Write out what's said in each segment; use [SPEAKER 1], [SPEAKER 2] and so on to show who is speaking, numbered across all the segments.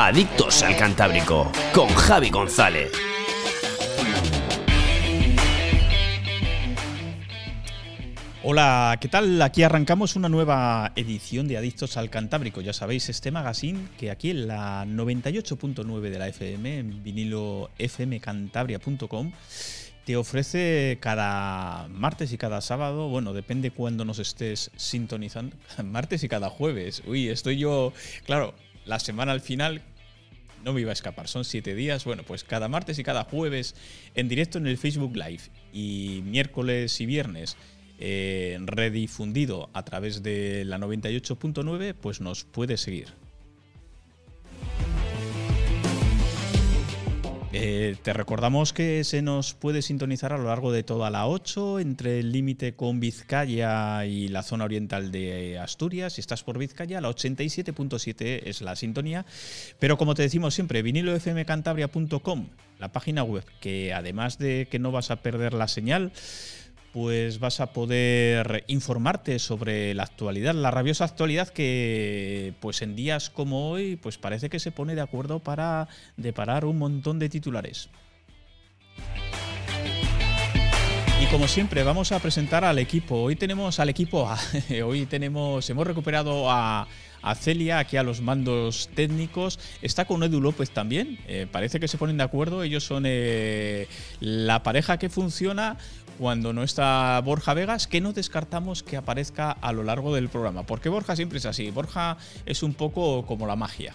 [SPEAKER 1] Adictos al Cantábrico con Javi González.
[SPEAKER 2] Hola, ¿qué tal? Aquí arrancamos una nueva edición de Adictos al Cantábrico. Ya sabéis, este magazine que aquí en la 98.9 de la FM, en vinilo fmcantabria.com, te ofrece cada martes y cada sábado, bueno, depende cuándo nos estés sintonizando, martes y cada jueves. Uy, estoy yo, claro, la semana al final no me iba a escapar, son siete días. Bueno, pues cada martes y cada jueves en directo en el Facebook Live y miércoles y viernes eh, redifundido a través de la 98.9, pues nos puede seguir. Eh, te recordamos que se nos puede sintonizar a lo largo de toda la 8, entre el límite con Vizcaya y la zona oriental de Asturias. Si estás por Vizcaya, la 87.7 es la sintonía. Pero como te decimos siempre, vinilofmcantabria.com, la página web, que además de que no vas a perder la señal, pues vas a poder informarte sobre la actualidad, la rabiosa actualidad que pues en días como hoy pues parece que se pone de acuerdo para deparar un montón de titulares. Y como siempre vamos a presentar al equipo. Hoy tenemos al equipo A. Hoy tenemos hemos recuperado a a Celia, aquí a los mandos técnicos. Está con Edu López también. Eh, parece que se ponen de acuerdo. Ellos son eh, la pareja que funciona cuando no está Borja Vegas, que no descartamos que aparezca a lo largo del programa. Porque Borja siempre es así. Borja es un poco como la magia.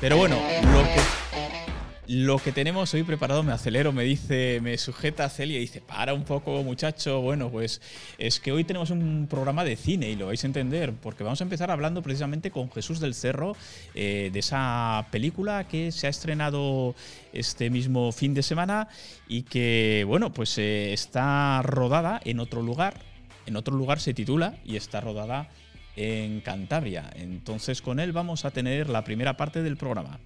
[SPEAKER 2] Pero bueno, lo que lo que tenemos hoy preparado, me acelero, me dice, me sujeta Celia y dice, para un poco muchacho, bueno, pues es que hoy tenemos un programa de cine y lo vais a entender, porque vamos a empezar hablando precisamente con Jesús del Cerro, eh, de esa película que se ha estrenado este mismo fin de semana y que, bueno, pues eh, está rodada en otro lugar, en otro lugar se titula y está rodada en Cantabria. Entonces con él vamos a tener la primera parte del programa.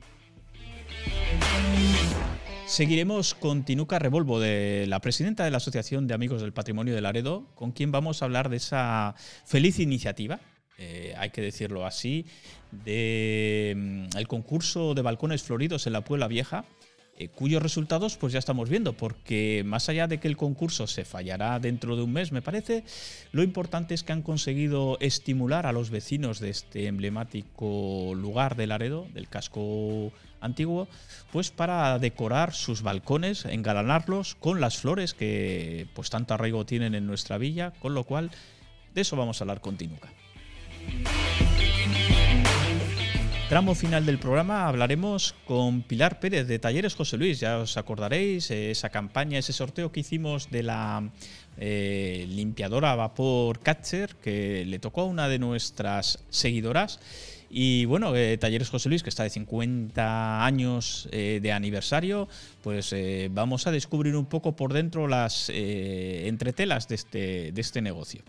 [SPEAKER 2] Seguiremos con Tinuca Revolvo, de la presidenta de la Asociación de Amigos del Patrimonio de Laredo, con quien vamos a hablar de esa feliz iniciativa, eh, hay que decirlo así, del mm, concurso de balcones floridos en la Puebla Vieja, eh, cuyos resultados pues ya estamos viendo, porque más allá de que el concurso se fallará dentro de un mes, me parece, lo importante es que han conseguido estimular a los vecinos de este emblemático lugar de Laredo, del casco antiguo, pues para decorar sus balcones, engalanarlos con las flores que pues tanto arraigo tienen en nuestra villa, con lo cual de eso vamos a hablar con Tinuca. Tramo final del programa hablaremos con Pilar Pérez de Talleres José Luis. Ya os acordaréis eh, esa campaña, ese sorteo que hicimos de la eh, limpiadora a vapor Catcher que le tocó a una de nuestras seguidoras. Y bueno, eh, Talleres José Luis, que está de 50 años de aniversario, pues vamos a descubrir un poco por dentro las entretelas de este, de este negocio.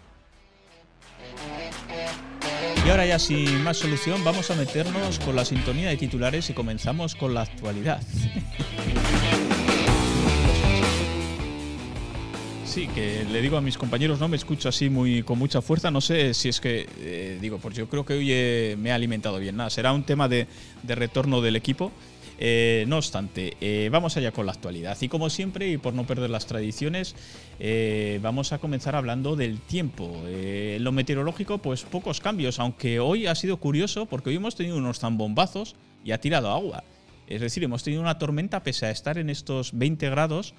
[SPEAKER 2] Y ahora ya sin más solución vamos a meternos con la sintonía de titulares y comenzamos con la actualidad. Sí, que le digo a mis compañeros, no me escucho así muy con mucha fuerza, no sé si es que, eh, digo, pues yo creo que hoy me ha alimentado bien, nada, será un tema de retorno del equipo. Eh, no obstante, eh, vamos allá con la actualidad. Y como siempre, y por no perder las tradiciones, eh, vamos a comenzar hablando del tiempo. lo meteorológico, pues pocos cambios, aunque hoy ha sido curioso porque hoy hemos tenido unos zambombazos y ha tirado agua. Es decir, hemos tenido una tormenta pese a estar en estos 20 grados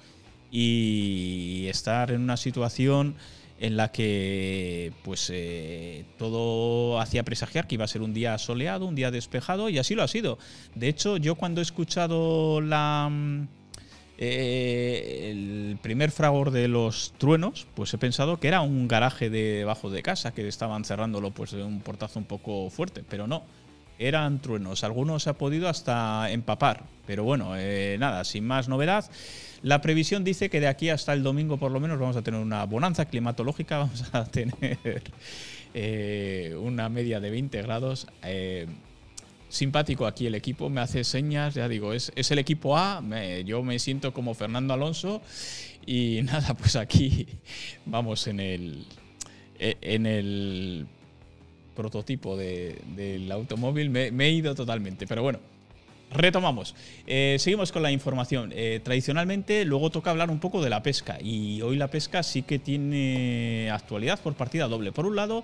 [SPEAKER 2] y estar en una situación en la que pues eh, todo hacía presagiar que iba a ser un día soleado, un día despejado y así lo ha sido. De hecho, yo cuando he escuchado la mm, eh, el primer fragor de los truenos, pues he pensado que era un garaje debajo de casa que estaban cerrándolo pues de un portazo un poco fuerte, pero no. eran truenos. Algunos se ha podido hasta empapar, pero bueno, eh, nada, sin más novedad. La previsión dice que de aquí hasta el domingo por lo menos vamos a tener una bonanza climatológica, vamos a tener eh, una media de 20 grados. Eh, simpático aquí el equipo, me hace señas, ya digo, es, es el equipo A, yo me siento como Fernando Alonso y nada, pues aquí vamos en el, en el prototipo del automóvil, me, he ido totalmente, pero bueno. Retomamos. Eh, seguimos con la información. Eh, tradicionalmente, luego toca hablar un poco de la pesca. Y hoy la pesca sí que tiene actualidad por partida doble. Por un lado,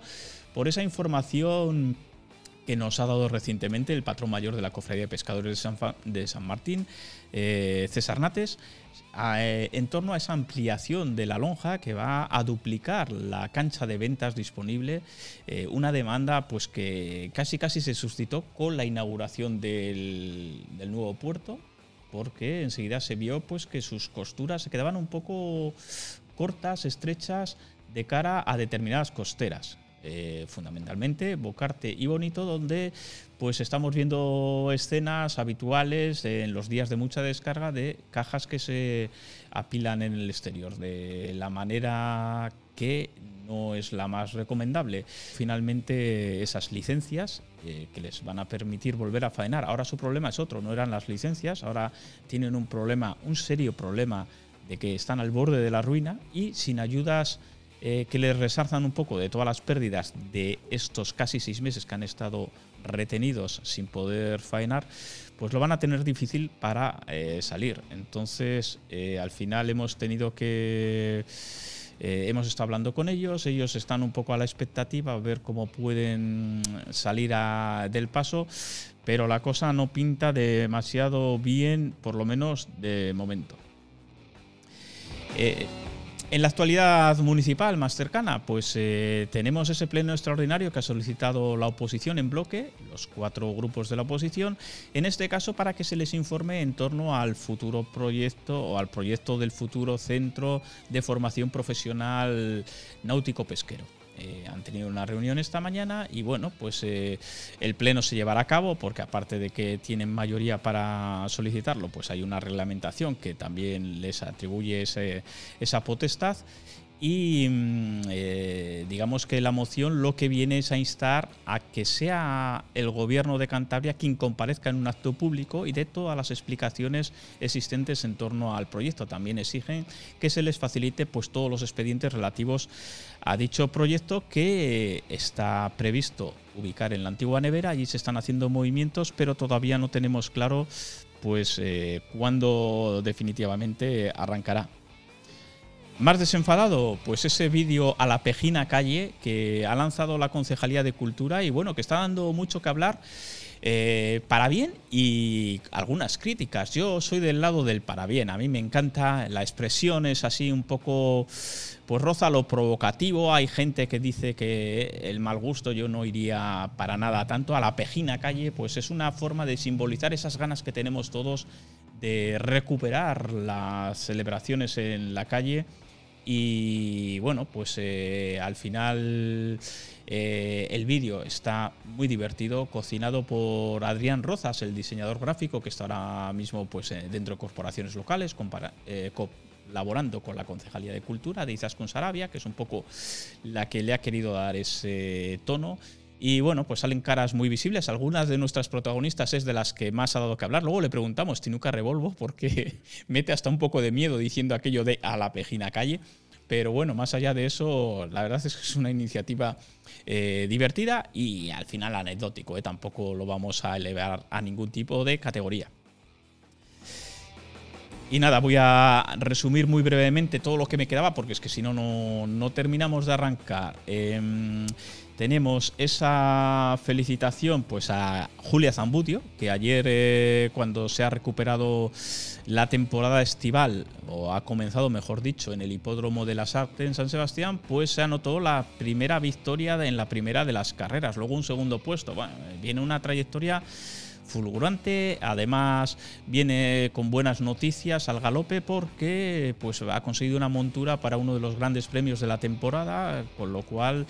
[SPEAKER 2] por esa información que nos ha dado recientemente el patrón mayor de la Cofradía de Pescadores de San, de San Martín, eh, César Nates, en torno a esa ampliación de la lonja que va a duplicar la cancha de ventas disponible, eh, una demanda pues que casi casi se suscitó con la inauguración del, del nuevo puerto, porque enseguida se vio pues que sus costuras se quedaban un poco cortas, estrechas de cara a determinadas costeras. Eh, fundamentalmente Bocarte y Bonito, donde pues estamos viendo escenas habituales en los días de mucha descarga de cajas que se apilan en el exterior, de la manera que no es la más recomendable. Finalmente esas licencias eh, que les van a permitir volver a faenar. Ahora su problema es otro, no eran las licencias, ahora tienen un problema, un serio problema de que están al borde de la ruina y sin ayudas eh, que les resarzan un poco de todas las pérdidas de estos casi seis meses que han estado retenidos sin poder faenar, pues lo van a tener difícil para eh, salir. Entonces, eh, al final hemos tenido que... hemos estado hablando con ellos, ellos están un poco a la expectativa, a ver cómo pueden salir del paso, pero la cosa no pinta demasiado bien, por lo menos de momento. En la actualidad municipal más cercana, pues eh, tenemos ese pleno extraordinario que ha solicitado la oposición en bloque, los cuatro grupos de la oposición, en este caso para que se les informe en torno al futuro proyecto o al proyecto del futuro centro de formación profesional náutico-pesquero. Eh, han tenido una reunión esta mañana y bueno, pues eh, el pleno se llevará a cabo porque aparte de que tienen mayoría para solicitarlo, pues hay una reglamentación que también les atribuye esa potestad y mm, eh, digamos que la moción lo que viene es a instar a que sea el gobierno de Cantabria quien comparezca en un acto público y dé todas las explicaciones existentes en torno al proyecto. También exigen que se les facilite pues, todos los expedientes relativos a dicho proyecto que está previsto ubicar en la antigua nevera. Allí se están haciendo movimientos, pero todavía no tenemos claro pues eh, cuándo definitivamente arrancará. Más desenfadado, pues ese vídeo a la Pejina Calle que ha lanzado la Concejalía de Cultura y bueno, que está dando mucho que hablar eh, para bien y algunas críticas. Yo soy del lado del para bien, a mí me encanta, la expresión es así un poco, pues roza lo provocativo, hay gente que dice que el mal gusto yo no iría para nada. Tanto a la Pejina Calle, pues es una forma de simbolizar esas ganas que tenemos todos de recuperar las celebraciones en la calle y bueno, pues eh, al final eh, el vídeo está muy divertido, cocinado por Adrián Rozas, el diseñador gráfico que está ahora mismo pues, eh, dentro de corporaciones locales, colaborando con la Concejalía de Cultura de Izaskun Sarabia, que es un poco la que le ha querido dar ese tono. Y bueno, pues salen caras muy visibles. Algunas de nuestras protagonistas es de las que más ha dado que hablar. Luego le preguntamos, Tinuca Revolvo, porque mete hasta un poco de miedo diciendo aquello de a la pejina calle. Pero bueno, más allá de eso, la verdad es que es una iniciativa eh, divertida y al final anecdótico. ¿eh? Tampoco lo vamos a elevar a ningún tipo de categoría. Y nada, voy a resumir muy brevemente todo lo que me quedaba, porque es que si no, no terminamos de arrancar. Em, tenemos esa felicitación pues a Julia Zambutio, que ayer eh, cuando se ha recuperado la temporada estival, o ha comenzado mejor dicho, en el hipódromo de las Artes en San Sebastián, pues se anotó la primera victoria en la primera de las carreras, luego un segundo puesto. Bueno, viene una trayectoria fulgurante. Además, viene con buenas noticias al galope porque pues, ha conseguido una montura para uno de los grandes premios de la temporada, con lo cual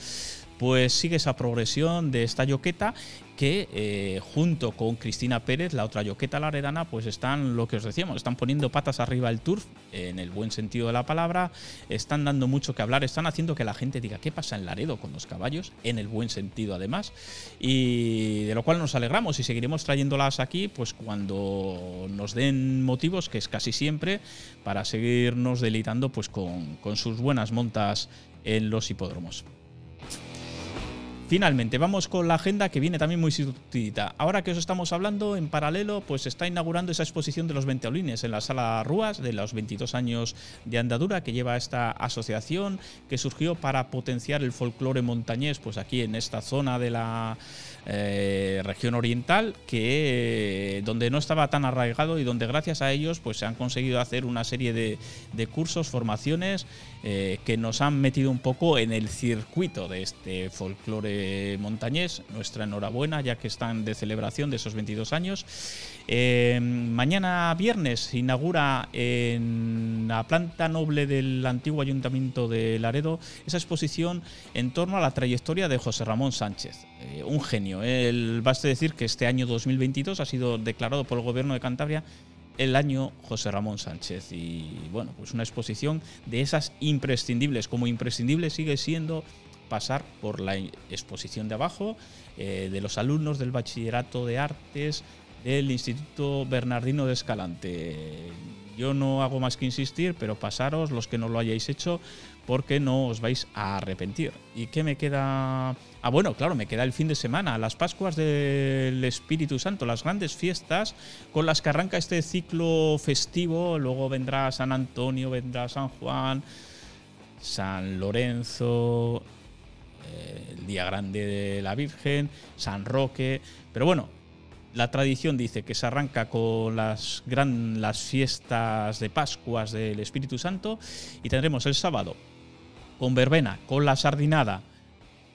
[SPEAKER 2] pues sigue esa progresión de esta yoqueta que eh, junto con Cristina Pérez, la otra yoqueta laredana, pues están, lo que os decíamos, están poniendo patas arriba el turf, en el buen sentido de la palabra, están dando mucho que hablar, están haciendo que la gente diga qué pasa en Laredo con los caballos, en el buen sentido además, y de lo cual nos alegramos y seguiremos trayéndolas aquí, pues cuando nos den motivos, que es casi siempre, para seguirnos deleitando pues con, con sus buenas montas en los hipódromos. Finalmente, vamos con la agenda que viene también muy sutilita. Ahora que os estamos hablando, en paralelo, pues se está inaugurando esa exposición de los Venteolines en la sala Rúas de los 22 años de andadura que lleva esta asociación que surgió para potenciar el folclore montañés, pues aquí en esta zona de la eh, región oriental, que donde no estaba tan arraigado y donde gracias a ellos pues se han conseguido hacer una serie de, cursos, formaciones eh, que nos han metido un poco en el circuito de este folclore montañés. Nuestra enhorabuena ya que están de celebración de esos 22 años. Eh, mañana viernes inaugura en la planta noble del antiguo ayuntamiento de Laredo esa exposición en torno a la trayectoria de José Ramón Sánchez, un genio el, baste decir que este año 2022 ha sido declarado por el gobierno de Cantabria el año José Ramón Sánchez. Y bueno, pues una exposición de esas imprescindibles. Como imprescindible sigue siendo pasar por la exposición de abajo eh, de los alumnos del Bachillerato de Artes del Instituto Bernardino de Escalante. Yo no hago más que insistir, pero pasaros los que no lo hayáis hecho porque no os vais a arrepentir. ¿Y qué me queda? Ah, bueno, claro, me queda el fin de semana, las Pascuas del Espíritu Santo, las grandes fiestas con las que arranca este ciclo festivo. Luego vendrá San Antonio, vendrá San Juan, San Lorenzo, el Día Grande de la Virgen, San Roque. Pero bueno, la tradición dice que se arranca con las, gran, las fiestas de Pascuas del Espíritu Santo y tendremos el sábado con verbena, con la sardinada,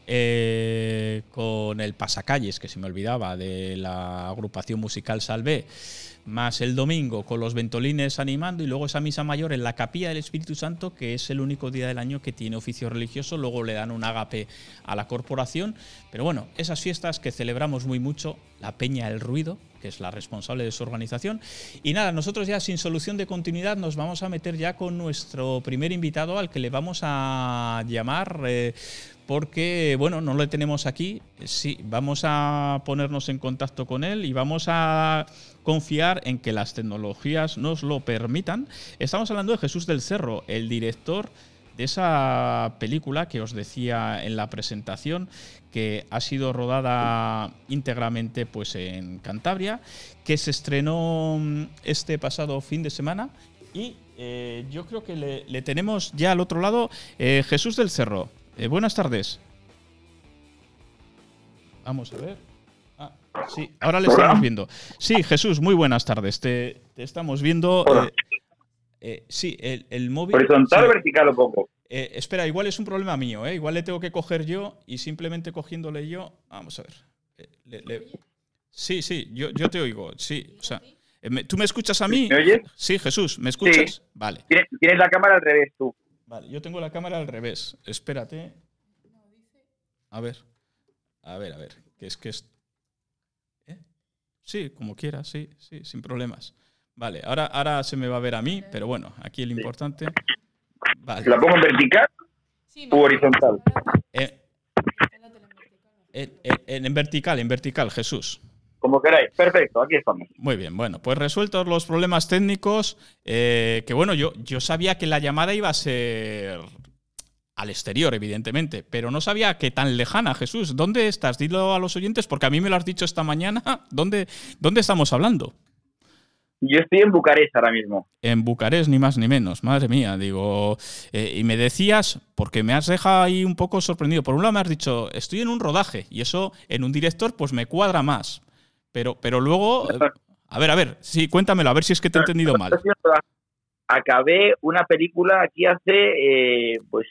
[SPEAKER 2] eh, con el pasacalles, que se me olvidaba, de la agrupación musical Salvé, más el domingo con los ventolines animando y luego esa misa mayor en la capilla del Espíritu Santo, que es el único día del año que tiene oficio religioso, luego le dan un agape a la corporación, pero bueno, esas fiestas que celebramos muy mucho, la Peña El Ruido, que es la responsable de su organización. Y nada, nosotros ya sin solución de continuidad nos vamos a meter ya con nuestro primer invitado al que le vamos a llamar. Eh, porque, bueno, no lo tenemos aquí. Sí, vamos a ponernos en contacto con él y vamos a confiar en que las tecnologías nos lo permitan. Estamos hablando de Jesús del Cerro, el director de esa película que os decía en la presentación, que ha sido rodada íntegramente pues, en Cantabria, que se estrenó mm, este pasado fin de semana y eh, yo creo que le, tenemos ya al otro lado eh, Jesús del Cerro. Eh, buenas tardes. Vamos a ver. Ah, sí, ahora le estamos viendo. Sí, Jesús, muy buenas tardes. Te, estamos viendo. Sí, el, móvil.
[SPEAKER 3] ¿Horizontal o vertical o poco?
[SPEAKER 2] Eh, espera, igual es un problema mío, ¿eh? Igual le tengo que coger yo y simplemente cogiéndole yo. Vamos a ver. Eh, sí, sí, yo, yo, te oigo. Sí, o sea. Eh, ¿Tú me escuchas a mí?
[SPEAKER 3] ¿Me oyes?
[SPEAKER 2] Sí, Jesús, ¿me escuchas? Vale.
[SPEAKER 3] Tienes la cámara al revés tú.
[SPEAKER 2] Vale, yo tengo la cámara al revés. Espérate. A ver. A ver, a ver. Que es que es. Sí, como quieras, sí, sí, sin problemas. Vale, ahora, ahora se me va a ver a mí, pero bueno, aquí el importante.
[SPEAKER 3] ¿La pongo en vertical o horizontal?
[SPEAKER 2] Eh, en, vertical, en vertical, Jesús.
[SPEAKER 3] Como queráis. Perfecto, aquí estamos.
[SPEAKER 2] Muy bien, bueno, pues resueltos los problemas técnicos, eh, que bueno, yo, yo sabía que la llamada iba a ser al exterior, evidentemente, pero no sabía que tan lejana, Jesús. ¿Dónde estás? Dilo a los oyentes, porque a mí me lo has dicho esta mañana. ¿Dónde, dónde estamos hablando?
[SPEAKER 3] Yo estoy en Bucarest ahora mismo.
[SPEAKER 2] En Bucarest, ni más ni menos, madre mía, digo. Eh, y me decías, porque me has dejado ahí un poco sorprendido. Por un lado me has dicho, estoy en un rodaje, y eso en un director, pues me cuadra más. Pero, pero luego. A ver, a ver, sí, cuéntamelo, a ver si es que te he entendido mal.
[SPEAKER 3] Acabé una película aquí hace, eh, pues,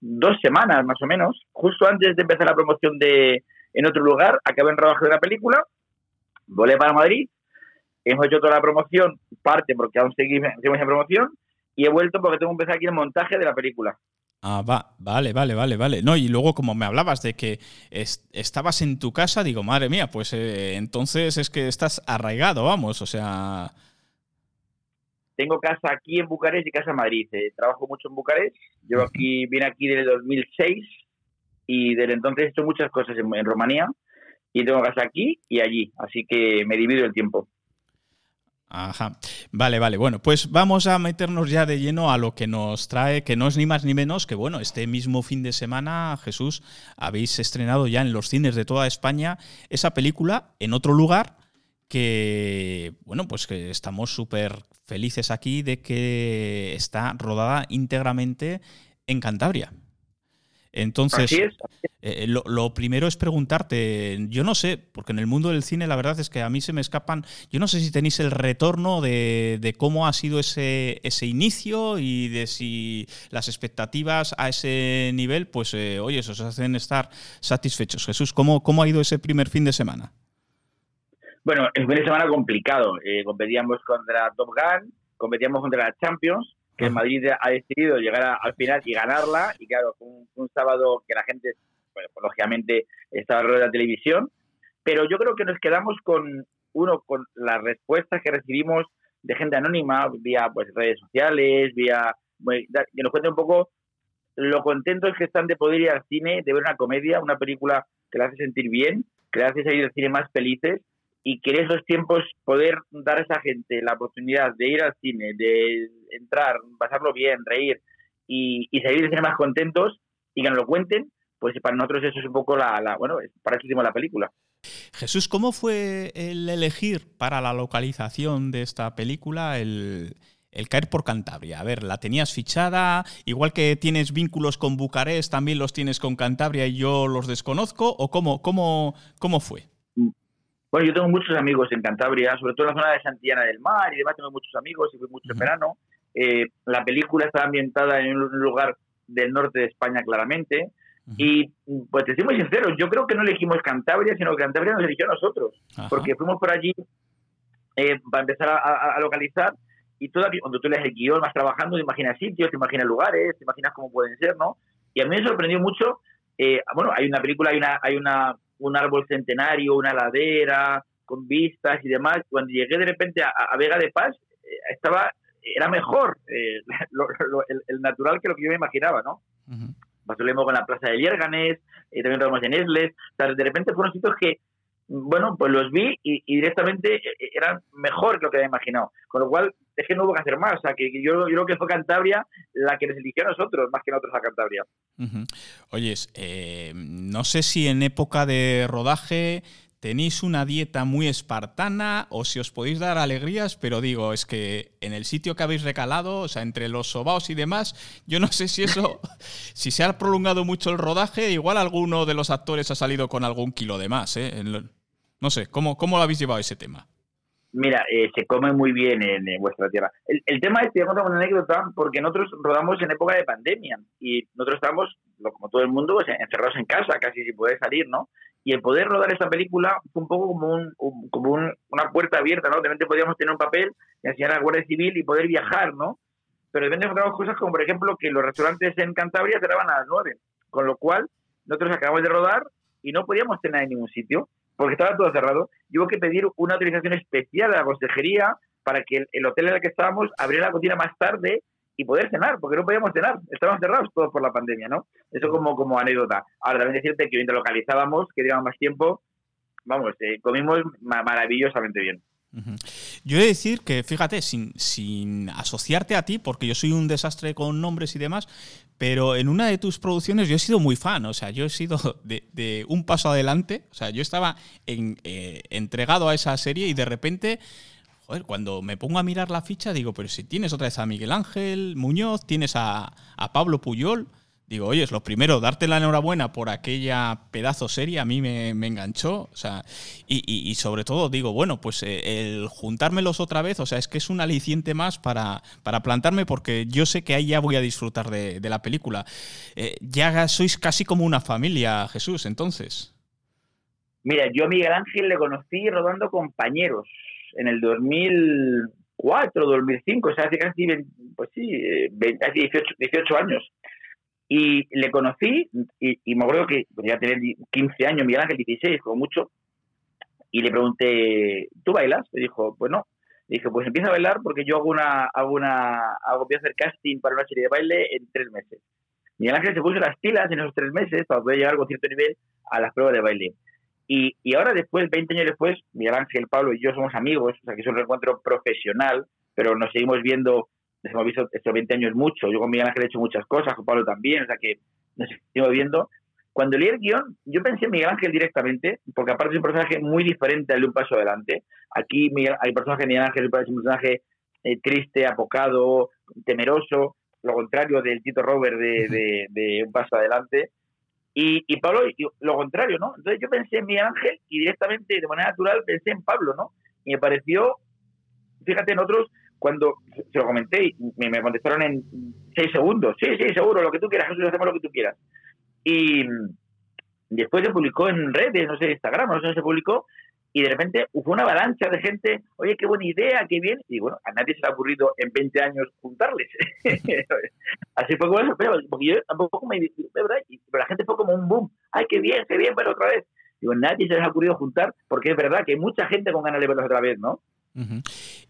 [SPEAKER 3] dos semanas más o menos, justo antes de empezar la promoción de en otro lugar, acabé en rodaje de una película, volé para Madrid hemos hecho toda la promoción, parte porque aún seguimos, en promoción, y he vuelto porque tengo que empezar aquí el montaje de la película.
[SPEAKER 2] Ah, va, vale, vale, vale, vale. No, y luego como me hablabas de que estabas en tu casa, digo, madre mía, pues eh, entonces es que estás arraigado, vamos, o sea...
[SPEAKER 3] Tengo casa aquí en Bucarest y casa en Madrid. Eh, trabajo mucho en Bucarest. Yo aquí, vine aquí desde 2006 y desde entonces he hecho muchas cosas en, en Rumanía y tengo casa aquí y allí, así que me divido el tiempo.
[SPEAKER 2] Ajá. Vale, vale. Bueno, pues vamos a meternos ya de lleno a lo que nos trae, que no es ni más ni menos que, bueno, este mismo fin de semana, Jesús, habéis estrenado ya en los cines de toda España esa película en otro lugar que, bueno, pues que estamos súper felices aquí de que está rodada íntegramente en Cantabria. Entonces, eh, lo, primero es preguntarte, yo no sé, porque en el mundo del cine la verdad es que a mí se me escapan, yo no sé si tenéis el retorno de, cómo ha sido ese, ese inicio y de si las expectativas a ese nivel, pues, eh, oye, os hacen estar satisfechos. Jesús, ¿cómo, ¿cómo ha ido ese primer fin de semana?
[SPEAKER 3] Bueno, el fin de semana complicado. Eh, competíamos contra Top Gun, competíamos contra la Champions, que el Madrid ha decidido llegar al final y ganarla. Y claro, fue un, sábado que la gente, pues, lógicamente, estaba alrededor de la televisión. Pero yo creo que nos quedamos con, uno, con las respuestas que recibimos de gente anónima, vía pues redes sociales, vía que nos cuente un poco lo contentos que están de poder ir al cine, de ver una comedia, una película que le hace sentir bien, que le hace salir del cine más felices y que en esos tiempos poder dar a esa gente la oportunidad de ir al cine, de entrar, pasarlo bien, reír y, salir del cine más contentos y que nos lo cuenten, pues para nosotros eso es un poco la, bueno, para eso hicimos la película.
[SPEAKER 2] Jesús, ¿cómo fue el elegir para la localización de esta película el, el caer por Cantabria? A ver, ¿la tenías fichada? Igual que tienes vínculos con Bucarest, también los tienes con Cantabria y yo los desconozco, ¿o cómo, cómo, cómo fue?
[SPEAKER 3] Bueno, yo tengo muchos amigos en Cantabria, sobre todo en la zona de Santillana del Mar, y demás tengo muchos amigos y fui mucho en verano. Eh, la película está ambientada en un lugar del norte de España claramente. Y pues te soy muy sincero, yo creo que no elegimos Cantabria, sino que Cantabria nos eligió a nosotros, porque fuimos por allí eh, para empezar a, localizar y todavía cuando tú lees el guion, vas trabajando, te imaginas sitios, te imaginas lugares, te imaginas cómo pueden ser, ¿no? Y a mí me sorprendió mucho, eh, bueno, hay una película, hay una, hay una un árbol centenario, una ladera, con vistas y demás. Cuando llegué de repente a, Vega de Paz, eh, estaba era mejor eh, el, natural que lo que yo me imaginaba, ¿no? Pasamos con la plaza de Liérganes, eh, también estamos en Esles. de repente fueron sitios que bueno, pues los vi y, directamente eh, eh, eran mejor que lo que había imaginado. Con lo cual, es que no hubo que hacer más. O sea, que yo, creo que fue Cantabria la que nos eligió a nosotros, más que nosotros a Cantabria.
[SPEAKER 2] Oyes, eh, no sé si en época de rodaje tenéis una dieta muy espartana o si os podéis dar alegrías, pero digo, es que en el sitio que habéis recalado, o sea, entre los sobaos y demás, yo no sé si eso, si se ha prolongado mucho el rodaje, igual alguno de los actores ha salido con algún kilo de más, ¿eh? No sé, ¿cómo, cómo lo habéis llevado ese tema?
[SPEAKER 3] Mira, eh, se come muy bien en, vuestra tierra. El, tema es, te voy una anécdota, porque nosotros rodamos en época de pandemia y nosotros estábamos, como todo el mundo, pues, encerrados en casa, casi sin poder salir, ¿no? Y el poder rodar esta película fue un poco como, un, como una puerta abierta, ¿no? De podíamos tener un papel y enseñar a la Guardia Civil y poder viajar, ¿no? Pero de repente encontramos cosas como, por ejemplo, que los restaurantes en Cantabria cerraban a las nueve, con lo cual nosotros acabamos de rodar y no podíamos cenar en ningún sitio porque estaba todo cerrado, hubo que pedir una autorización especial a la consejería para que el, hotel en el que estábamos abriera la cocina más tarde y poder cenar, porque no podíamos cenar, estábamos cerrados todos por la pandemia, ¿no? Eso como, como anécdota. Ahora también decirte que mientras localizábamos, que llevamos más tiempo, vamos, eh, comimos maravillosamente bien.
[SPEAKER 2] Yo he de decir que, fíjate, sin, sin, asociarte a ti, porque yo soy un desastre con nombres y demás, pero en una de tus producciones yo he sido muy fan, o sea, yo he sido de, un paso adelante, o sea, yo estaba eh, entregado a esa serie y de repente, cuando me pongo a mirar la ficha digo, pero si tienes otra vez a Miguel Ángel Muñoz, tienes a, a Pablo Puyol, digo, oye, es lo primero, darte la enhorabuena por aquella pedazo serie, a mí me, enganchó, o sea, y, sobre todo digo, bueno, pues eh, el juntármelos otra vez, o sea, es que es un aliciente más para, para plantarme porque yo sé que ahí ya voy a disfrutar de, la película. Eh, ya sois casi como una familia, Jesús, entonces.
[SPEAKER 3] Mira, yo a Miguel Ángel le conocí rodando compañeros en el 2004, 2005, o sea, hace casi, pues sí, 18, 18 años Y le conocí, y, me acuerdo que podía tener 15 años, Miguel Ángel 16, como mucho, y le pregunté, ¿tú bailas? Me dijo, pues no. Le dije, pues empieza a bailar porque yo hago una, hago una, hago, voy a hacer casting para una serie de baile en tres meses. Miguel Ángel se puso las pilas en esos tres meses para poder llegar con cierto nivel a las pruebas de baile. Y, y ahora después, 20 años después, Miguel Ángel, Pablo y yo somos amigos, o sea que es un encuentro profesional, pero nos seguimos viendo les hemos visto estos 20 años mucho. Yo con Miguel Ángel he hecho muchas cosas, con Pablo también, o sea que nos seguimos viendo. Cuando leí el guion, yo pensé en Miguel Ángel directamente, porque aparte es un personaje muy diferente al de un paso adelante. Aquí Miguel, hay personaje de Miguel Ángel es un personaje eh, triste, apocado, temeroso, lo contrario del Tito Robert de, de, un paso adelante. Y, y Pablo, lo contrario, ¿no? Entonces yo pensé en Miguel Ángel y directamente, de manera natural, pensé en Pablo, ¿no? Y me pareció, fíjate, en otros cuando se lo comenté y me, contestaron en seis segundos, sí, sí, seguro, lo que tú quieras, Jesús, hacemos lo que tú quieras. Y después se publicó en redes, no sé, Instagram, no sé se publicó, y de repente hubo una avalancha de gente, oye, qué buena idea, qué bien, y bueno, a nadie se le ha ocurrido en 20 años juntarles. Así fue como eso, pero porque yo tampoco me ¿verdad? pero la gente fue como un boom, ay, qué bien, qué bien, pero otra vez. Digo, nadie se les ha ocurrido juntar, porque es verdad que hay mucha gente con ganas de verlos otra vez, ¿no?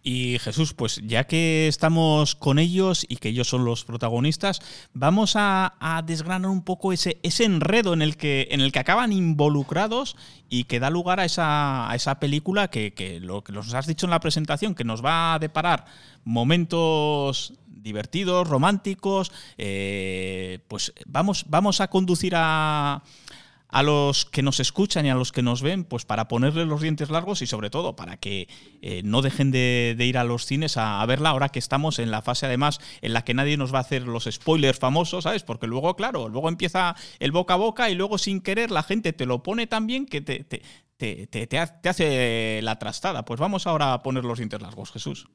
[SPEAKER 2] Y Jesús, pues ya que estamos con ellos y que ellos son los protagonistas, vamos a, desgranar un poco ese, ese, enredo en el, que, en el que acaban involucrados y que da lugar a esa, esa película que, lo que nos has dicho en la presentación, que nos va a deparar momentos divertidos, románticos, eh, pues vamos, vamos a conducir a a los que nos escuchan y a los que nos ven, pues para ponerles los dientes largos y sobre todo para que eh, no dejen de, ir a los cines a, verla ahora que estamos en la fase además en la que nadie nos va a hacer los spoilers famosos, ¿sabes? Porque luego, claro, luego empieza el boca a boca y luego sin querer la gente te lo pone tan bien que te, te, hace la trastada. Pues vamos ahora a poner los dientes largos, Jesús.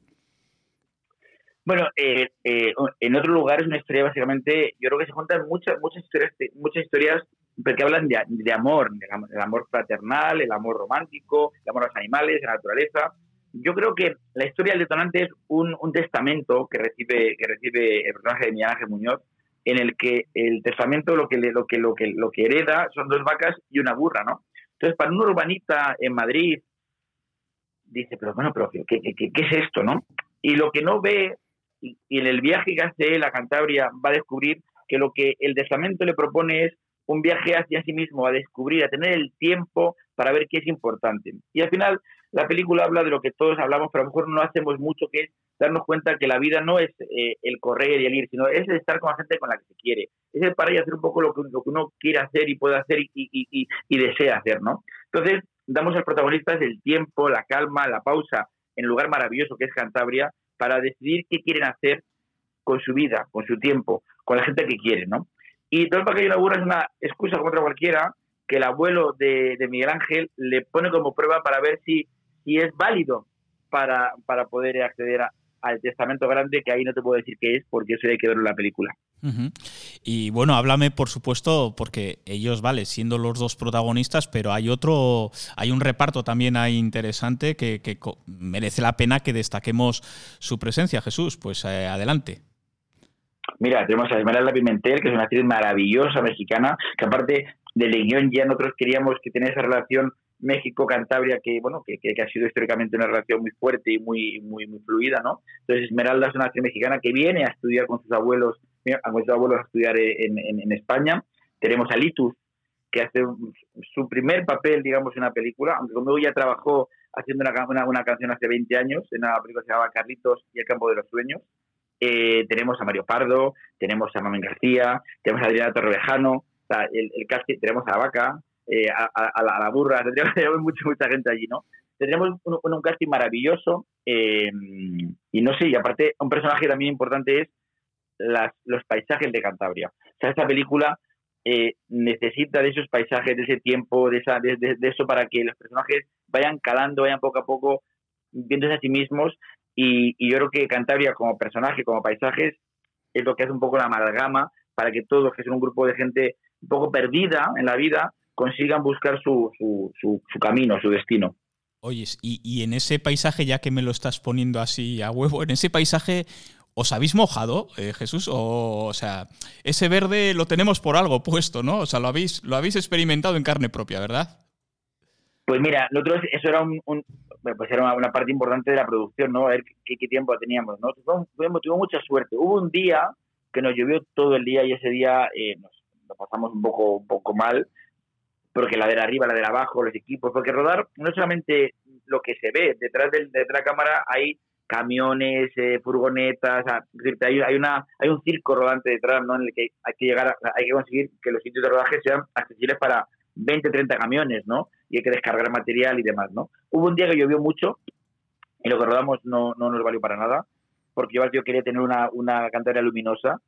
[SPEAKER 3] Bueno, eh, eh, en otro lugar es una historia básicamente, yo creo que se cuentan muchas muchas historias, muchas historias porque hablan de, amor, el amor fraternal, el amor romántico, el amor a los animales, la naturaleza. Yo creo que la historia del detonante es un, testamento que recibe, que recibe el personaje de Miguel Ángel Muñoz, en el que el testamento lo que, lo que, lo que, lo que hereda son dos vacas y una burra, ¿no? Entonces, para un urbanista en Madrid, dice, pero bueno, pero ¿qué, qué, qué es esto, no? Y lo que no ve, y, y en el viaje que hace él a Cantabria, va a descubrir que lo que el testamento le propone es un viaje hacia sí mismo, a descubrir, a tener el tiempo para ver qué es importante. Y al final la película habla de lo que todos hablamos, pero a lo mejor no hacemos mucho, que es darnos cuenta que la vida no es eh, el correr y el ir, sino es el estar con la gente con la que se quiere. Es el para y hacer un poco lo que, uno quiere hacer y puede hacer y, desea hacer, ¿no? Entonces, damos a los protagonistas el tiempo, la calma, la pausa, en el lugar maravilloso que es Cantabria, para decidir qué quieren hacer con su vida, con su tiempo, con la gente que quieren, ¿no? Y todo el paquete de la burra es una excusa contra cualquiera que el abuelo de, Miguel Ángel le pone como prueba para ver si, si es válido para, para poder acceder al testamento grande, que ahí no te puedo decir qué es, porque eso hay que verlo en la película.
[SPEAKER 2] Y bueno, háblame, por supuesto, porque ellos, vale, siendo los dos protagonistas, pero hay otro, hay un reparto también ahí interesante que, merece la pena que destaquemos su presencia. Jesús, pues eh, adelante.
[SPEAKER 3] Mira, tenemos a Esmeralda Pimentel, que es una actriz maravillosa mexicana, que aparte de Leñón ya nosotros queríamos que tenía esa relación México-Cantabria que, bueno, que, que, ha sido históricamente una relación muy fuerte y muy, muy, muy fluida, ¿no? Entonces Esmeralda es una actriz mexicana que viene a estudiar con sus abuelos, a sus abuelos a estudiar en, en, España. Tenemos a Litus, que hace su primer papel, digamos, en una película, aunque conmigo ya trabajó haciendo una, una, una, canción hace 20 años, en una película que se llamaba Carlitos y el campo de los sueños. Eh, tenemos a Mario Pardo, tenemos a Mamen García, tenemos a Adriana Torrevejano, el, el tenemos a la vaca, eh, a, la, burra, tenemos mucha, mucha gente allí, ¿no? Tendremos un, un, casting maravilloso eh, y no sé, y aparte un personaje también importante es los paisajes de Cantabria. O sea, esta película necesita de esos paisajes, de ese tiempo, de, esa, de, eso para que los personajes vayan calando, vayan poco a poco viéndose a sí mismos y, yo creo que Cantabria como personaje, como paisajes, es lo que hace un poco la amalgama para que todos, que son un grupo de gente un poco perdida en la vida, consigan buscar su, su, su, camino, su destino.
[SPEAKER 2] Oyes, y, y, en ese paisaje, ya que me lo estás poniendo así a huevo, en ese paisaje ¿Os habéis mojado, eh, Jesús? O, sea, ese verde lo tenemos por algo puesto, ¿no? O sea, lo habéis, lo habéis experimentado en carne propia, ¿verdad?
[SPEAKER 3] Pues mira, nosotros eso era un, pues era una, parte importante de la producción, ¿no? A ver qué, tiempo teníamos, ¿no? Tuvimos, mucha suerte. Hubo un día que nos llovió todo el día y ese día eh, nos, pasamos un poco, un poco mal, porque la de arriba, la de abajo, los equipos, porque rodar no solamente lo que se ve, detrás de, detrás de la cámara hay camiones, eh, furgonetas, hay, hay, una, hay un circo rodante detrás, ¿no? En el que hay que llegar, hay que conseguir que los sitios de rodaje sean accesibles para 20, 30 camiones, ¿no? Y hay que descargar material y demás, ¿no? Hubo un día que llovió mucho y lo que rodamos no, no nos valió para nada, porque yo, yo quería tener una, una cantera luminosa.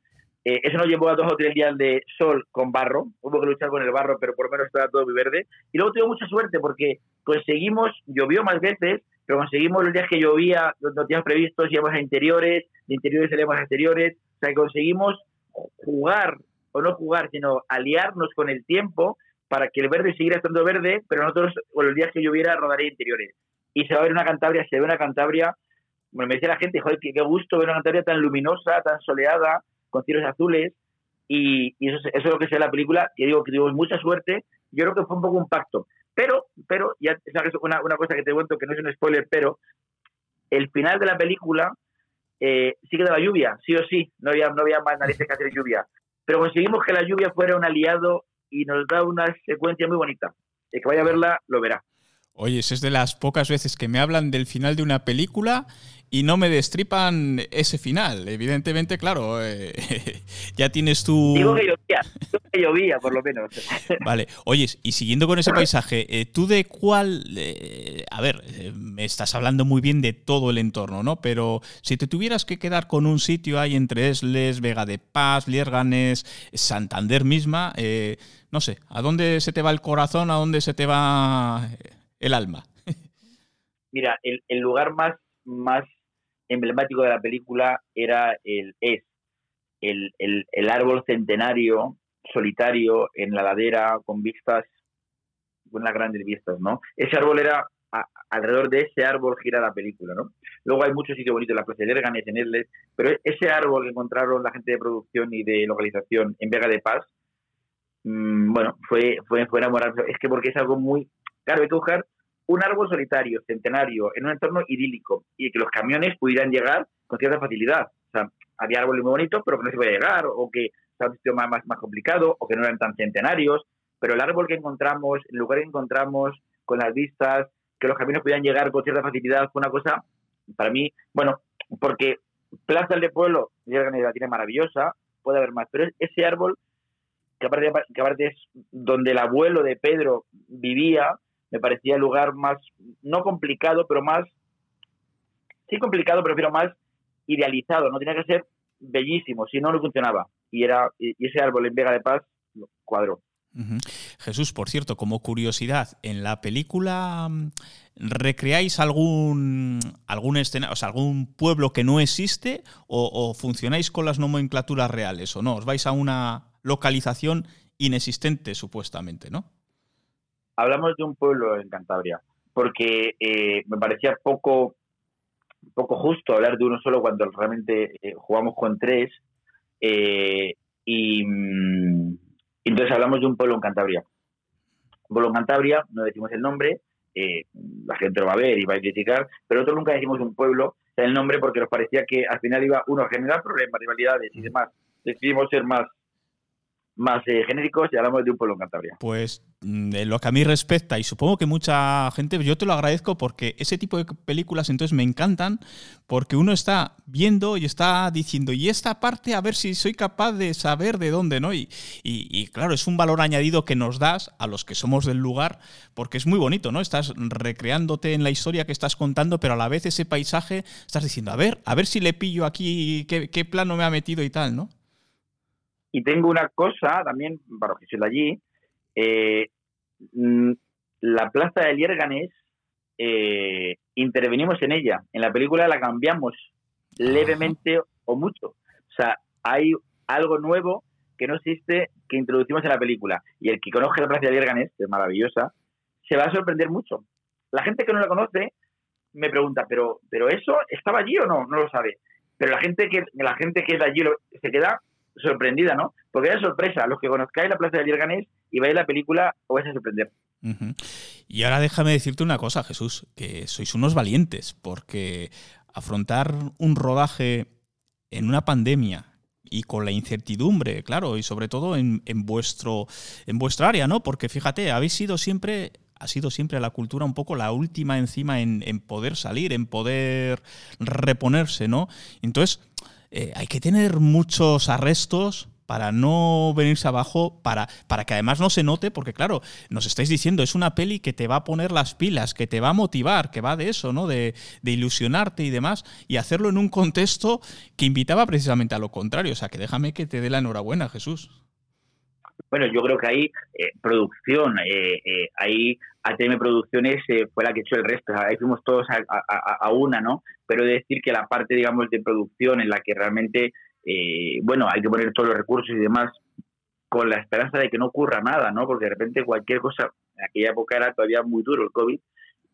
[SPEAKER 3] Eh, eso nos llevó a dos o tres días de sol con barro. Hubo que luchar con el barro, pero por lo menos estaba todo muy verde. Y luego tuve mucha suerte porque conseguimos, llovió más veces, pero conseguimos los días que llovía, los días previstos, íbamos a interiores, de interiores salíamos a exteriores, o sea, conseguimos jugar, o no jugar, sino aliarnos con el tiempo para que el verde siguiera estando verde, pero nosotros, con los días que lloviera, rodaría interiores. Y se va a ver una Cantabria, se ve una Cantabria, bueno, me decía la gente, joder, qué, gusto ver una Cantabria tan luminosa, tan soleada, con cielos azules, y, eso, es lo que sea la película, que digo que tuvimos mucha suerte, yo creo que fue un poco un pacto. Pero, pero, ya una, una cosa que te cuento que no es un spoiler, pero el final de la película eh, sí que daba lluvia, sí o sí, no había, no había más narices que hacer lluvia. Pero conseguimos que la lluvia fuera un aliado y nos da una secuencia muy bonita. El que vaya a verla lo verá.
[SPEAKER 2] Oye, es de las pocas veces que me hablan del final de una película y no me destripan ese final. Evidentemente, claro, eh, ya tienes tu...
[SPEAKER 3] Digo que llovía, que llovía, por lo menos.
[SPEAKER 2] Vale, oye, y siguiendo con ese paisaje, eh, ¿tú de cuál... Eh, a ver, me estás hablando muy bien de todo el entorno, ¿no? Pero si te tuvieras que quedar con un sitio ahí entre Esles, Vega de Paz, Lierganes, Santander misma, no sé, ¿a dónde se te va el corazón? ¿A dónde se te va el alma?
[SPEAKER 3] Mira, el, el lugar más, más emblemático de la película era el es el, el, árbol centenario solitario en la ladera con vistas, unas grandes vistas, ¿no? Ese árbol era alrededor de ese árbol gira la película, ¿no? Luego hay muchos sitios bonitos, la Plaza de Erganes, en Erles, pero ese árbol que encontraron la gente de producción y de localización en Vega de Paz, mmm, bueno, fue, fue, fue. Es que porque es algo muy... Claro, hay que buscar un árbol solitario, centenario, en un entorno idílico y que los camiones pudieran llegar con cierta facilidad. O sea, había árboles muy bonitos, pero que no se podía llegar, o que estaba un sitio más, más, complicado, o que no eran tan centenarios. Pero el árbol que encontramos, el lugar que encontramos, con las vistas, que los camiones pudieran llegar con cierta facilidad, fue una cosa, para mí, bueno, porque Plaza del Pueblo, la tiene maravillosa, puede haber más, pero ese árbol, que aparte, que aparte es donde el abuelo de Pedro vivía, me parecía el lugar más, no complicado, pero más, sí complicado, pero más idealizado, no tenía que ser bellísimo, si no, no funcionaba. Y, era, y ese árbol en Vega de Paz cuadró.
[SPEAKER 2] Jesús, por cierto, como curiosidad, ¿en la película mm, recreáis algún algún o sea, algún pueblo que no existe o, o, funcionáis con las nomenclaturas reales o no? ¿Os vais a una localización inexistente supuestamente, no?
[SPEAKER 3] Hablamos de un pueblo en Cantabria, porque eh, me parecía poco, poco justo hablar de uno solo cuando realmente eh, jugamos con tres. Eh, y mm, entonces hablamos de un pueblo en Cantabria. Un pueblo en Cantabria, no decimos el nombre, la gente lo va a ver y va a criticar, pero nosotros nunca decimos un pueblo, el nombre porque nos parecía que al final iba uno a generar problemas, rivalidades y demás. Decidimos ser más más eh, genéricos y hablamos de un pueblo en Cantabria.
[SPEAKER 2] Pues mm, lo que a mí respecta, y supongo que mucha gente, yo te lo agradezco porque ese tipo de películas entonces me encantan, porque uno está viendo y está diciendo, y esta parte a ver si soy capaz de saber de dónde, ¿no? Y, y, claro, es un valor añadido que nos das a los que somos del lugar, porque es muy bonito, ¿no? Estás recreándote en la historia que estás contando, pero a la vez ese paisaje estás diciendo, a ver, a ver si le pillo aquí, qué, qué plano me ha metido y tal, ¿no?
[SPEAKER 3] Y tengo una cosa también, para de allí, eh, mm, la plaza de Liérganes, eh, intervenimos en ella. En la película la cambiamos levemente o mucho. O sea, hay algo nuevo que no existe que introducimos en la película. Y el que conozca la plaza de Liérganes, que es maravillosa, se va a sorprender mucho. La gente que no la conoce me pregunta, ¿pero, pero eso estaba allí o no? No lo sabe. pero la gente que la gente que es allí se queda sorprendida, ¿no? Porque es sorpresa, los que conozcáis la Plaza de Lierganés y veis la película os vais a sorprender.
[SPEAKER 2] Y ahora déjame decirte una cosa, Jesús, que sois unos valientes, porque afrontar un rodaje en una pandemia y con la incertidumbre, claro, y sobre todo en, vuestro en vuestra área, ¿no? Porque fíjate, habéis sido siempre ha sido siempre la cultura un poco la última encima en, poder salir, en poder reponerse, ¿no? Entonces, eh, hay que tener muchos arrestos para no venirse abajo, para, para que además no se note, porque claro, nos estáis diciendo, es una peli que te va a poner las pilas, que te va a motivar, que va de eso, ¿no? De, ilusionarte y demás, y hacerlo en un contexto que invitaba precisamente a lo contrario. O sea, que déjame que te dé la enhorabuena, Jesús.
[SPEAKER 3] Bueno, yo creo que ahí eh, producción, eh, eh, ahí ATM Producciones fue la que echó el resto, ahí fuimos todos a, una, ¿no? Pero decir que la parte, digamos, de producción en la que realmente eh, bueno, hay que poner todos los recursos y demás con la esperanza de que no ocurra nada, ¿no? Porque de repente cualquier cosa, en aquella época era todavía muy duro el COVID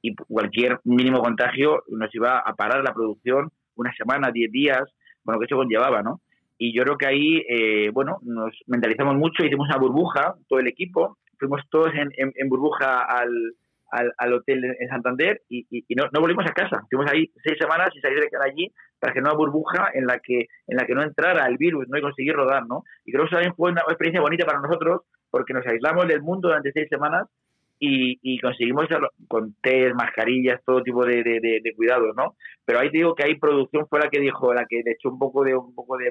[SPEAKER 3] y cualquier mínimo contagio nos iba a parar la producción una semana, diez días, bueno, que eso conllevaba, ¿no? Y yo creo que ahí, eh, bueno, nos mentalizamos mucho, hicimos una burbuja, todo el equipo, fuimos todos en burbuja al, al, al hotel en Santander y, y, no, no, volvimos a casa. Estuvimos ahí seis semanas y salir de allí para que no haya burbuja en la que en la que no entrara el virus, no y conseguir rodar, ¿no? Y creo que eso también fue una experiencia bonita para nosotros porque nos aislamos del mundo durante seis semanas y, y conseguimos con test, mascarillas, todo tipo de, de, cuidados, ¿no? Pero ahí te digo que hay producción fue la que dijo, la que le echó un poco de un poco de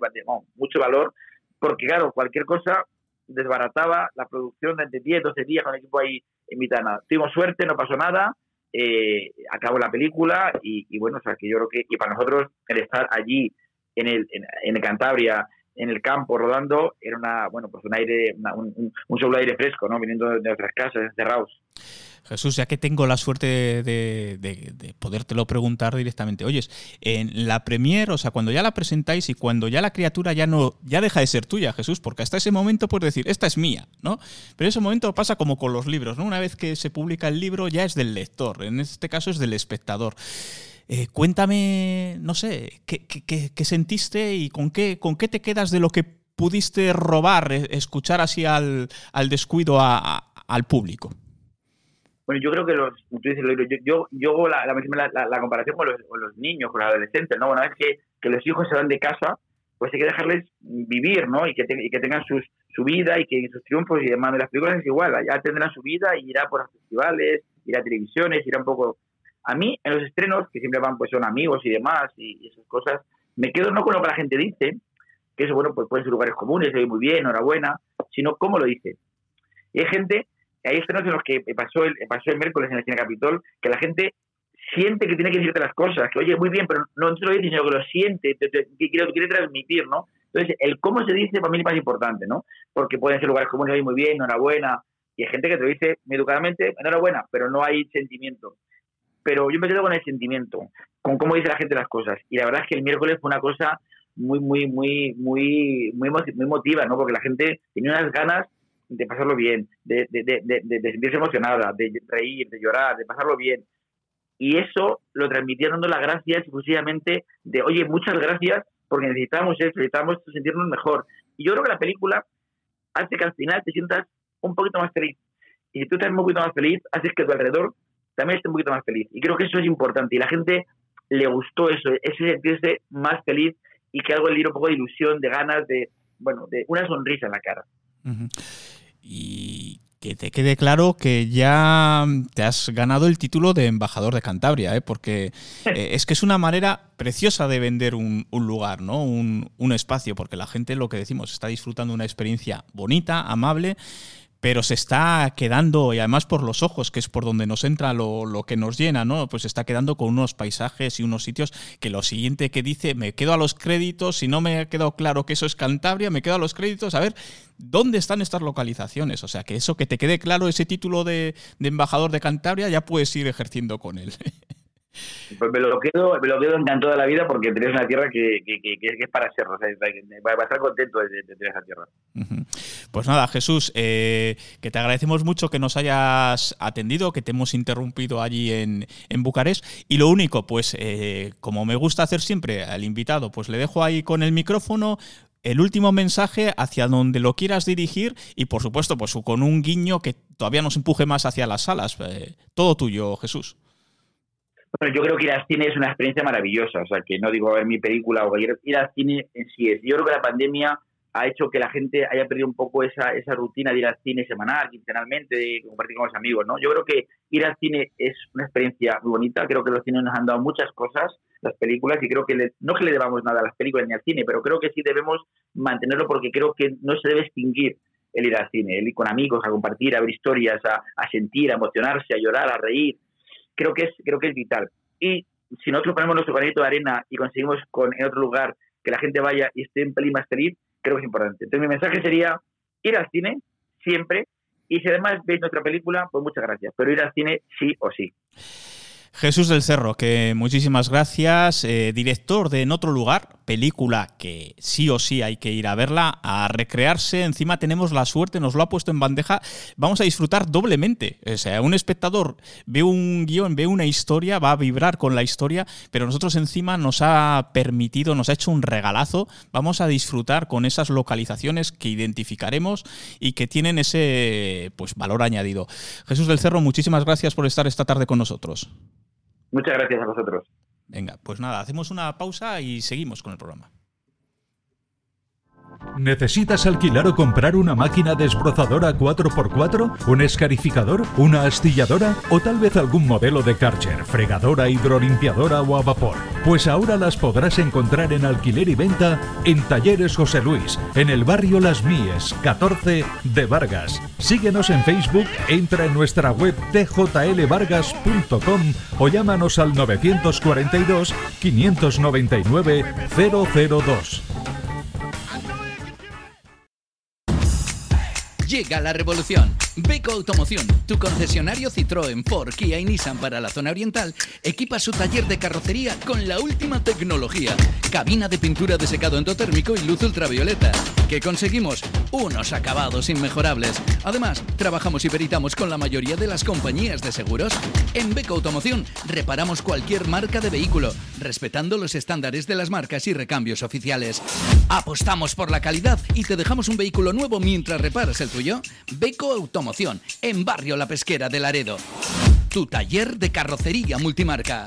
[SPEAKER 3] mucho valor, porque claro, cualquier cosa desbarataba la producción de 10, 12 días con el equipo ahí en mitad. Tuvimos suerte, no pasó nada, eh, acabó la película y, bueno, o sea, que yo creo que y para nosotros el estar allí en el, en, Cantabria, en el campo rodando, era una, bueno, pues un aire, un, un, solo aire fresco, ¿no? Viniendo de nuestras casas, encerrados.
[SPEAKER 2] Jesús, ya que tengo la suerte de, de, podértelo preguntar directamente, oyes, en la premier, o sea, cuando ya la presentáis y cuando ya la criatura ya no, ya deja de ser tuya, Jesús, porque hasta ese momento puedes decir, esta es mía, ¿no? Pero ese momento pasa como con los libros, ¿no? Una vez que se publica el libro ya es del lector, en este caso es del espectador. Eh, cuéntame, no sé, ¿qué, qué, sentiste y con qué, con qué te quedas de lo que pudiste robar, eh, escuchar así al, al descuido al público?
[SPEAKER 3] Bueno, yo creo que los, tú dices, yo, yo, yo la, la, la, comparación con los, con los, niños, con los adolescentes, ¿no? Una vez que, que, los hijos se van de casa, pues hay que dejarles vivir, ¿no? Y que, y que tengan sus, su vida y que sus triunfos y demás. De las películas es igual, ya tendrán su vida y irá por festivales, irá a televisiones, irá un poco... A mí, en los estrenos, que siempre van, pues son amigos y demás y, esas cosas, me quedo no con lo que la gente dice, que eso, bueno, pues pueden ser lugares comunes, se muy bien, enhorabuena, sino cómo lo dice. Y hay gente hay estrenos en los que pasó el, pasó el miércoles en el Cine Capitol, que la gente siente que tiene que decirte las cosas, que oye, muy bien, pero no, te lo dice, sino que lo siente, que quiere, quiere transmitir, ¿no? Entonces, el cómo se dice para mí es más importante, ¿no? Porque pueden ser lugares comunes, muy bien, enhorabuena, y hay gente que te lo dice educadamente, enhorabuena, pero no hay sentimiento. Pero yo me quedo con el sentimiento, con cómo dice la gente las cosas. Y la verdad es que el miércoles fue una cosa muy, muy, muy, muy, muy, emotiva, ¿no? Porque la gente tenía unas ganas de pasarlo bien, de, de, de, de, sentirse emocionada, de reír, de llorar, de pasarlo bien. Y eso lo transmitía dando las gracias exclusivamente de, oye, muchas gracias porque necesitamos eso, necesitamos sentirnos mejor. Y yo creo que la película hace que al final te sientas un poquito más feliz. Y si tú estás un poquito más feliz, haces que tu alrededor también esté un poquito más feliz. Y creo que eso es importante. Y la gente le gustó eso, ese sentirse más feliz y que algo le diera un poco de ilusión, de ganas, de, bueno, de una sonrisa en la cara.
[SPEAKER 2] Y que te quede claro que ya te has ganado el título de embajador de Cantabria, ¿eh? porque eh, es que es una manera preciosa de vender un, lugar, ¿no? Un, un, espacio, porque la gente, lo que decimos, está disfrutando una experiencia bonita, amable, pero se está quedando, y además por los ojos, que es por donde nos entra lo, lo, que nos llena, ¿no? Pues se está quedando con unos paisajes y unos sitios que lo siguiente que dice, me quedo a los créditos, si no me ha quedado claro que eso es Cantabria, me quedo a los créditos, a ver, ¿dónde están estas localizaciones? O sea, que eso que te quede claro, ese título de, de embajador de Cantabria, ya puedes ir ejerciendo con él.
[SPEAKER 3] Pues me lo quedo, me lo quedo encantado de la vida porque tenés una tierra que, que, es para ser, o sea, va a estar contento de, tener esa tierra.
[SPEAKER 2] Pues nada, Jesús, eh, que te agradecemos mucho que nos hayas atendido, que te hemos interrumpido allí en, en Bucarest. Y lo único, pues eh, como me gusta hacer siempre al invitado, pues le dejo ahí con el micrófono el último mensaje hacia donde lo quieras dirigir y por supuesto pues con un guiño que todavía nos empuje más hacia las salas. Eh, todo tuyo, Jesús.
[SPEAKER 3] Bueno, yo creo que ir al cine es una experiencia maravillosa, o sea, que no digo a ver mi película o ir, al cine en sí es. Yo creo que la pandemia ha hecho que la gente haya perdido un poco esa, esa rutina de ir al cine semanal, quincenalmente, de compartir con los amigos, ¿no? Yo creo que ir al cine es una experiencia muy bonita, creo que los cines nos han dado muchas cosas, las películas, y creo que no que le debamos nada a las películas ni al cine, pero creo que sí debemos mantenerlo porque creo que no se debe extinguir el ir al cine, el ir con amigos, a compartir, a ver historias, a sentir, a emocionarse, a llorar, a reír. Creo que es, creo que es vital. Y si nosotros ponemos nuestro granito de arena y conseguimos con, en otro lugar que la gente vaya y esté un pelín más feliz, creo que es importante. Entonces mi mensaje sería ir al cine siempre y si además veis nuestra película, pues muchas gracias, pero ir al cine sí o sí.
[SPEAKER 2] Jesús del Cerro, que muchísimas gracias, eh, director de En otro lugar, película que sí o sí hay que ir a verla, a recrearse, encima tenemos la suerte, nos lo ha puesto en bandeja, vamos a disfrutar doblemente, o sea, un espectador ve un guion, ve una historia, va a vibrar con la historia, pero nosotros encima nos ha permitido, nos ha hecho un regalazo, vamos a disfrutar con esas localizaciones que identificaremos y que tienen ese pues valor añadido. Jesús del Cerro, muchísimas gracias por estar esta tarde con nosotros.
[SPEAKER 3] Muchas gracias a vosotros.
[SPEAKER 2] Venga, pues nada, hacemos una pausa y seguimos con el programa.
[SPEAKER 4] ¿Necesitas alquilar o comprar una máquina desbrozadora 4x4? ¿Un escarificador? ¿Una astilladora? ¿O tal vez algún modelo de Karcher, fregadora, hidrolimpiadora o a vapor? Pues ahora las podrás encontrar en alquiler y venta en Talleres José Luis, en el barrio Las Mies, 14 de Vargas. Síguenos en Facebook, entra en nuestra web tjlvargas.com o llámanos al 942 599 002.
[SPEAKER 5] Llega la revolución. Beco Automoción, tu concesionario Citroën, Ford, Kia y Nissan para la zona oriental, equipa su taller de carrocería con la última tecnología. Cabina de pintura de secado endotérmico y luz ultravioleta. ¿Qué conseguimos? Unos acabados inmejorables. Además, trabajamos y peritamos con la mayoría de las compañías de seguros. En Beco Automoción reparamos cualquier marca de vehículo, respetando los estándares de las marcas y recambios oficiales. Apostamos por la calidad y te dejamos un vehículo nuevo mientras reparas el Beco Automoción, en Barrio La Pesquera de Laredo. Tu taller de carrocería multimarca.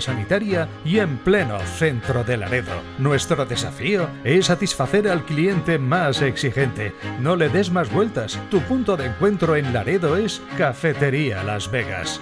[SPEAKER 4] sanitaria y en pleno centro de Laredo. Nuestro desafío es satisfacer al cliente más exigente. No le des más vueltas. Tu punto de encuentro en Laredo es Cafetería Las Vegas.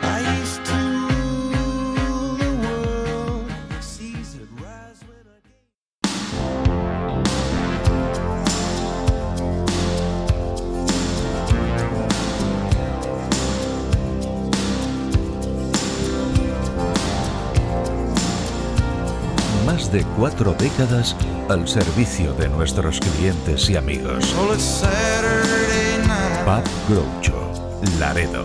[SPEAKER 4] Más de cuatro décadas al servicio de nuestros clientes y amigos. Pub Groucho, Laredo.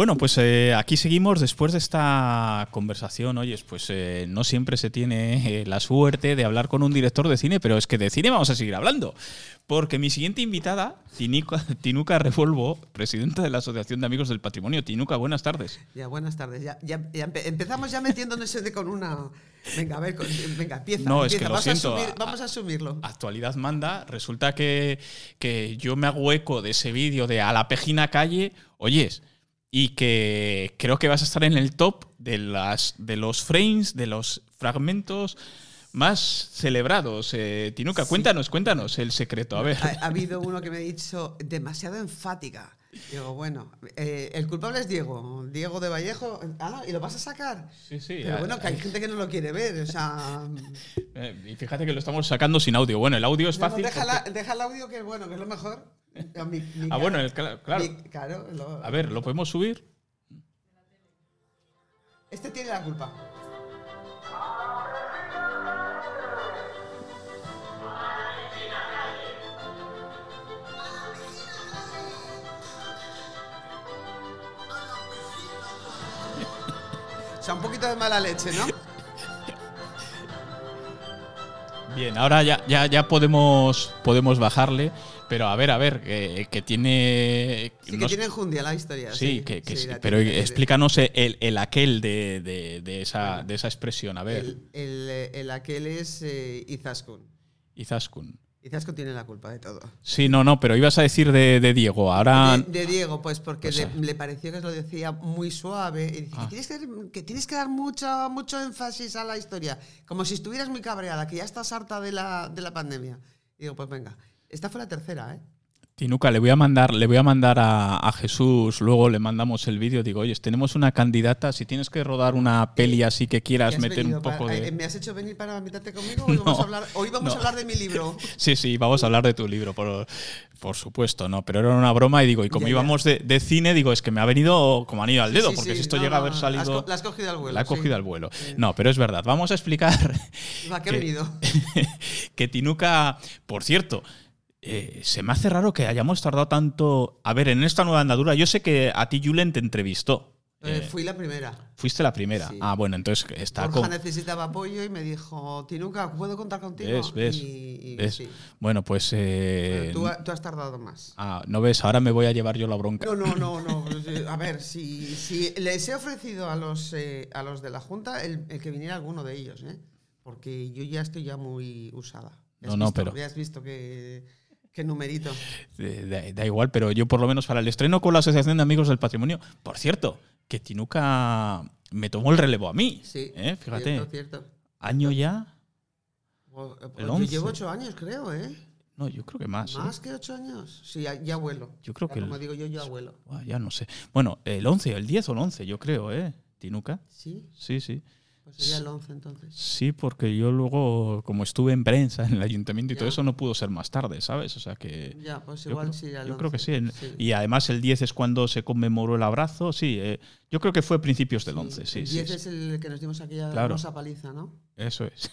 [SPEAKER 2] Bueno, pues eh, aquí seguimos después de esta conversación. Oyes, pues eh, no siempre se tiene eh, la suerte de hablar con un director de cine, pero es que de cine vamos a seguir hablando. Porque mi siguiente invitada, Tinuca, Tinuca Revolvo, presidenta de la Asociación de Amigos del Patrimonio. Tinuca, buenas tardes.
[SPEAKER 6] Ya, buenas tardes. Ya, ya- ya empe- empezamos ya metiéndonos con una. Venga, a ver, con- venga, empieza.
[SPEAKER 2] No, es
[SPEAKER 6] empieza.
[SPEAKER 2] que lo
[SPEAKER 6] Vamos a
[SPEAKER 2] siento,
[SPEAKER 6] asumir-
[SPEAKER 2] a-
[SPEAKER 6] vamos a asumirlo.
[SPEAKER 2] Actualidad manda. Resulta que, que yo me hago eco de ese vídeo de A la Pejina Calle. Oyes, y que creo que vas a estar en el top de, las, de los frames, de los fragmentos más celebrados. Eh, Tinuca, cuéntanos, cuéntanos el secreto. A ver.
[SPEAKER 6] Ha, ha habido uno que me ha dicho demasiado enfática. Digo, bueno, eh, el culpable es Diego, Diego de Vallejo. Ah, no, ¿y lo vas a sacar?
[SPEAKER 2] Sí, sí.
[SPEAKER 6] Pero bueno, que hay gente que no lo quiere ver, o sea...
[SPEAKER 2] eh, y fíjate que lo estamos sacando sin audio. Bueno, el audio es
[SPEAKER 6] no, no,
[SPEAKER 2] fácil.
[SPEAKER 6] deja, la- deja el audio que bueno, que es lo mejor. A mi- mi
[SPEAKER 2] Ah, bueno, el- claro. claro.
[SPEAKER 6] mi- claro, lo-
[SPEAKER 2] A ver, ¿lo podemos subir?
[SPEAKER 6] Este tiene la culpa. O sea, un poquito de mala leche, ¿no?
[SPEAKER 2] Bien, ahora ya, ya, ya podemos, podemos bajarle. Pero a ver, a ver, que, que tiene.
[SPEAKER 6] Sí, que
[SPEAKER 2] no-
[SPEAKER 6] tiene enjundia la historia.
[SPEAKER 2] Sí, que, que sí, pero
[SPEAKER 6] tiene.
[SPEAKER 2] explícanos el, el aquel de, de- de esa, de esa expresión. A ver,
[SPEAKER 6] El, el, el aquel es eh, Izaskun.
[SPEAKER 2] Izaskun.
[SPEAKER 6] Izaskun tiene la culpa de todo.
[SPEAKER 2] Sí, no, no, pero ibas a decir de, de Diego. Ahora.
[SPEAKER 6] De, de Diego, pues porque
[SPEAKER 2] Pues,
[SPEAKER 6] le, le pareció que lo decía muy suave. Y dice,
[SPEAKER 2] Ah.
[SPEAKER 6] que, tienes que, dar- que tienes que dar mucho, mucho énfasis a la historia. Como si estuvieras muy cabreada, que ya estás harta de la, de la pandemia. Y digo, pues venga. Esta fue la tercera, ¿eh?
[SPEAKER 2] Tinuca, le voy a mandar, le voy a mandar a, a Jesús, luego le mandamos el vídeo, digo, oye, tenemos una candidata, si tienes que rodar una peli así que
[SPEAKER 6] ¿Qué
[SPEAKER 2] quieras
[SPEAKER 6] has
[SPEAKER 2] meter un poco
[SPEAKER 6] para-
[SPEAKER 2] de...
[SPEAKER 6] eh, ¿Me has hecho venir para meterte conmigo? Hoy vamos,
[SPEAKER 2] No,
[SPEAKER 6] a, hablar, hoy vamos
[SPEAKER 2] no.
[SPEAKER 6] a hablar de mi libro.
[SPEAKER 2] Sí, sí, vamos a hablar de tu libro, por, por supuesto, ¿no? Pero era una broma y digo, y como
[SPEAKER 6] Ya, ya.
[SPEAKER 2] íbamos de, de cine, digo, es que me ha venido como anillo al dedo,
[SPEAKER 6] Sí,
[SPEAKER 2] porque
[SPEAKER 6] sí,
[SPEAKER 2] si esto
[SPEAKER 6] no,
[SPEAKER 2] llega a haber
[SPEAKER 6] has
[SPEAKER 2] salido...
[SPEAKER 6] La has cogido al vuelo.
[SPEAKER 2] La he
[SPEAKER 6] sí.
[SPEAKER 2] cogido al vuelo. No, pero es verdad. Vamos a explicar
[SPEAKER 6] ¿A qué ha
[SPEAKER 2] que-
[SPEAKER 6] venido?
[SPEAKER 2] que Tinuca, por cierto, eh, se me hace raro que hayamos tardado tanto. A ver, en esta nueva andadura, yo sé que a ti Julen te entrevistó.
[SPEAKER 6] Eh,
[SPEAKER 2] Eh,
[SPEAKER 6] fui la primera.
[SPEAKER 2] fuiste la primera.
[SPEAKER 6] Sí.
[SPEAKER 2] Ah, bueno, entonces está
[SPEAKER 6] Borja
[SPEAKER 2] con.
[SPEAKER 6] necesitaba apoyo y me dijo, Tinuca, ¿puedo contar contigo?
[SPEAKER 2] ¿Ves? ¿Ves?
[SPEAKER 6] Y, y
[SPEAKER 2] ¿Ves?
[SPEAKER 6] sí.
[SPEAKER 2] Bueno, pues. eh,
[SPEAKER 6] tú, tú has tardado más.
[SPEAKER 2] ah, no ves, ahora me voy a llevar yo la bronca.
[SPEAKER 6] No, no, no, no. A ver, si, si les he ofrecido a los, eh, a los de la Junta el, el que viniera alguno de ellos, ¿eh? Porque yo ya estoy ya muy usada.
[SPEAKER 2] No, no,
[SPEAKER 6] visto,
[SPEAKER 2] pero-
[SPEAKER 6] Ya has visto que, que numerito.
[SPEAKER 2] Eh, Da, da igual, pero yo por lo menos para el estreno con la Asociación de Amigos del Patrimonio. Por cierto, que Tinuca me tomó el relevo a mí.
[SPEAKER 6] Sí.
[SPEAKER 2] ¿eh? Fíjate,
[SPEAKER 6] Cierto, cierto.
[SPEAKER 2] año ya.
[SPEAKER 6] O- eh,
[SPEAKER 2] El
[SPEAKER 6] yo
[SPEAKER 2] 11.
[SPEAKER 6] llevo ocho años, creo, ¿eh?
[SPEAKER 2] No, yo creo que más. ¿eh?
[SPEAKER 6] ¿Más que ocho años? Sí, ya, ya abuelo.
[SPEAKER 2] Yo creo
[SPEAKER 6] Ya
[SPEAKER 2] que el-
[SPEAKER 6] Como digo yo, yo abuelo.
[SPEAKER 2] Ya no sé. Bueno, el 11, el 10 o el 11, yo creo, ¿eh? Tinuca.
[SPEAKER 6] Sí,
[SPEAKER 2] Sí, sí.
[SPEAKER 6] Pues sería el 11 entonces.
[SPEAKER 2] Sí, porque yo luego, como estuve en prensa en el ayuntamiento y todo
[SPEAKER 6] Ya.
[SPEAKER 2] eso, no pudo ser más tarde, ¿sabes? O sea que.
[SPEAKER 6] Ya, pues igual
[SPEAKER 2] creo,
[SPEAKER 6] sí el
[SPEAKER 2] yo creo que
[SPEAKER 6] 11,
[SPEAKER 2] sí.
[SPEAKER 6] Sí.
[SPEAKER 2] Y además el 10 es cuando se conmemoró el abrazo. Sí, eh, yo creo que fue principios del 11. Sí,
[SPEAKER 6] el
[SPEAKER 2] sí,
[SPEAKER 6] 10
[SPEAKER 2] sí.
[SPEAKER 6] es el que nos dimos aquella
[SPEAKER 2] Claro.
[SPEAKER 6] hermosa paliza, ¿no?
[SPEAKER 2] Eso es.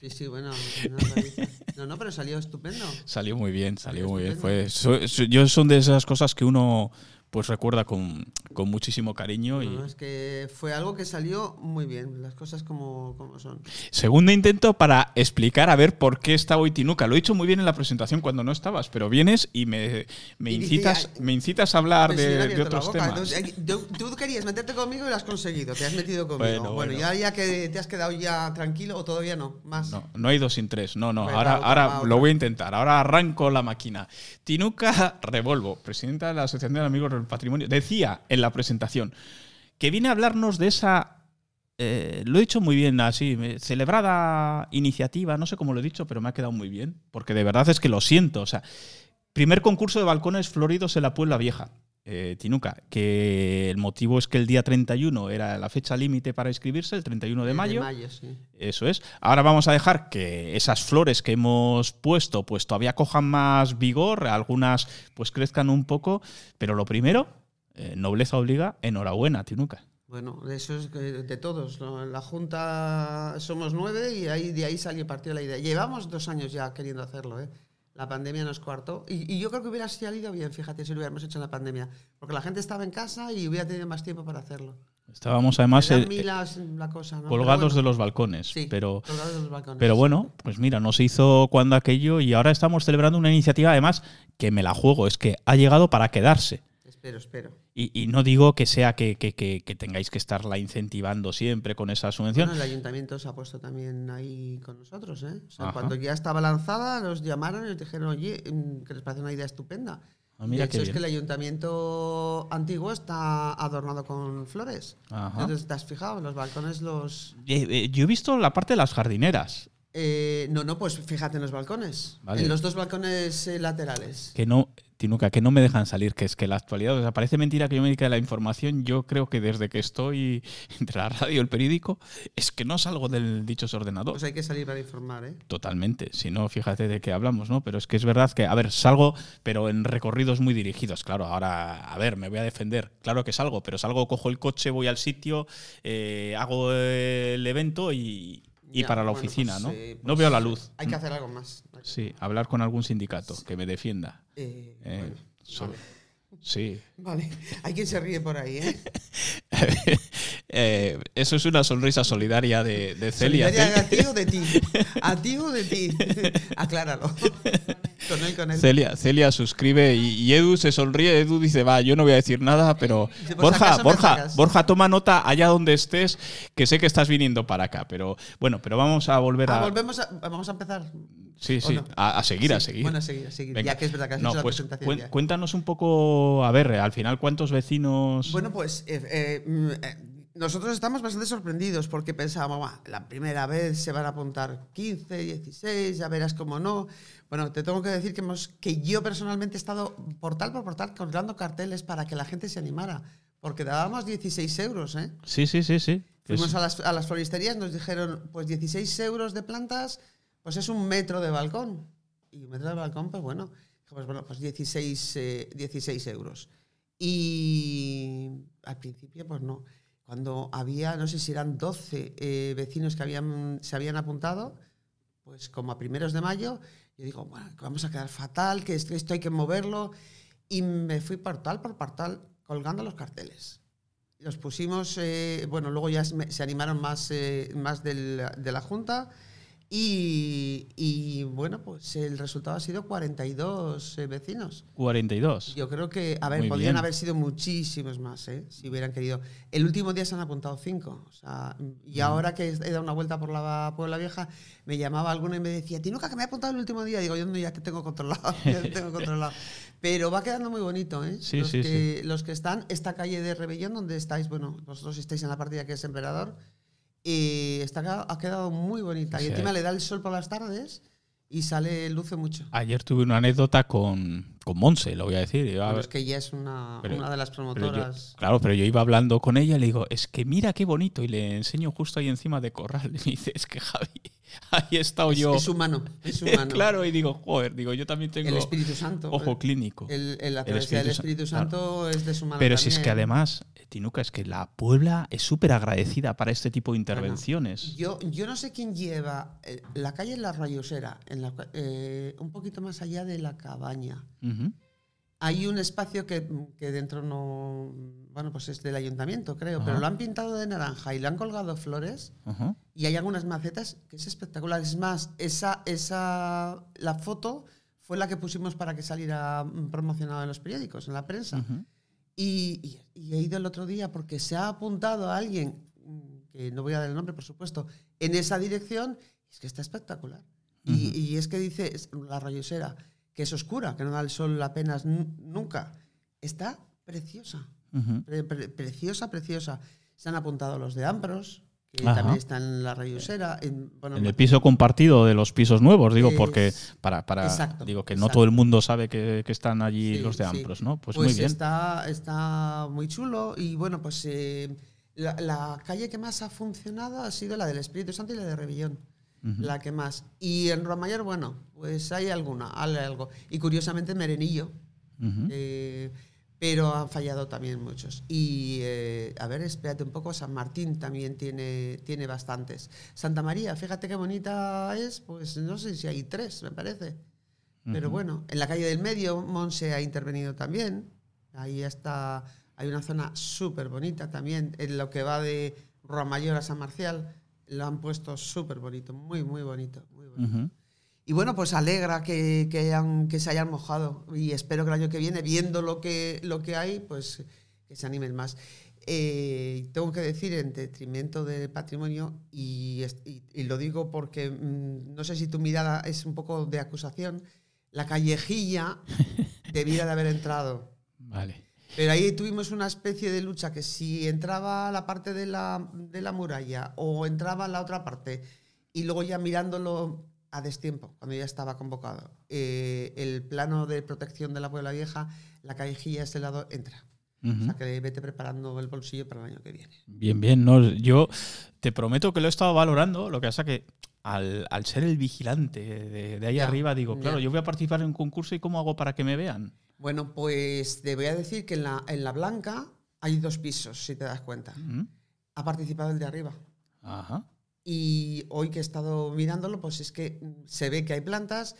[SPEAKER 6] Sí, sí, bueno. No, no, pero salió estupendo.
[SPEAKER 2] Salió muy bien, salió
[SPEAKER 6] Salió
[SPEAKER 2] muy bien.
[SPEAKER 6] estupendo.
[SPEAKER 2] Fue, so- yo son de esas cosas que uno pues recuerda con, con muchísimo cariño. y
[SPEAKER 6] No, es que fue algo que salió muy bien, las cosas como, como son.
[SPEAKER 2] Segundo intento para explicar a ver por qué está hoy Tinuca. Lo he dicho muy bien en la presentación cuando no estabas, pero vienes y me, me
[SPEAKER 6] Y
[SPEAKER 2] incitas,
[SPEAKER 6] "Ay,
[SPEAKER 2] me incitas a hablar de, de otros temas.
[SPEAKER 6] Entonces, tú, tú querías meterte conmigo y lo has conseguido, te has metido conmigo.
[SPEAKER 2] Bueno,
[SPEAKER 6] Bueno,
[SPEAKER 2] bueno.
[SPEAKER 6] ya, ya que te has quedado ya tranquilo o todavía no, más.
[SPEAKER 2] No, no hay dos sin tres. No, no. Ahora
[SPEAKER 6] otra,
[SPEAKER 2] ahora
[SPEAKER 6] otra.
[SPEAKER 2] lo voy a intentar. Ahora arranco la máquina. Tinuca Revolvo, presidenta de la Asociación de Amigos Patrimonio, decía en la presentación que viene a hablarnos de esa. eh, lo he dicho muy bien así, celebrada iniciativa, no sé cómo lo he dicho, pero me ha quedado muy bien, porque de verdad es que lo siento. O sea, primer concurso de balcones floridos en la Puebla Vieja. Eh, Tinuca, que el motivo es que el día 31 era la fecha límite para inscribirse, el 31 de mayo.
[SPEAKER 6] De mayo, sí.
[SPEAKER 2] Eso es. Ahora vamos a dejar que esas flores que hemos puesto pues todavía cojan más vigor, algunas pues crezcan un poco, pero lo primero, eh, nobleza obliga, enhorabuena, Tinuca.
[SPEAKER 6] Bueno, eso es de todos. la Junta somos nueve y ahí, de ahí salió partió la idea. Llevamos dos años ya queriendo hacerlo, ¿eh? La pandemia nos coartó. Y, y yo creo que hubiera salido bien, fíjate, si lo hubiéramos hecho en la pandemia. Porque la gente estaba en casa y hubiera tenido más tiempo para hacerlo.
[SPEAKER 2] Estábamos además eh,
[SPEAKER 6] mil las- la cosa, ¿no?
[SPEAKER 2] colgados de los balcones,
[SPEAKER 6] sí,
[SPEAKER 2] pero
[SPEAKER 6] colgados de los balcones.
[SPEAKER 2] pero bueno, pues mira, no se hizo cuando aquello y ahora estamos celebrando una iniciativa además que me la juego, es que ha llegado para quedarse.
[SPEAKER 6] Espero, espero.
[SPEAKER 2] Y, y no digo que sea que, que- que- que tengáis que estarla incentivando siempre con esa subvención.
[SPEAKER 6] Bueno, el ayuntamiento se ha puesto también ahí con nosotros, ¿eh? O sea, cuando ya estaba lanzada, nos llamaron y nos dijeron, oye, mm, que les parece una idea estupenda.
[SPEAKER 2] Ah, mira
[SPEAKER 6] de hecho, es que el ayuntamiento antiguo está adornado con flores.
[SPEAKER 2] Ajá.
[SPEAKER 6] Entonces, ¿te has fijado? Los balcones los...
[SPEAKER 2] Eh, eh, yo he visto la parte de las jardineras.
[SPEAKER 6] Eh, no, no, pues fíjate en los balcones.
[SPEAKER 2] Vale.
[SPEAKER 6] En los dos balcones eh, laterales.
[SPEAKER 2] Que no, Tinuca, que no me dejan salir, que es que la actualidad, o sea, parece mentira que yo me dedique a la información, yo creo que desde que estoy entre la radio y el periódico, es que no salgo del dichoso ordenador.
[SPEAKER 6] Pues hay que salir para informar, ¿eh?
[SPEAKER 2] Totalmente, si no, fíjate de qué hablamos, ¿no? Pero es que es verdad que, a ver, salgo, pero en recorridos muy dirigidos, claro, ahora, a ver, me voy a defender, claro que salgo, pero salgo, cojo el coche, voy al sitio, eh, hago el evento y, y
[SPEAKER 6] Ya,
[SPEAKER 2] para la
[SPEAKER 6] bueno,
[SPEAKER 2] oficina,
[SPEAKER 6] pues,
[SPEAKER 2] ¿no?
[SPEAKER 6] eh,
[SPEAKER 2] no
[SPEAKER 6] pues,
[SPEAKER 2] veo la luz.
[SPEAKER 6] Hay que hacer algo más.
[SPEAKER 2] Sí, hablar con algún sindicato que me defienda.
[SPEAKER 6] Eh,
[SPEAKER 2] Eh,
[SPEAKER 6] bueno, vale.
[SPEAKER 2] Sí.
[SPEAKER 6] Vale, hay quien se ríe por ahí, ¿eh?
[SPEAKER 2] Eh, eso es una sonrisa solidaria de, de Celia.
[SPEAKER 6] Solidaria ¿A ti o de ti? ¿A ti o de ti? Acláralo. Con él, con él.
[SPEAKER 2] Celia, Celia suscribe y, y Edu se sonríe. Edu dice, va, yo no voy a decir nada, pero
[SPEAKER 6] Dice, "Por si
[SPEAKER 2] Borja, Borja,
[SPEAKER 6] sacas".
[SPEAKER 2] Borja, toma nota allá donde estés, que sé que estás viniendo para acá. Pero bueno, pero vamos a volver
[SPEAKER 6] Ah,
[SPEAKER 2] a.
[SPEAKER 6] volvemos a, vamos a empezar.
[SPEAKER 2] Sí,
[SPEAKER 6] ¿o
[SPEAKER 2] sí,
[SPEAKER 6] no?
[SPEAKER 2] a, a seguir, a seguir.
[SPEAKER 6] Bueno, a seguir, a seguir.
[SPEAKER 2] Venga.
[SPEAKER 6] Ya que es verdad que has
[SPEAKER 2] No,
[SPEAKER 6] hecho la
[SPEAKER 2] pues,
[SPEAKER 6] presentación.
[SPEAKER 2] cuen-
[SPEAKER 6] ya.
[SPEAKER 2] cuéntanos un poco, a ver, al final, ¿cuántos vecinos?
[SPEAKER 6] Bueno, pues eh, eh, mm, eh, nosotros estamos bastante sorprendidos porque pensábamos, "Buah, la primera vez se van a apuntar 15, 16, ya verás cómo no. Bueno, te tengo que decir que, hemos, que yo personalmente he estado portal por portal colgando carteles para que la gente se animara, porque dábamos 16 euros, ¿eh?
[SPEAKER 2] Sí, sí, sí, sí.
[SPEAKER 6] Fuimos
[SPEAKER 2] Es-
[SPEAKER 6] a las, a las floristerías, nos dijeron, pues 16 euros de plantas, pues es un metro de balcón. Y un metro de balcón, pues bueno, pues bueno, pues 16, eh, 16 euros. Y al principio, pues no. Cuando había, no sé si eran 12 eh, vecinos que habían, se habían apuntado, pues como a primeros de mayo, yo digo, bueno, que vamos a quedar fatal, que esto, esto hay que moverlo. Y me fui portal por portal colgando los carteles. Los pusimos, eh, bueno, luego ya se animaron más, eh, más del- de la Junta y, y, bueno, pues el resultado ha sido 42 eh, vecinos.
[SPEAKER 2] 42.
[SPEAKER 6] Yo creo que, a ver,
[SPEAKER 2] Muy
[SPEAKER 6] podrían
[SPEAKER 2] bien.
[SPEAKER 6] haber sido muchísimos más, ¿eh? si hubieran querido. El último día se han apuntado cinco. O sea, y ahora que he dado una vuelta por la Puebla Vieja, me llamaba alguno y me decía, Tinuca, que me he apuntado el último día. Digo, yo no, ya te tengo controlado, ya te tengo controlado. Pero va quedando muy bonito, ¿eh?
[SPEAKER 2] Sí,
[SPEAKER 6] los,
[SPEAKER 2] sí,
[SPEAKER 6] que, los que están, esta calle de Rebellón, donde estáis, bueno, vosotros estáis en la partida que es Emperador, y está, ha quedado muy bonita.
[SPEAKER 2] Sí,
[SPEAKER 6] y encima le da el sol por las tardes y sale, luce mucho.
[SPEAKER 2] Ayer tuve una anécdota con, con Monse, lo voy a decir. Iba-
[SPEAKER 6] Bueno, es que ella es una,
[SPEAKER 2] Pero-
[SPEAKER 6] una de las
[SPEAKER 2] pero yo-
[SPEAKER 6] promotoras.
[SPEAKER 2] claro, pero yo iba hablando con ella y le digo, es que mira qué bonito. Y le enseño justo ahí encima de corral. Y me dice, es que Javi, ahí he estado
[SPEAKER 6] Es,
[SPEAKER 2] yo.
[SPEAKER 6] es humano, es humano.
[SPEAKER 2] claro, y digo, joder, digo, yo también tengo
[SPEAKER 6] el Espíritu Santo.
[SPEAKER 2] ojo clínico.
[SPEAKER 6] El, el- la del
[SPEAKER 2] Espíritu
[SPEAKER 6] Espíritu
[SPEAKER 2] San-
[SPEAKER 6] Santo es de su mano.
[SPEAKER 2] Pero si es que además, eh, Tinuca, es que la Puebla es súper agradecida para este tipo de intervenciones.
[SPEAKER 6] Yo, yo no sé quién lleva eh, la calle La Rayosera, en la, eh, un poquito más allá de la cabaña.
[SPEAKER 2] Ujú.
[SPEAKER 6] Hay un espacio que, que dentro no. Bueno, pues es del ayuntamiento, creo, pero
[SPEAKER 2] Ajá.
[SPEAKER 6] lo han pintado de naranja y le han colgado flores.
[SPEAKER 2] Ajá.
[SPEAKER 6] Y hay algunas macetas que es espectacular. Es más, esa, esa, la foto fue la que pusimos para que saliera mm, promocionado en los periódicos, en la prensa. Y, y- y he ido el otro día porque se ha apuntado a alguien, mm, que no voy a dar el nombre, por supuesto, en esa dirección. Es que está espectacular. Y- y, es que dice la rayosera, que es oscura, que no da el sol apenas nu- nunca. Está preciosa.
[SPEAKER 2] Ujú.
[SPEAKER 6] Pre- pre- preciosa, preciosa. Se han apuntado los de Ambros, que
[SPEAKER 2] Ajá.
[SPEAKER 6] también están en la rayosera. En, bueno,
[SPEAKER 2] En el piso compartido de los pisos nuevos, digo,
[SPEAKER 6] Es-
[SPEAKER 2] porque para, para
[SPEAKER 6] exacto,
[SPEAKER 2] digo que no
[SPEAKER 6] exacto.
[SPEAKER 2] todo el mundo sabe que, que están allí
[SPEAKER 6] Sí,
[SPEAKER 2] los de
[SPEAKER 6] sí.
[SPEAKER 2] Ampros, ¿no? Pues,
[SPEAKER 6] Pues,
[SPEAKER 2] muy bien.
[SPEAKER 6] Está, está muy chulo y bueno, pues eh, la, la calle que más ha funcionado ha sido la del Espíritu Santo y la de La que más. Y en Romayor, bueno, pues hay alguna, hay algo. Y curiosamente Merenillo, eh, pero han fallado también muchos. Y eh, a ver, espérate un poco, San Martín también tiene, tiene bastantes. Santa María, fíjate qué bonita es, pues no sé si hay tres, me parece. Pero bueno, en la calle del medio, Monse ha intervenido también. Ahí está, hay una zona súper bonita también. En lo que va de Mayor a San Marcial, lo han puesto súper bonito, muy, muy bonito. Muy bonito. Y bueno, pues alegra que, que, hayan- que se hayan mojado y espero que el año que viene, viendo lo que, lo que hay, pues que se animen más. Eh, tengo que decir, en detrimento del patrimonio, y, est- y- y lo digo porque mm, no sé si tu mirada es un poco de acusación, la callejilla debiera de haber entrado.
[SPEAKER 2] Vale.
[SPEAKER 6] Pero ahí tuvimos una especie de lucha que si entraba la parte de la, de la muralla o entraba la otra parte Y luego ya mirándolo a destiempo, cuando ya estaba convocado, eh, el plano de protección de la Puebla Vieja, la callejilla de ese lado entra. O sea que vete preparando el bolsillo para el año que viene.
[SPEAKER 2] Bien, bien. No, yo te prometo que lo he estado valorando. Lo que pasa que al, al ser el vigilante de, de ahí
[SPEAKER 6] Ya,
[SPEAKER 2] arriba, digo,
[SPEAKER 6] ya.
[SPEAKER 2] claro, yo voy a participar en un concurso y ¿cómo hago para que me vean?
[SPEAKER 6] Bueno, pues te voy a decir que en la, en la Blanca hay dos pisos, si te das cuenta. Ha participado el de arriba.
[SPEAKER 2] Ajá.
[SPEAKER 6] Y hoy que he estado mirándolo, pues es que se ve que hay plantas,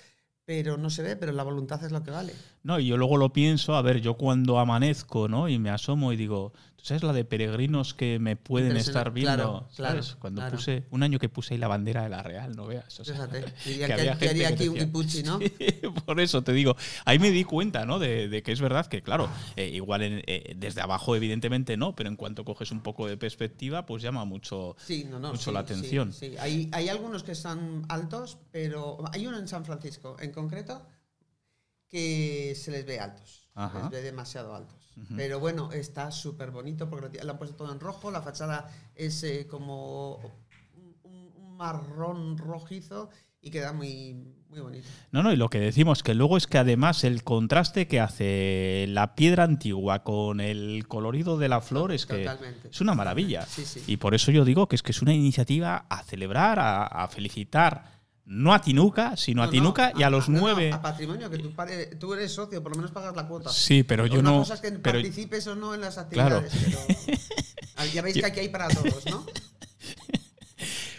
[SPEAKER 6] pero no se ve, pero la voluntad es lo que vale.
[SPEAKER 2] No, y yo luego lo pienso, a ver, yo cuando amanezco, ¿no? Y me asomo y digo, ¿tú sabes la de peregrinos que me pueden estar viendo?
[SPEAKER 6] claro.
[SPEAKER 2] Cuando
[SPEAKER 6] claro.
[SPEAKER 2] puse, un año que puse ahí la bandera de la Real, no veas. o sea,
[SPEAKER 6] Fíjate, diría
[SPEAKER 2] que
[SPEAKER 6] que,
[SPEAKER 2] había
[SPEAKER 6] que
[SPEAKER 2] gente
[SPEAKER 6] haría aquí un kipuchi, ¿no?
[SPEAKER 2] Por eso te digo, ahí me di cuenta, ¿no? De, de que es verdad que, claro, eh, igual en- eh, desde abajo, evidentemente no, pero en cuanto coges un poco de perspectiva, pues llama mucho,
[SPEAKER 6] Sí, no, no.
[SPEAKER 2] mucho
[SPEAKER 6] sí,
[SPEAKER 2] la atención.
[SPEAKER 6] Sí, Hay, hay algunos que están altos, pero hay uno en San Francisco, en concreto, que se les ve altos.
[SPEAKER 2] Ajá.
[SPEAKER 6] Les ve demasiado altos. Pero bueno, está súper bonito porque lo han puesto todo en rojo. La fachada es eh, como un, marrón rojizo y queda muy, muy bonito.
[SPEAKER 2] No, no, y lo que decimos que luego es que además el contraste que hace la piedra antigua con el colorido de la flor es que
[SPEAKER 6] Totalmente.
[SPEAKER 2] es una maravilla.
[SPEAKER 6] Sí, sí.
[SPEAKER 2] Y por eso yo digo que es que es una iniciativa a celebrar, a, a felicitar, no a Tinuca, sino a
[SPEAKER 6] no,
[SPEAKER 2] Tinuca y a los
[SPEAKER 6] no,
[SPEAKER 2] nueve.
[SPEAKER 6] a patrimonio, que tú, tú eres socio, por lo menos pagas la cuota.
[SPEAKER 2] Sí, pero yo
[SPEAKER 6] Una
[SPEAKER 2] no.
[SPEAKER 6] cosa es que
[SPEAKER 2] pero-
[SPEAKER 6] participes o no en las
[SPEAKER 2] Claro.
[SPEAKER 6] actividades. pero- Ah, ya veis que aquí hay para todos, ¿no?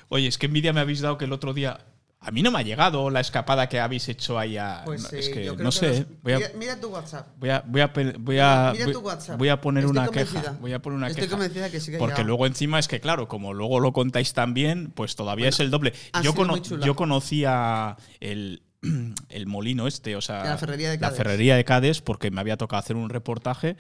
[SPEAKER 2] Oye, es que envidia me habéis dado que el otro día. A mí no me ha llegado la escapada que habéis hecho ahí a.
[SPEAKER 6] Pues
[SPEAKER 2] no, es que
[SPEAKER 6] yo creo
[SPEAKER 2] no
[SPEAKER 6] que
[SPEAKER 2] sé.
[SPEAKER 6] los-.
[SPEAKER 2] Voy a,
[SPEAKER 6] mira, mira tu WhatsApp.
[SPEAKER 2] voy a, voy a, voy a,
[SPEAKER 6] Mira tu WhatsApp.
[SPEAKER 2] voy a poner
[SPEAKER 6] Estoy
[SPEAKER 2] una
[SPEAKER 6] convencida.
[SPEAKER 2] queja. Voy a poner una
[SPEAKER 6] Estoy
[SPEAKER 2] queja.
[SPEAKER 6] convencida que sí que
[SPEAKER 2] Porque luego encima es que, claro, como luego lo contáis también, pues todavía es el doble. Yo, cono- yo conocía el, el molino este, o sea,
[SPEAKER 6] la ferrería de
[SPEAKER 2] la
[SPEAKER 6] Cádiz.
[SPEAKER 2] ferrería de Cádiz, porque me había tocado hacer un reportaje.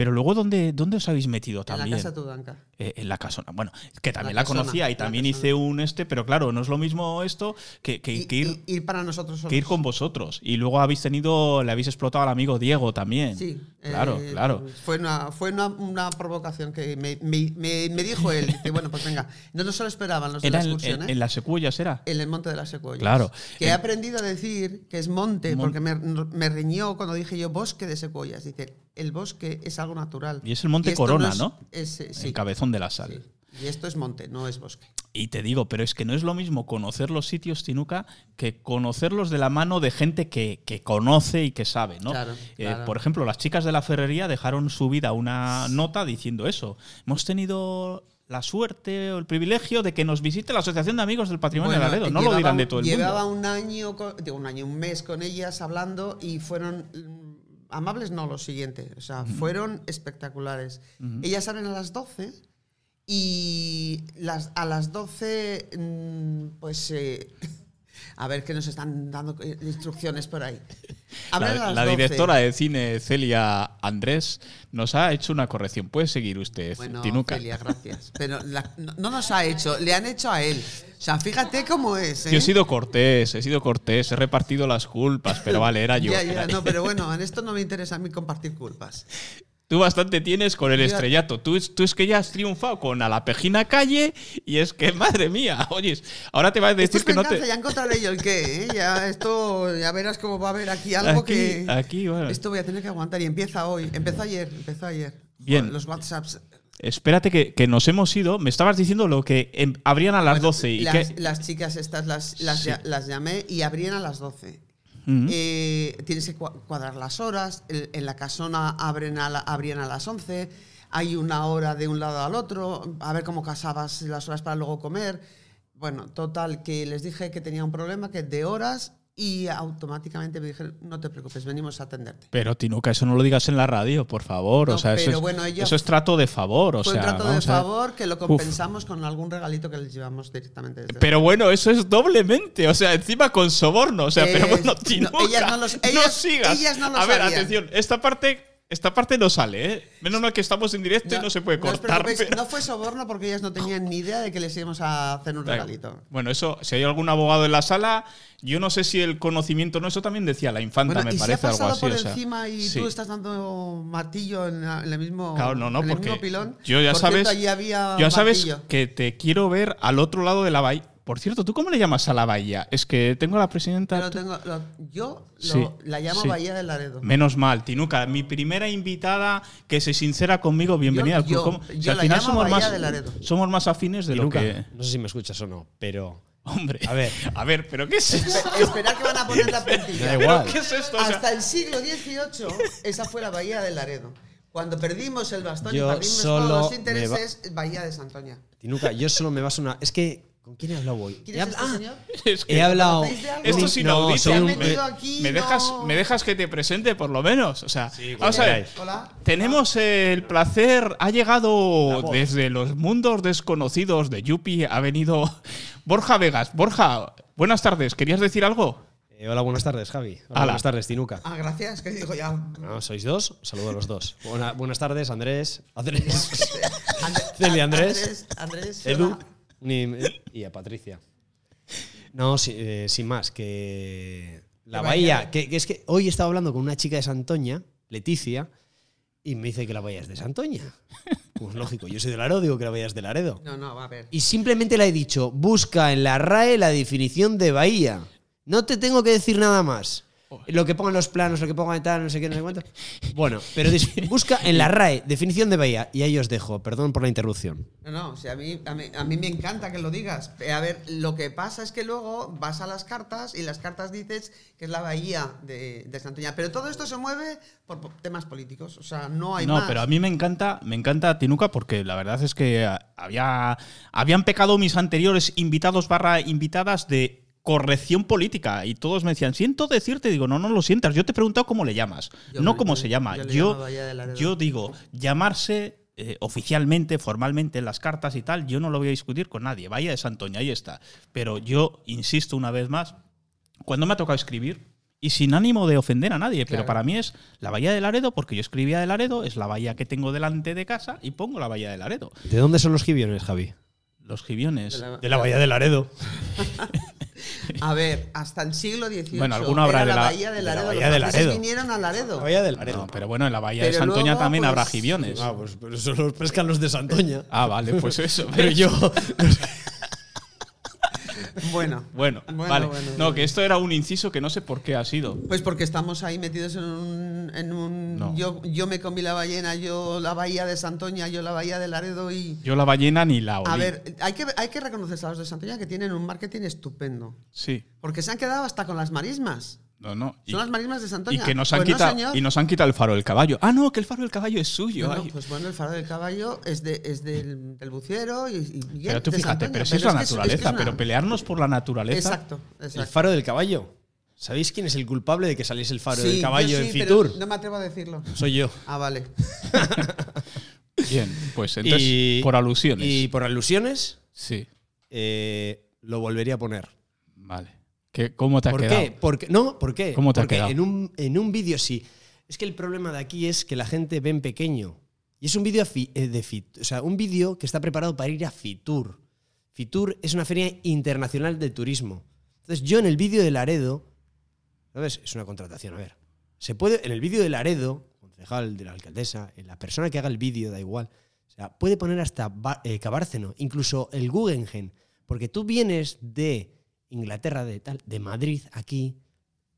[SPEAKER 2] Pero luego, ¿dónde, dónde os habéis metido
[SPEAKER 6] En
[SPEAKER 2] también?
[SPEAKER 6] la casa Tudanca.
[SPEAKER 2] Eh, en la casona. Bueno, que también
[SPEAKER 6] La
[SPEAKER 2] la, conocía y también hice un este, pero claro, no es lo mismo esto que, que-
[SPEAKER 6] Y-
[SPEAKER 2] que ir,
[SPEAKER 6] y- ir para nosotros solos.
[SPEAKER 2] que ir con vosotros. Y luego habéis tenido, le habéis explotado al amigo Diego también.
[SPEAKER 6] Sí.
[SPEAKER 2] Claro,
[SPEAKER 6] eh,
[SPEAKER 2] claro.
[SPEAKER 6] Fue una, fue una, una provocación que me, me- me- me dijo él. Dice, bueno, pues venga. No nos lo esperaban los de la
[SPEAKER 2] en,
[SPEAKER 6] excursión,
[SPEAKER 2] en-
[SPEAKER 6] ¿eh?
[SPEAKER 2] en las secuellas, era.
[SPEAKER 6] En el monte de las secuoyas.
[SPEAKER 2] Claro.
[SPEAKER 6] Que he
[SPEAKER 2] En-
[SPEAKER 6] aprendido a decir que es monte,
[SPEAKER 2] Mon-
[SPEAKER 6] porque me, riñó cuando dije yo bosque de secuoyas. Dice, el bosque es algo natural.
[SPEAKER 2] Y es el monte Corona,
[SPEAKER 6] es-
[SPEAKER 2] ¿no?
[SPEAKER 6] es, eh, sí,
[SPEAKER 2] El cabezón de la sal.
[SPEAKER 6] sí. Y esto es monte, no es bosque.
[SPEAKER 2] Y te digo, pero es que no es lo mismo conocer los sitios, Tinuca, que conocerlos de la mano de gente que, que conoce y que sabe, ¿no?
[SPEAKER 6] Claro,
[SPEAKER 2] Eh, por ejemplo, las chicas de la ferrería dejaron subida una nota diciendo eso. Hemos tenido la suerte o el privilegio de que nos visite la Asociación de Amigos del Patrimonio
[SPEAKER 6] Bueno,
[SPEAKER 2] de Laredo. No
[SPEAKER 6] llevaba
[SPEAKER 2] lo dirán de todo el
[SPEAKER 6] Llevaba
[SPEAKER 2] mundo.
[SPEAKER 6] un año, un año, un mes con ellas hablando y fueron amables, no, lo siguiente. O sea, fueron espectaculares. Ellas salen a las 12 y las, a las 12, mm, pues. eh, a ver que nos están dando eh, instrucciones por ahí.
[SPEAKER 2] La,
[SPEAKER 6] las
[SPEAKER 2] la
[SPEAKER 6] 12.
[SPEAKER 2] directora de cine, Celia Andrés, nos ha hecho una corrección. Puede seguir usted,
[SPEAKER 6] Bueno,
[SPEAKER 2] Tinuca.
[SPEAKER 6] Celia, gracias. Pero la- no, no nos ha hecho, le han hecho a él. O sea, fíjate cómo es. ¿eh?
[SPEAKER 2] Yo he sido cortés, he sido cortés, he repartido las culpas, pero vale, era yo.
[SPEAKER 6] Ya, ya,
[SPEAKER 2] era yo.
[SPEAKER 6] no, pero bueno, en esto no me interesa a mí compartir culpas.
[SPEAKER 2] Tú bastante tienes con el estrellato. Tú, es- tú es que ya has triunfado con a la pejina calle y es que, madre mía, oyes, ahora te vas a
[SPEAKER 6] Esto
[SPEAKER 2] decir
[SPEAKER 6] es
[SPEAKER 2] que no te...
[SPEAKER 6] ya encontraré yo el qué, ¿eh? Ya esto, ya verás cómo va a haber aquí algo
[SPEAKER 2] Aquí,
[SPEAKER 6] que...
[SPEAKER 2] aquí, bueno.
[SPEAKER 6] Esto voy a tener que aguantar y empieza hoy. Empezó ayer, empezó ayer.
[SPEAKER 2] Bien.
[SPEAKER 6] Joder, Los WhatsApps.
[SPEAKER 2] Espérate que, que nos hemos ido. Me estabas diciendo lo que em, abrían a las 12 y
[SPEAKER 6] las,
[SPEAKER 2] que...
[SPEAKER 6] las chicas estas las, las,
[SPEAKER 2] Sí.
[SPEAKER 6] ya- las llamé y abrían a las 12. Eh, tienes que cua- cuadrar las horas. En la casona abren a abrían a las 11. Hay una hora de un lado al otro. A ver cómo casabas las horas para luego comer. Bueno, total, que les dije que tenía un problema, que de horas, y automáticamente me dijeron, no te preocupes, venimos a atenderte.
[SPEAKER 2] Pero Tinuca, eso no lo digas en la radio, por favor.
[SPEAKER 6] No,
[SPEAKER 2] o sea, eso, es,
[SPEAKER 6] bueno, ella
[SPEAKER 2] eso es trato de favor. O
[SPEAKER 6] Fue
[SPEAKER 2] sea,
[SPEAKER 6] un trato de favor que lo
[SPEAKER 2] Uf.
[SPEAKER 6] compensamos con algún regalito que les llevamos directamente desde
[SPEAKER 2] Pero bueno, eso es doblemente. O sea, encima con soborno. O sea, pero bueno,
[SPEAKER 6] no,
[SPEAKER 2] Tinuca,
[SPEAKER 6] ellas no los- ellas-
[SPEAKER 2] sigas.
[SPEAKER 6] ellas no
[SPEAKER 2] a ver,
[SPEAKER 6] sabían.
[SPEAKER 2] atención, esta parte, esta parte no sale, ¿eh? Menos mal que estamos en directo y no se puede cortar.
[SPEAKER 6] preocupéis,
[SPEAKER 2] pero-
[SPEAKER 6] no fue soborno porque ellas no tenían ni idea de que les íbamos a hacer un regalito.
[SPEAKER 2] Bueno, eso, si hay algún abogado en la sala, yo no sé si el conocimiento no, eso también decía la infanta,
[SPEAKER 6] Bueno,
[SPEAKER 2] me
[SPEAKER 6] y si ha
[SPEAKER 2] parece algo así.
[SPEAKER 6] por
[SPEAKER 2] o sea,
[SPEAKER 6] encima y
[SPEAKER 2] sí.
[SPEAKER 6] tú estás dando martillo en, la- en el mismo,
[SPEAKER 2] Claro, no, no,
[SPEAKER 6] en el
[SPEAKER 2] porque
[SPEAKER 6] mismo pilón.
[SPEAKER 2] yo ya
[SPEAKER 6] Por
[SPEAKER 2] sabes,
[SPEAKER 6] cierto, allí había
[SPEAKER 2] ya sabes
[SPEAKER 6] martillo.
[SPEAKER 2] que te quiero ver al otro lado de la bahía. Por cierto, ¿tú cómo le llamas a la bahía? Es que tengo a la presidenta.
[SPEAKER 6] Yo, lo tengo, lo- yo lo-
[SPEAKER 2] Sí,
[SPEAKER 6] la llamo
[SPEAKER 2] sí.
[SPEAKER 6] Bahía del Laredo.
[SPEAKER 2] Menos mal, Tinuca, mi primera invitada que se sincera conmigo, bienvenida al club.
[SPEAKER 6] yo- la
[SPEAKER 2] final
[SPEAKER 6] llamo
[SPEAKER 2] somos
[SPEAKER 6] Bahía
[SPEAKER 2] más,
[SPEAKER 6] de Laredo.
[SPEAKER 2] somos más afines de
[SPEAKER 7] Y
[SPEAKER 2] lo que.
[SPEAKER 7] no sé si me escuchas o no, pero
[SPEAKER 2] Hombre,
[SPEAKER 7] A ver.
[SPEAKER 2] a ver, pero ¿qué es eso?
[SPEAKER 6] Espe- Esperar que van a poner la plantilla.
[SPEAKER 7] Da igual.
[SPEAKER 2] ¿Qué es esto? O sea,
[SPEAKER 6] Hasta el siglo XVIII, esa fue la Bahía del Laredo. Cuando perdimos el bastón
[SPEAKER 7] Yo
[SPEAKER 6] y perdimos todos los intereses, Bahía de Santoña.
[SPEAKER 7] Tinuca, yo solo me baso una. Es que. ¿Con quién he hablado hoy?
[SPEAKER 6] ¿Quién
[SPEAKER 7] He
[SPEAKER 6] es
[SPEAKER 7] habl-
[SPEAKER 6] este
[SPEAKER 7] ah,
[SPEAKER 6] señor?
[SPEAKER 2] es que
[SPEAKER 7] he hablado.
[SPEAKER 2] Esto es
[SPEAKER 7] No,
[SPEAKER 2] inaudito.
[SPEAKER 7] soy un-
[SPEAKER 2] me,
[SPEAKER 6] metido aquí,
[SPEAKER 2] me dejas,
[SPEAKER 6] no-
[SPEAKER 2] me dejas que te presente por lo menos. O sea, vamos a ver.
[SPEAKER 6] Hola.
[SPEAKER 2] Tenemos el placer, ha llegado
[SPEAKER 7] voz.
[SPEAKER 2] desde los mundos desconocidos de Yupi, ha venido Borja Vegas. Borja, buenas tardes, ¿querías decir algo?
[SPEAKER 7] Eh, hola, buenas tardes, Javi. Hola,
[SPEAKER 2] Hala.
[SPEAKER 7] buenas tardes, Tinuca.
[SPEAKER 6] Ah, gracias, que digo ya.
[SPEAKER 7] No, ¿Sois dos? Saludo a los dos. Buena- buenas tardes, Andrés. Andrés. Celia, Andrés.
[SPEAKER 6] Andrés, Andrés,
[SPEAKER 7] Edu.
[SPEAKER 6] hola.
[SPEAKER 7] Ni- y a Patricia. No, si- eh, sin más, que la bahía, que es que hoy estaba hablando con una chica de Santoña, Leticia, y me dice que la bahía es de Santoña. Pues lógico, yo soy de Laredo, digo que la bahía es de Laredo.
[SPEAKER 6] No, no, va a ver.
[SPEAKER 7] Y simplemente le he dicho, busca en la RAE la definición de bahía. No te tengo que decir nada más. Lo que pongan los planos, lo que pongan tal, no sé qué, no sé cuánto. Bueno, pero busca en la RAE definición de bahía. Y ahí os dejo, perdón por la interrupción.
[SPEAKER 6] No, no, o sea, a, mí, a, mí, a mí me encanta que lo digas. Eh, A ver, lo que pasa es que luego vas a las cartas y las cartas dices que es la bahía de, de Santoña. Pero todo esto se mueve por po- temas políticos. O sea, no hay
[SPEAKER 2] no,
[SPEAKER 6] más.
[SPEAKER 2] pero a mí me encanta, me encanta Tinuca porque la verdad es que ah, había, habían pecado mis anteriores invitados barra invitadas de corrección política y todos me decían, siento decirte, digo, no, no lo sientas, yo te he preguntado cómo le llamas,
[SPEAKER 6] Yo
[SPEAKER 2] no cómo
[SPEAKER 6] yo-
[SPEAKER 2] se llama.
[SPEAKER 6] yo
[SPEAKER 2] Yo, digo, llamarse eh, oficialmente, formalmente en las cartas y tal, yo no lo voy a discutir con nadie, Bahía de Santoña, ahí está. Pero yo insisto una vez más, cuando me ha tocado escribir, y sin ánimo de ofender a nadie, pero para mí es la Bahía de Laredo, porque yo escribía de Laredo, es la bahía que tengo delante de casa y pongo la Bahía de Laredo.
[SPEAKER 7] ¿De dónde son los gibiones, Javi?
[SPEAKER 2] Los gibiones.
[SPEAKER 6] De la-
[SPEAKER 7] De la bahía de Laredo.
[SPEAKER 6] A ver, hasta el siglo XVIII.
[SPEAKER 2] Bueno, alguno habrá
[SPEAKER 6] era
[SPEAKER 2] de
[SPEAKER 6] la
[SPEAKER 2] la-
[SPEAKER 6] bahía de
[SPEAKER 7] de la
[SPEAKER 6] Laredo.
[SPEAKER 7] bahía
[SPEAKER 6] Los
[SPEAKER 7] de Laredo.
[SPEAKER 6] vinieron a Laredo.
[SPEAKER 7] La bahía de Laredo.
[SPEAKER 2] No, pero bueno, en la Bahía de
[SPEAKER 6] Pero
[SPEAKER 2] Santoña
[SPEAKER 6] luego,
[SPEAKER 2] también
[SPEAKER 6] pues-
[SPEAKER 2] habrá gibiones.
[SPEAKER 7] Ah, pues, pues eso los pescan los de Santoña.
[SPEAKER 2] Ah, vale, pues eso.
[SPEAKER 7] Pero yo.
[SPEAKER 6] Bueno.
[SPEAKER 2] Bueno,
[SPEAKER 6] Bueno,
[SPEAKER 2] vale.
[SPEAKER 6] bueno,
[SPEAKER 2] no,
[SPEAKER 6] bueno.
[SPEAKER 2] que esto era un inciso que no sé por qué ha sido.
[SPEAKER 6] Pues porque estamos ahí metidos en un. En un
[SPEAKER 2] No.
[SPEAKER 6] yo, yo me comí la ballena, yo la bahía de Santoña, yo la bahía de Laredo y.
[SPEAKER 2] Yo la ballena ni la olí.
[SPEAKER 6] A ver, hay que, hay que reconocer a los de Santoña que tienen un marketing estupendo.
[SPEAKER 2] Sí.
[SPEAKER 6] Porque se han quedado hasta con las marismas.
[SPEAKER 2] No, no. Y,
[SPEAKER 6] Son las marismas de
[SPEAKER 2] y
[SPEAKER 6] Santoña.
[SPEAKER 2] que nos han
[SPEAKER 6] Pues
[SPEAKER 2] quitado y nos han quitado el faro del caballo. Ah, no, que el faro del caballo es suyo.
[SPEAKER 6] No, no,
[SPEAKER 2] ay.
[SPEAKER 6] pues bueno, el faro del caballo es, de, es del, del buciero y, y- y
[SPEAKER 2] pero tú fíjate,
[SPEAKER 6] Santoña,
[SPEAKER 2] pero si es la
[SPEAKER 6] es que
[SPEAKER 2] naturaleza,
[SPEAKER 6] es una-
[SPEAKER 2] pero pelearnos por la naturaleza.
[SPEAKER 6] Exacto,
[SPEAKER 7] El
[SPEAKER 6] exacto.
[SPEAKER 7] faro del caballo. ¿Sabéis quién es el culpable de que saliese el faro
[SPEAKER 6] Sí,
[SPEAKER 7] del caballo
[SPEAKER 6] sí,
[SPEAKER 7] en
[SPEAKER 6] pero
[SPEAKER 7] Fitur?
[SPEAKER 6] No me atrevo a decirlo.
[SPEAKER 7] Soy yo.
[SPEAKER 6] Ah, vale.
[SPEAKER 2] Bien, pues entonces,
[SPEAKER 7] Y-
[SPEAKER 2] por alusiones.
[SPEAKER 7] Y por alusiones,
[SPEAKER 2] sí,
[SPEAKER 7] eh, lo volvería a poner.
[SPEAKER 2] vale. ¿Qué, ¿Cómo te ha
[SPEAKER 7] ¿Por
[SPEAKER 2] quedado?
[SPEAKER 7] qué? Porque, no, ¿por qué?
[SPEAKER 2] ¿Cómo te ha
[SPEAKER 7] Porque
[SPEAKER 2] quedado?
[SPEAKER 7] en un, en un vídeo sí. Es que el problema de aquí es que la gente ve en pequeño. Y es un vídeo eh, de Fit- o sea, un vídeo que está preparado para ir a Fitur. Fitur es una feria internacional de turismo. Entonces, yo en el vídeo de Laredo, ¿sabes? Es una contratación, a ver. Se puede, en el vídeo de Laredo, concejal de la alcaldesa, en la persona que haga el vídeo, da igual. O sea, puede poner hasta eh, Cabárceno, incluso el Guggenheim. Porque tú vienes de Inglaterra, de tal, de Madrid, aquí,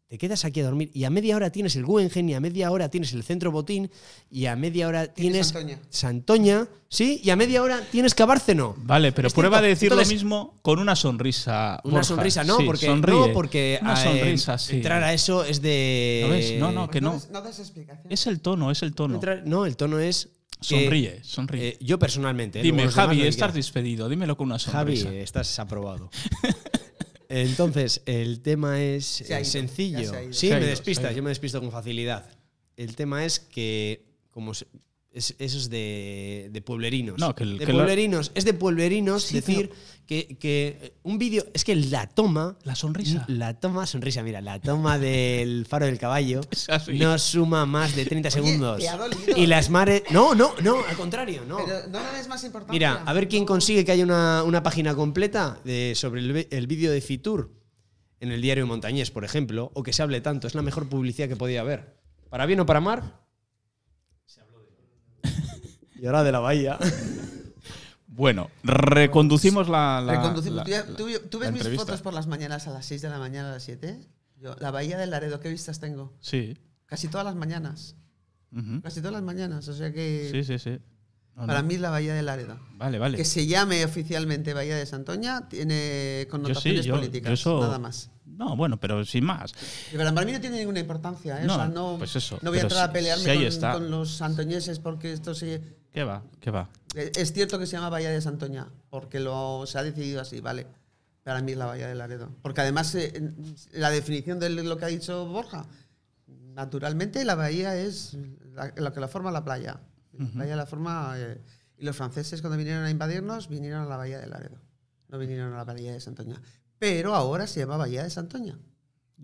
[SPEAKER 7] te quedas aquí a dormir y a media hora tienes el Guggenheim y a media hora tienes el Centro Botín y a media hora tienes
[SPEAKER 6] Santoña.
[SPEAKER 7] Santoña, sí, y a media hora tienes Cabárceno.
[SPEAKER 2] Vale, pero
[SPEAKER 7] Es
[SPEAKER 2] prueba
[SPEAKER 7] cierto.
[SPEAKER 2] de decir
[SPEAKER 7] Entonces-
[SPEAKER 2] lo mismo con una sonrisa.
[SPEAKER 7] Una
[SPEAKER 2] Borja.
[SPEAKER 7] sonrisa, no,
[SPEAKER 2] Sí,
[SPEAKER 7] porque,
[SPEAKER 2] sonríe.
[SPEAKER 7] no, porque
[SPEAKER 2] Una
[SPEAKER 7] eh,
[SPEAKER 2] sonrisa, sí.
[SPEAKER 7] entrar a eso es de.
[SPEAKER 2] ¿Lo ves? No, no, que no.
[SPEAKER 6] no des explicación.
[SPEAKER 2] Es el tono, es el tono.
[SPEAKER 7] Entrar- no, el tono es. que,
[SPEAKER 2] Sonríe, sonríe.
[SPEAKER 7] eh, yo personalmente. eh,
[SPEAKER 2] Dime, Javi,
[SPEAKER 7] lo que
[SPEAKER 2] estás despedido. Dímelo con una
[SPEAKER 7] Javi,
[SPEAKER 2] sonrisa.
[SPEAKER 7] eh, estás aprobado. Entonces, el tema es
[SPEAKER 6] Se
[SPEAKER 7] eh,
[SPEAKER 6] ido,
[SPEAKER 7] sencillo.
[SPEAKER 6] se.
[SPEAKER 7] Sí,
[SPEAKER 2] Se
[SPEAKER 7] me despistas, yo me despisto con facilidad. El tema es que, como se- es, eso es de, de pueblerinos.
[SPEAKER 2] No, que el-
[SPEAKER 7] de
[SPEAKER 2] que
[SPEAKER 7] pueblerinos, es de pueblerinos
[SPEAKER 2] Sí,
[SPEAKER 7] decir que, que un vídeo, es que la toma,
[SPEAKER 2] La sonrisa.
[SPEAKER 7] la toma, sonrisa, mira, la toma del faro del caballo
[SPEAKER 2] Es
[SPEAKER 7] no suma más de 30
[SPEAKER 6] Oye,
[SPEAKER 7] segundos.
[SPEAKER 6] dolido.
[SPEAKER 7] Y las mares, no, no, no, al contrario, no.
[SPEAKER 6] Pero no des más importancia.
[SPEAKER 7] Mira, a ver quién consigue que haya una, una página completa de, sobre el, el vídeo de Fitur en el diario Montañés, por ejemplo, o que se hable tanto. Es la mejor publicidad que podía haber. ¿Para bien o para mal? Se y ahora de la bahía.
[SPEAKER 2] Bueno, reconducimos la, la-
[SPEAKER 6] Reconducimos.
[SPEAKER 2] la-
[SPEAKER 6] ¿Tú, ya-
[SPEAKER 2] la-
[SPEAKER 6] tú- tú
[SPEAKER 2] la
[SPEAKER 6] ves mis
[SPEAKER 2] entrevista.
[SPEAKER 6] fotos por las mañanas a las 6 de la mañana, a las 7? Yo, la Bahía del Laredo, ¿qué vistas tengo?
[SPEAKER 2] Sí.
[SPEAKER 6] Casi todas las mañanas. Casi todas las mañanas. O sea que
[SPEAKER 2] Sí, sí, sí. No,
[SPEAKER 6] para
[SPEAKER 2] no.
[SPEAKER 6] mí es la Bahía del Laredo.
[SPEAKER 2] Vale, vale.
[SPEAKER 6] Que se llame oficialmente Bahía de Santoña tiene
[SPEAKER 2] Yo sí,
[SPEAKER 6] connotaciones
[SPEAKER 2] yo,
[SPEAKER 6] políticas,
[SPEAKER 2] yo eso.
[SPEAKER 6] nada más.
[SPEAKER 2] No, bueno, pero sin más.
[SPEAKER 6] Y Pero para mí no tiene ninguna importancia. ¿eh?
[SPEAKER 2] No,
[SPEAKER 6] o sea, no,
[SPEAKER 2] pues eso,
[SPEAKER 6] no voy a entrar a pelearme
[SPEAKER 2] si
[SPEAKER 6] con, los santoñeses porque esto sí.
[SPEAKER 2] ¿Qué va? ¿Qué va?
[SPEAKER 6] Eh, Es cierto que se llama Bahía de Santoña, porque lo, se ha decidido así, ¿vale? Para mí es la Bahía de Laredo. Porque además, eh, la definición de lo que ha dicho Borja, naturalmente la bahía es la- lo que la forma la playa. La bahía la forma. eh, y los franceses, cuando vinieron a invadirnos, vinieron a la Bahía de Laredo. No vinieron a la Bahía de Santoña. Pero ahora se llama Bahía de Santoña.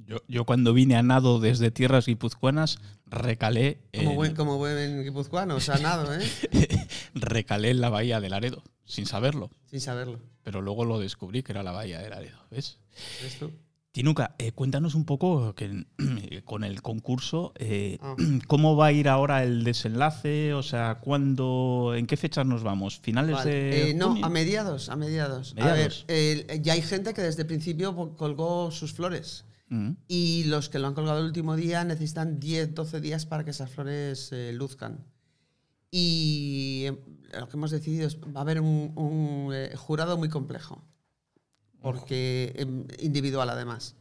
[SPEAKER 2] Yo, yo cuando vine a nado desde tierras guipuzcoanas, recalé
[SPEAKER 6] Como
[SPEAKER 2] en,
[SPEAKER 6] buen, como buen guipuzcoano, o sea, nado, ¿eh?
[SPEAKER 2] recalé en la bahía de Laredo, sin saberlo.
[SPEAKER 6] Sin saberlo.
[SPEAKER 2] Pero luego lo descubrí que era la bahía de Laredo, ¿ves?
[SPEAKER 6] ¿Ves tú?
[SPEAKER 2] Tinuca, eh, cuéntanos un poco que, con el concurso, eh,
[SPEAKER 6] Ah.
[SPEAKER 2] ¿cómo va a ir ahora el desenlace? O sea, ¿cuándo, ¿en qué fechas nos vamos? ¿Finales
[SPEAKER 6] Vale.
[SPEAKER 2] de
[SPEAKER 6] Eh, no,
[SPEAKER 2] junio?
[SPEAKER 6] a mediados, a mediados. A ver,
[SPEAKER 2] Mediados.
[SPEAKER 6] ya hay gente que desde el principio colgó sus flores.
[SPEAKER 2] Mm.
[SPEAKER 6] Y los que lo han colgado el último día necesitan 10, 12 días para que esas flores eh, luzcan. Y eh, lo que hemos decidido es va a haber un, un, eh, jurado muy complejo. Porque em, individual además.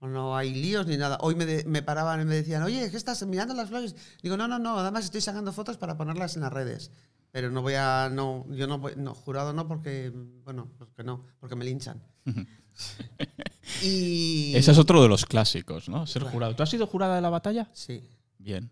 [SPEAKER 6] No hay líos ni nada. Hoy me, de- me paraban y me decían, oye, ¿qué estás mirando las flores? Digo, no, no, no, además estoy sacando fotos para ponerlas en las redes. Pero no voy a, no, yo no voy, no, jurado no porque, bueno, porque no, porque me linchan. y...
[SPEAKER 2] Ese es otro de los clásicos, ¿no? Ser jurado. ¿Tú has sido jurada de la batalla?
[SPEAKER 6] Sí.
[SPEAKER 2] Bien.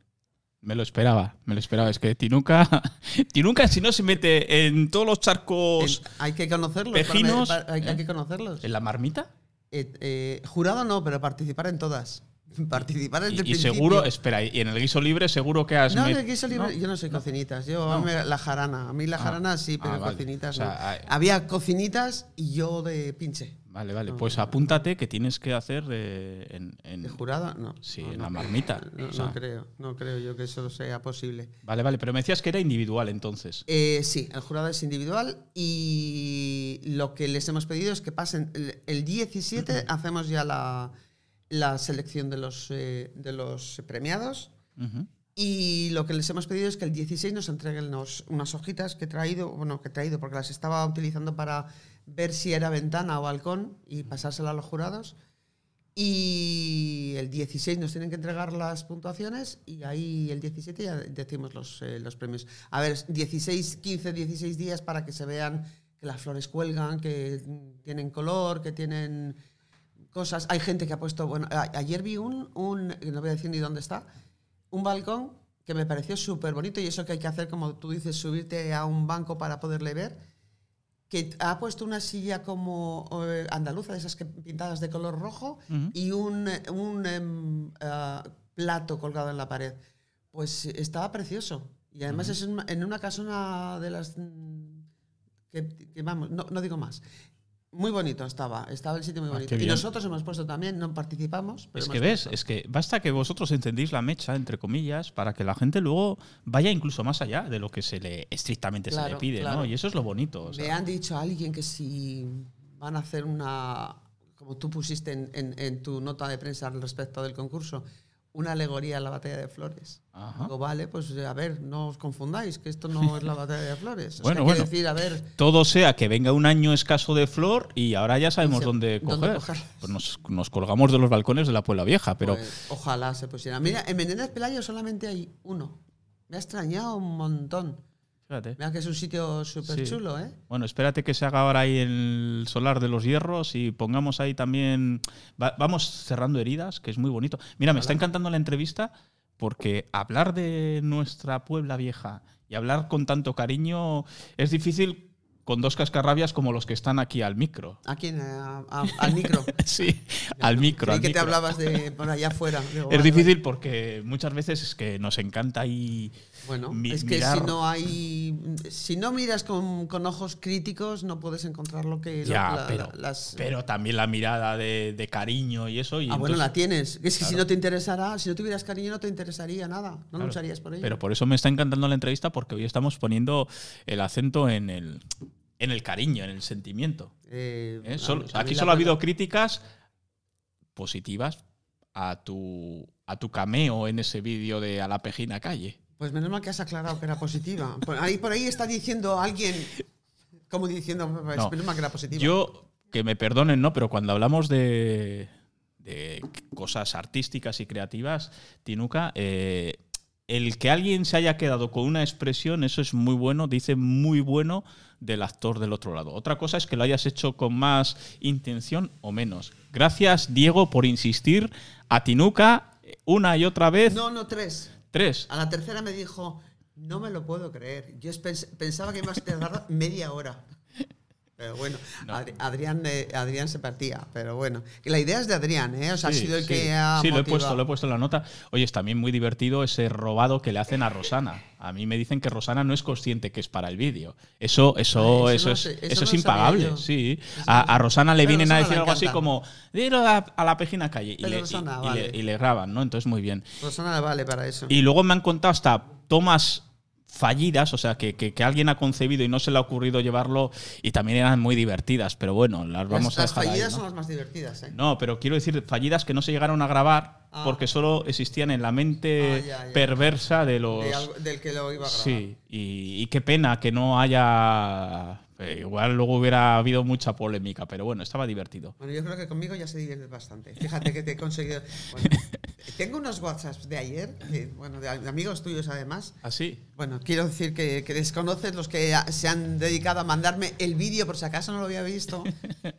[SPEAKER 2] Me lo esperaba, me lo esperaba. Es que Tinuca, Tinuca si no se mete en todos los charcos
[SPEAKER 6] En- hay que conocerlos.
[SPEAKER 2] pejinos,
[SPEAKER 6] para- hay, hay
[SPEAKER 2] ¿eh?
[SPEAKER 6] que conocerlos.
[SPEAKER 2] en la marmita.
[SPEAKER 6] Eh, eh, jurado no, pero participar en todas. Participar desde
[SPEAKER 2] Y,
[SPEAKER 6] el
[SPEAKER 2] y
[SPEAKER 6] principio.
[SPEAKER 2] seguro, espera, y en el guiso libre seguro que has
[SPEAKER 6] No, en el guiso libre,
[SPEAKER 2] ¿no?
[SPEAKER 6] yo no soy cocinitas. Yo,
[SPEAKER 2] No.
[SPEAKER 6] a la jarana. A mí la
[SPEAKER 2] Ah.
[SPEAKER 6] jarana sí, pero
[SPEAKER 2] Ah, vale.
[SPEAKER 6] cocinitas
[SPEAKER 2] O sea,
[SPEAKER 6] no.
[SPEAKER 2] hay-
[SPEAKER 6] Había cocinitas y yo de pinche.
[SPEAKER 2] Vale, vale.
[SPEAKER 6] No,
[SPEAKER 2] Pues apúntate que tienes que hacer eh, en, en-
[SPEAKER 6] ¿De jurado? No.
[SPEAKER 2] Sí,
[SPEAKER 6] no,
[SPEAKER 2] en la marmita.
[SPEAKER 6] No,
[SPEAKER 2] O sea,
[SPEAKER 6] no creo, no creo yo que eso sea posible.
[SPEAKER 2] Vale, vale. Pero me decías que era individual entonces.
[SPEAKER 6] Eh, sí, el jurado es individual y lo que les hemos pedido es que pasen el, el 17 hacemos ya la, la selección de los, eh, de los premiados y lo que les hemos pedido es que el 16 nos entreguen unas hojitas que he traído, bueno, que he traído porque las estaba utilizando para ver si era ventana o balcón y pasársela a los jurados. Y el 16 nos tienen que entregar las puntuaciones y ahí el 17 ya decimos los, eh, los premios. A ver, 16, 15, 16 días para que se vean que las flores cuelgan, que tienen color, que tienen cosas. Hay gente que ha puesto, bueno, ayer vi un, un no voy a decir ni dónde está, un balcón que me pareció súper bonito y eso que hay que hacer, como tú dices, subirte a un banco para poderle ver, que ha puesto una silla como eh, andaluza, de esas que pintadas de color rojo, y un, un ah, plato colgado en la pared. Pues estaba precioso. Y además es en una- en una casona de las... mm, Que, que vamos, no, no digo más. Muy bonito estaba, estaba el sitio muy
[SPEAKER 2] Ah,
[SPEAKER 6] bonito. y nosotros hemos puesto también, no participamos. pero
[SPEAKER 2] Es que ves,
[SPEAKER 6] puesto.
[SPEAKER 2] es que basta que vosotros entendéis la mecha, entre comillas, para que la gente luego vaya incluso más allá de lo que se le estrictamente se le
[SPEAKER 6] Claro,
[SPEAKER 2] pide, ¿no? Y eso es lo bonito. o sea.
[SPEAKER 6] Me han dicho a alguien que si van a hacer una, como tú pusiste en, en- en tu nota de prensa al respecto del concurso, una alegoría a la batalla de Flores.
[SPEAKER 2] Ajá.
[SPEAKER 6] Digo, vale, pues a ver, no os confundáis, que esto no es la batalla de Flores. O
[SPEAKER 2] Bueno,
[SPEAKER 6] decir, a ver,
[SPEAKER 2] Todo sea que venga un año escaso de flor y ahora ya sabemos
[SPEAKER 6] se-
[SPEAKER 2] dónde
[SPEAKER 6] dónde
[SPEAKER 2] coger. Pues nos, nos colgamos de los balcones de la Puebla Vieja, pero
[SPEAKER 6] pues, ojalá se pusiera. Mira, en Menéndez Pelayo solamente hay uno. Me ha extrañado un montón.
[SPEAKER 2] Fíjate.
[SPEAKER 6] Mira que es un sitio súper
[SPEAKER 2] Sí.
[SPEAKER 6] chulo, ¿eh?
[SPEAKER 2] Bueno, espérate que se haga ahora ahí el solar de los hierros y pongamos ahí también. va- vamos cerrando heridas, que es muy bonito. Mira, me está encantando la entrevista porque hablar de nuestra Puebla vieja y hablar con tanto cariño es difícil con dos cascarrabias como los que están aquí al micro.
[SPEAKER 6] A- a- al micro.
[SPEAKER 2] Sí, al micro. Al
[SPEAKER 6] que te hablabas de por allá afuera. Digo,
[SPEAKER 2] Es
[SPEAKER 6] vale,
[SPEAKER 2] difícil porque muchas veces es que nos encanta ahí.
[SPEAKER 6] Bueno,
[SPEAKER 2] mi-
[SPEAKER 6] es que
[SPEAKER 2] mirar-
[SPEAKER 6] si no hay. Si no miras con, con ojos críticos, no puedes encontrar lo que.
[SPEAKER 2] Ya,
[SPEAKER 6] la-
[SPEAKER 2] pero,
[SPEAKER 6] la- las,
[SPEAKER 2] pero también la mirada de, de cariño y eso. Y
[SPEAKER 6] ah, bueno, la tienes. Es que si no te interesara, si no tuvieras cariño, no te interesaría nada. No
[SPEAKER 2] Claro.
[SPEAKER 6] lucharías por ello.
[SPEAKER 2] Pero por eso me está encantando la entrevista porque hoy estamos poniendo el acento en el en el cariño, en el sentimiento.
[SPEAKER 6] Eh,
[SPEAKER 2] ¿eh? Solo- aquí solo ha habido críticas positivas a tu, a tu cameo en ese vídeo de A la Pejina Calle.
[SPEAKER 6] Pues menos mal que has aclarado que era positiva. Por ahí, por ahí está diciendo alguien, como diciendo, pues,
[SPEAKER 2] No.
[SPEAKER 6] menos mal que era positiva.
[SPEAKER 2] Yo, que me perdonen, ¿no? Pero cuando hablamos de, de cosas artísticas y creativas, Tinuca, eh, el que alguien se haya quedado con una expresión, eso es muy bueno, dice muy bueno del actor del otro lado. Otra cosa es que lo hayas hecho con más intención o menos. Gracias, Diego, por insistir a Tinuca una y otra vez.
[SPEAKER 6] No, no, tres.
[SPEAKER 2] Tres.
[SPEAKER 6] A la tercera me dijo, no me lo puedo creer. Yo pens- pensaba que ibas a tardar media hora. Pero bueno, Adri- Adrián, eh, Adrián se partía. Pero bueno, Y la idea es de Adrián, ¿eh? O sea, ha
[SPEAKER 2] Sí,
[SPEAKER 6] sido el
[SPEAKER 2] sí.
[SPEAKER 6] que ha
[SPEAKER 2] Sí, lo he puesto, lo he puesto en la nota. Oye, es también muy divertido ese robado que le hacen a Rosana. A mí me dicen que Rosana no es consciente que es para el vídeo. Eso, eso, eso,
[SPEAKER 6] no
[SPEAKER 2] es,
[SPEAKER 6] eso
[SPEAKER 2] eso
[SPEAKER 6] no
[SPEAKER 2] es impagable. Sí. A, Rosana le
[SPEAKER 6] Pero
[SPEAKER 2] vienen a decir algo así como, dilo a, a la pejina calle. Y
[SPEAKER 6] Pero
[SPEAKER 2] le, y-
[SPEAKER 6] Rosana,
[SPEAKER 2] y
[SPEAKER 6] vale.
[SPEAKER 2] le- y le graban, ¿no? Entonces, muy bien.
[SPEAKER 6] Rosana vale para eso.
[SPEAKER 2] Y luego me han contado hasta tomas fallidas, o sea, que, que- que alguien ha concebido y no se le ha ocurrido llevarlo y también eran muy divertidas, pero bueno, las vamos
[SPEAKER 6] las,
[SPEAKER 2] a
[SPEAKER 6] las
[SPEAKER 2] dejar ahí,
[SPEAKER 6] fallidas
[SPEAKER 2] ¿no?
[SPEAKER 6] son las más divertidas, ¿eh?
[SPEAKER 2] No, pero quiero decir fallidas que no se llegaron a grabar
[SPEAKER 6] Ah.
[SPEAKER 2] porque solo existían en la mente
[SPEAKER 6] Ah, ya, ya.
[SPEAKER 2] perversa de los.
[SPEAKER 6] De algo- del que lo iba a grabar.
[SPEAKER 2] sí, y, y qué pena que no haya. eh, igual luego hubiera habido mucha polémica, pero bueno, estaba divertido.
[SPEAKER 6] Bueno, yo creo que conmigo ya se divierte bastante. Fíjate que te he conseguido. Bueno, tengo unos WhatsApps de ayer, que, bueno, de amigos tuyos además.
[SPEAKER 2] Así.
[SPEAKER 6] Bueno, quiero decir que, que desconoces los que se han dedicado a mandarme el vídeo por si acaso no lo había visto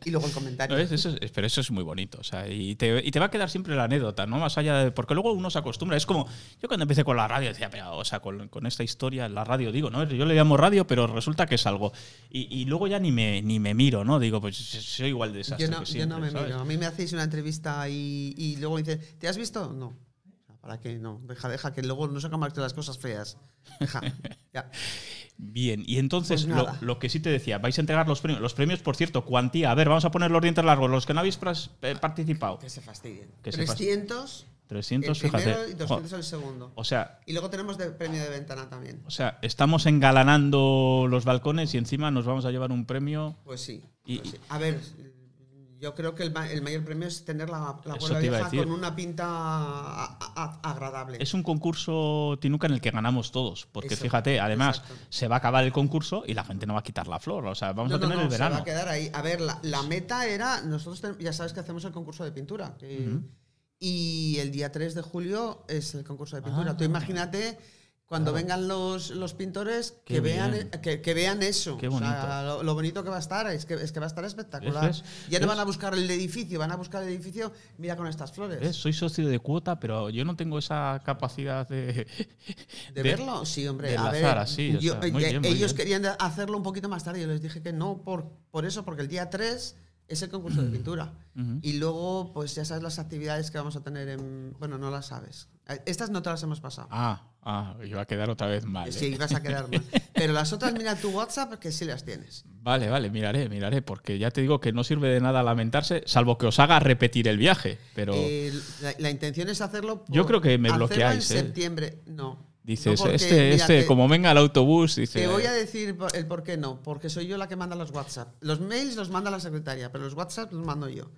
[SPEAKER 6] y luego el comentario.
[SPEAKER 2] No, es- eso es- pero eso es muy bonito. O sea, y, te, y te va a quedar siempre la anécdota, ¿no? Más allá de. Porque luego uno se acostumbra. Es como. Yo cuando empecé con la radio decía, pero, o sea, con, con esta historia, la radio, digo, ¿no? Yo le llamo radio, pero resulta que es algo. Y, y luego ya ni me, ni me miro, ¿no? Digo, pues soy igual de desastre
[SPEAKER 6] Yo no,
[SPEAKER 2] que
[SPEAKER 6] yo
[SPEAKER 2] siempre,
[SPEAKER 6] no me
[SPEAKER 2] ¿sabes?
[SPEAKER 6] miro. A mí me hacéis una entrevista y, y luego dice, ¿te has visto? No. ¿Para qué? No. Deja, deja, que luego no sacamos las cosas feas. Deja. ya.
[SPEAKER 2] Bien, y entonces
[SPEAKER 6] Pues
[SPEAKER 2] lo, lo que sí te decía, vais a entregar los premios. Los premios, por cierto, cuantía. A ver, vamos a poner los dientes largos. Los que no habéis pras- eh, participado.
[SPEAKER 6] Que se fastidien.
[SPEAKER 2] Que se fast-
[SPEAKER 6] 300
[SPEAKER 2] 300,
[SPEAKER 6] el primero
[SPEAKER 2] fíjate.
[SPEAKER 6] y 200 el segundo.
[SPEAKER 2] O sea,
[SPEAKER 6] Y luego tenemos de premio de ventana también.
[SPEAKER 2] o sea, estamos engalanando los balcones y encima nos vamos a llevar un premio.
[SPEAKER 6] Pues sí.
[SPEAKER 2] Y-
[SPEAKER 6] pues sí. A ver, yo creo que el, el mayor premio es tener la, la abuela
[SPEAKER 2] te
[SPEAKER 6] vieja con una pinta a- a- agradable.
[SPEAKER 2] Es un concurso Tinuca en el que ganamos todos. Porque
[SPEAKER 6] Eso,
[SPEAKER 2] fíjate, además,
[SPEAKER 6] exacto.
[SPEAKER 2] se va a acabar el concurso y la gente no va a quitar la flor. O sea, vamos
[SPEAKER 6] No,
[SPEAKER 2] a
[SPEAKER 6] no,
[SPEAKER 2] tener
[SPEAKER 6] no,
[SPEAKER 2] el
[SPEAKER 6] se va
[SPEAKER 2] verano.
[SPEAKER 6] a quedar ahí. A ver, la, la meta era, nosotros ten- ya sabes que hacemos el concurso de pintura. que- Y el día 3 de julio es el concurso de pintura.
[SPEAKER 2] Ah.
[SPEAKER 6] Tú imagínate cuando vengan los, los pintores
[SPEAKER 2] Qué
[SPEAKER 6] que vean, que, que vean eso.
[SPEAKER 2] Qué
[SPEAKER 6] O sea,
[SPEAKER 2] bonito.
[SPEAKER 6] lo, lo bonito que va a estar es que, es que va a estar espectacular. Ya no van a buscar el edificio, van a buscar el edificio, mira con estas flores.
[SPEAKER 2] Soy socio de cuota, pero yo no tengo esa capacidad de.
[SPEAKER 6] ¿De, verlo? Sí, hombre.
[SPEAKER 2] de
[SPEAKER 6] a ver,
[SPEAKER 2] así, o
[SPEAKER 6] yo-
[SPEAKER 2] sea, muy
[SPEAKER 6] eh,
[SPEAKER 2] bien,
[SPEAKER 6] ellos querían hacerlo un poquito más tarde. Yo les dije que no, por, por eso, porque el día 3 es el concurso de pintura. Y luego, pues ya sabes las actividades que vamos a tener en. Bueno, no las sabes. Eh, Estas no te las hemos pasado.
[SPEAKER 2] Ah, ah, iba a quedar otra vez mal. ¿eh?
[SPEAKER 6] Sí, vas a quedar mal. Pero las otras, mira tu WhatsApp, que sí las tienes.
[SPEAKER 2] Vale, vale, miraré, miraré, porque ya te digo que no sirve de nada lamentarse, salvo que os haga repetir el viaje. Pero
[SPEAKER 6] Eh, la, la intención es hacerlo.
[SPEAKER 2] Yo creo que me bloqueáis,
[SPEAKER 6] En
[SPEAKER 2] ¿eh?
[SPEAKER 6] septiembre, no.
[SPEAKER 2] dices,
[SPEAKER 6] No, porque,
[SPEAKER 2] este,
[SPEAKER 6] mira,
[SPEAKER 2] este,
[SPEAKER 6] te-
[SPEAKER 2] como venga el autobús, dice.
[SPEAKER 6] Te voy a decir por- el por qué no, porque soy yo la que manda los WhatsApp. Los mails los manda la secretaria, pero los WhatsApp los mando yo.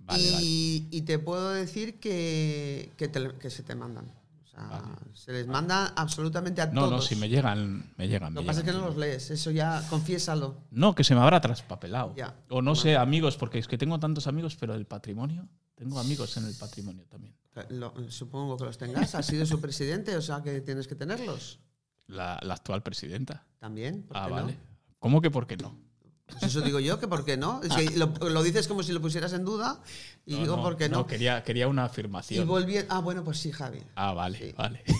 [SPEAKER 2] Vale,
[SPEAKER 6] y, y te puedo decir que, que, te- que se te mandan. Sea, se les manda absolutamente a
[SPEAKER 2] No,
[SPEAKER 6] todos.
[SPEAKER 2] no, si me llegan, me llegan.
[SPEAKER 6] Lo que pasa es que no los lees, eso ya, confiésalo.
[SPEAKER 2] No, que se me habrá traspapelado.
[SPEAKER 6] Ya.
[SPEAKER 2] O no sé, amigos, porque es que tengo tantos amigos, pero el patrimonio, tengo amigos en el patrimonio también.
[SPEAKER 6] Lo- supongo que los tengas, has sido su presidente, o sea que tienes que tenerlos.
[SPEAKER 2] La, la actual presidenta.
[SPEAKER 6] También. ¿por
[SPEAKER 2] Ah,
[SPEAKER 6] qué no?
[SPEAKER 2] vale. ¿Cómo que por qué no?
[SPEAKER 6] Pues eso digo yo, que por qué no. Es que lo, lo dices como si lo pusieras en duda y
[SPEAKER 2] No,
[SPEAKER 6] digo
[SPEAKER 2] no,
[SPEAKER 6] por qué no.
[SPEAKER 2] quería, quería una
[SPEAKER 6] y
[SPEAKER 2] afirmación.
[SPEAKER 6] Ah, bueno, pues sí, Javi.
[SPEAKER 2] Ah, vale,
[SPEAKER 6] Sí.
[SPEAKER 2] vale.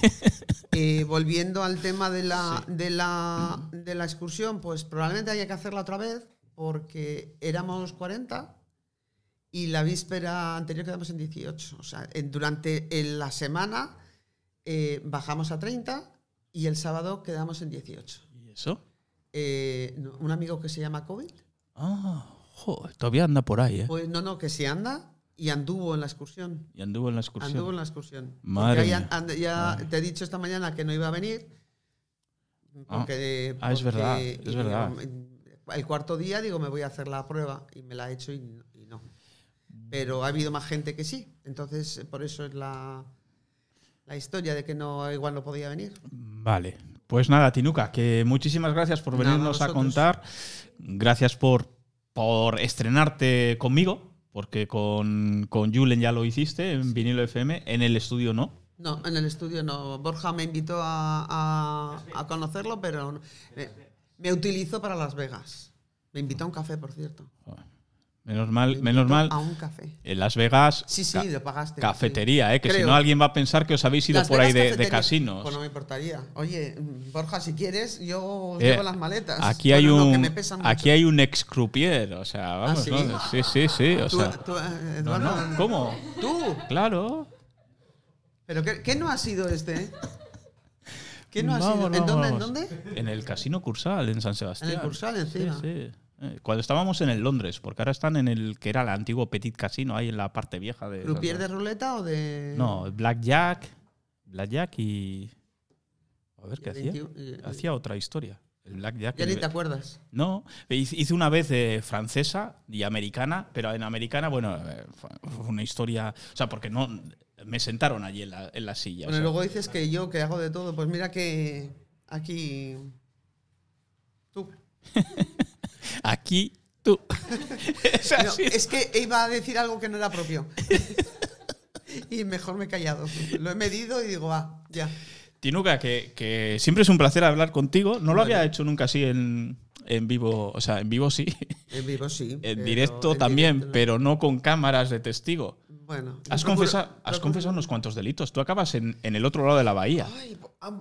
[SPEAKER 6] Eh, volviendo al tema de la, de, la, de la excursión, pues probablemente haya que hacerla otra vez porque éramos 40 y la víspera anterior quedamos en 18. O sea, durante en la semana eh, bajamos a 30 y el sábado quedamos en 18.
[SPEAKER 2] ¿Y eso?
[SPEAKER 6] Eh, un amigo que se llama COVID,
[SPEAKER 2] Ah, joder, todavía anda por ahí, ¿eh?
[SPEAKER 6] pues no, no, que se anda y anduvo en la excursión.
[SPEAKER 2] Y anduvo en la excursión.
[SPEAKER 6] Anduvo en la excursión.
[SPEAKER 2] Madre
[SPEAKER 6] ya
[SPEAKER 2] Madre.
[SPEAKER 6] te he dicho esta mañana que no iba a venir.
[SPEAKER 2] Ah.
[SPEAKER 6] Porque,
[SPEAKER 2] Ah, es
[SPEAKER 6] porque,
[SPEAKER 2] verdad, es verdad.
[SPEAKER 6] el cuarto día digo, me voy a hacer la prueba y me la he hecho y, no- y no. Pero ha habido más gente que sí. Entonces, por eso es la, la historia de que no igual no podía venir.
[SPEAKER 2] Vale. Pues nada, Tinuca, que muchísimas gracias por
[SPEAKER 6] Nada,
[SPEAKER 2] venirnos a contar. Gracias por, por estrenarte conmigo, porque con, con Julen ya lo hiciste en Vinilo FM, en el estudio no.
[SPEAKER 6] No, en el estudio no. Borja me invitó a, a- a conocerlo, pero me, me utilizó para Las Vegas. Me invitó a un café, por cierto.
[SPEAKER 2] Menos
[SPEAKER 6] Me
[SPEAKER 2] mal,
[SPEAKER 6] invitó
[SPEAKER 2] menos mal.
[SPEAKER 6] A un café.
[SPEAKER 2] En Las Vegas,
[SPEAKER 6] Sí, sí, lo pagaste.
[SPEAKER 2] cafetería, ¿eh? que si no alguien va a pensar que os habéis ido
[SPEAKER 6] Las
[SPEAKER 2] por ahí
[SPEAKER 6] Vegas
[SPEAKER 2] de, de
[SPEAKER 6] cafetería.
[SPEAKER 2] casinos.
[SPEAKER 6] Pues no me importaría. Oye, Borja, si quieres, yo
[SPEAKER 2] Eh,
[SPEAKER 6] llevo las maletas.
[SPEAKER 2] Aquí hay
[SPEAKER 6] Bueno, no, que
[SPEAKER 2] un
[SPEAKER 6] me pesan mucho.
[SPEAKER 2] aquí hay un ex croupier, o sea, vamos,
[SPEAKER 6] ¿sí?
[SPEAKER 2] ¿no? sí, sí, sí, o
[SPEAKER 6] Tú-
[SPEAKER 2] sea,
[SPEAKER 6] tú, eh,
[SPEAKER 2] no,
[SPEAKER 6] Eduardo,
[SPEAKER 2] no, ¿cómo?
[SPEAKER 6] ¿Tú?
[SPEAKER 2] Claro.
[SPEAKER 6] ¿Pero qué, qué no ha sido este? ¿Qué no ha sido? ¿En dónde? ¿En dónde?
[SPEAKER 2] En el Casino Cursal, en San Sebastián.
[SPEAKER 6] En el Cursal, encima.
[SPEAKER 2] Sí, sí. Eh, Cuando estábamos en el Londres, porque ahora están en el que era el antiguo Petit Casino, ahí en la parte vieja de.
[SPEAKER 6] ¿Croupier de ruleta o de.?
[SPEAKER 2] No, Blackjack. Blackjack y. A ver qué hacía.
[SPEAKER 6] 21, y-
[SPEAKER 2] Hacía otra historia. El Blackjack.
[SPEAKER 6] Ya ni te acuerdas.
[SPEAKER 2] No, hice una vez eh, francesa y americana, pero en americana, bueno, eh, fue una historia. O sea, porque no. Me sentaron allí en la, en la silla.
[SPEAKER 6] Bueno,
[SPEAKER 2] sea.
[SPEAKER 6] luego dices que yo, que hago de todo. Pues mira que aquí. Tú.
[SPEAKER 2] Aquí tú. Es
[SPEAKER 6] No,
[SPEAKER 2] así.
[SPEAKER 6] es que iba a decir algo que no era propio. y mejor me he callado. Lo he medido y digo, va, ya.
[SPEAKER 2] Tinuca, que, que siempre es un placer hablar contigo. No lo había hecho nunca así en, en vivo, o sea, en vivo sí.
[SPEAKER 6] En vivo sí.
[SPEAKER 2] En directo
[SPEAKER 6] en
[SPEAKER 2] también,
[SPEAKER 6] directo no.
[SPEAKER 2] pero no con cámaras de testigo.
[SPEAKER 6] Bueno.
[SPEAKER 2] Has,
[SPEAKER 6] procuro-
[SPEAKER 2] confesado, has confesado unos cuantos delitos. Tú acabas en, en el otro lado de la bahía.
[SPEAKER 6] Ay,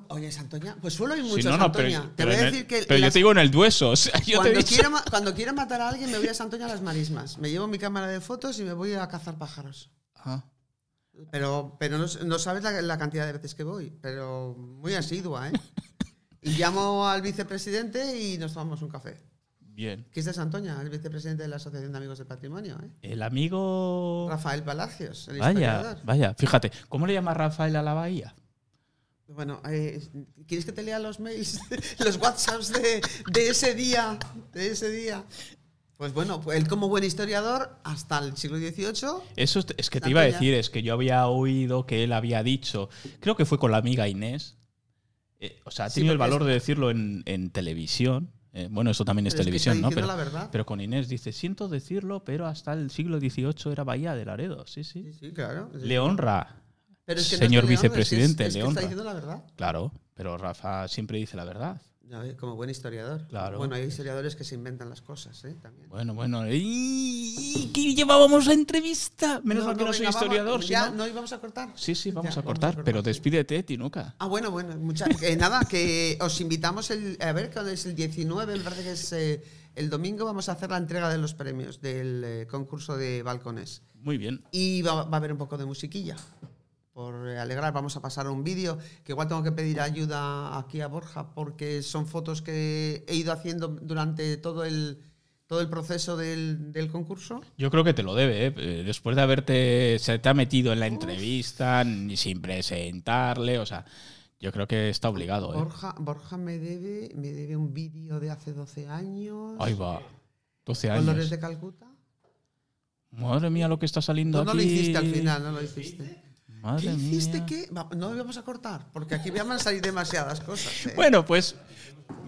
[SPEAKER 6] oye, Santoña. Pues suelo ir
[SPEAKER 2] Sí,
[SPEAKER 6] mucho
[SPEAKER 2] no, pero,
[SPEAKER 6] te voy a decir que.
[SPEAKER 2] pero yo te digo en el dueso. o sea, yo te he
[SPEAKER 6] cuando, quiero matar a alguien, me voy a Santoña a las marismas. Me llevo mi cámara de fotos y me voy a cazar pájaros. Pero, pero no, no sabes la, la cantidad de veces que voy. Pero muy asidua, ¿eh? Y llamo al vicepresidente y nos tomamos un café.
[SPEAKER 2] Bien.
[SPEAKER 6] Que es de Santoña, el vicepresidente de la Asociación de Amigos del Patrimonio, ¿eh?
[SPEAKER 2] El amigo.
[SPEAKER 6] Rafael Palacios, el
[SPEAKER 2] Vaya,
[SPEAKER 6] historiador.
[SPEAKER 2] vaya. Fíjate, ¿cómo le llama Rafael a la bahía?
[SPEAKER 6] Bueno, eh, ¿quieres que te lea los mails, los WhatsApps de, de ese día? De ese día. Pues bueno, pues él como buen historiador, hasta el siglo XVIII,
[SPEAKER 2] Eso es- es que te iba a decir, es que yo había oído que él había dicho, creo que fue con la amiga Inés, eh, o sea, ha
[SPEAKER 6] Sí,
[SPEAKER 2] tenido el valor
[SPEAKER 6] es-
[SPEAKER 2] de decirlo en, en televisión. Eh, bueno, esto también es
[SPEAKER 6] Pero es que está
[SPEAKER 2] televisión, ¿no? Pero,
[SPEAKER 6] la verdad.
[SPEAKER 2] pero con Inés dice, siento decirlo, pero hasta el siglo XVIII era Bahía de Laredo. Sí, sí.
[SPEAKER 6] sí, sí, claro.
[SPEAKER 2] Le honra,
[SPEAKER 6] Pero es que no
[SPEAKER 2] señor vicepresidente,
[SPEAKER 6] es,
[SPEAKER 2] le
[SPEAKER 6] está
[SPEAKER 2] honra.
[SPEAKER 6] diciendo la verdad.
[SPEAKER 2] Claro, pero Rafa siempre dice la verdad.
[SPEAKER 6] Como buen historiador.
[SPEAKER 2] Claro.
[SPEAKER 6] Bueno, hay historiadores que se inventan las cosas, ¿eh? También.
[SPEAKER 2] Bueno, bueno. ¿Y qué llevábamos la entrevista? Menos mal que no soy
[SPEAKER 6] venga, vamos-
[SPEAKER 2] historiador,
[SPEAKER 6] ya,
[SPEAKER 2] no-
[SPEAKER 6] ¿no íbamos a cortar?
[SPEAKER 2] Sí, sí, vamos
[SPEAKER 6] Ya,
[SPEAKER 2] a cortar,
[SPEAKER 6] cortar,
[SPEAKER 2] pero
[SPEAKER 6] sí.
[SPEAKER 2] despídete, Tinuca.
[SPEAKER 6] Ah, bueno, bueno, mucha, que nada, que os invitamos el, a ver, cuando es el 19, me parece que es eh, el domingo, vamos a hacer la entrega de los premios del eh, concurso de balcones.
[SPEAKER 2] Muy bien.
[SPEAKER 6] Y va, va a haber un poco de musiquilla. Por alegrar, vamos a pasar un vídeo que igual tengo que pedir ayuda aquí a Borja porque son fotos que he ido haciendo durante todo el, todo el proceso del, del concurso.
[SPEAKER 2] Yo creo que te lo debe, ¿eh? Eh, Después de haberte. Se te ha metido en la entrevista, ni sin presentarle, o sea. Yo creo que está obligado, ¿eh?
[SPEAKER 6] Borja, Borja me, debe, me debe un vídeo de hace 12 años.
[SPEAKER 2] Ahí va. 12
[SPEAKER 6] Colores
[SPEAKER 2] años.
[SPEAKER 6] de Calcuta.
[SPEAKER 2] Madre mía, lo que está saliendo
[SPEAKER 6] No, no
[SPEAKER 2] aquí.
[SPEAKER 6] lo hiciste al final, no lo hiciste.
[SPEAKER 2] Madre
[SPEAKER 6] ¿Qué hiciste
[SPEAKER 2] mía.
[SPEAKER 6] qué? No vamos a cortar, porque aquí van a salir demasiadas cosas. ¿eh?
[SPEAKER 2] Bueno, pues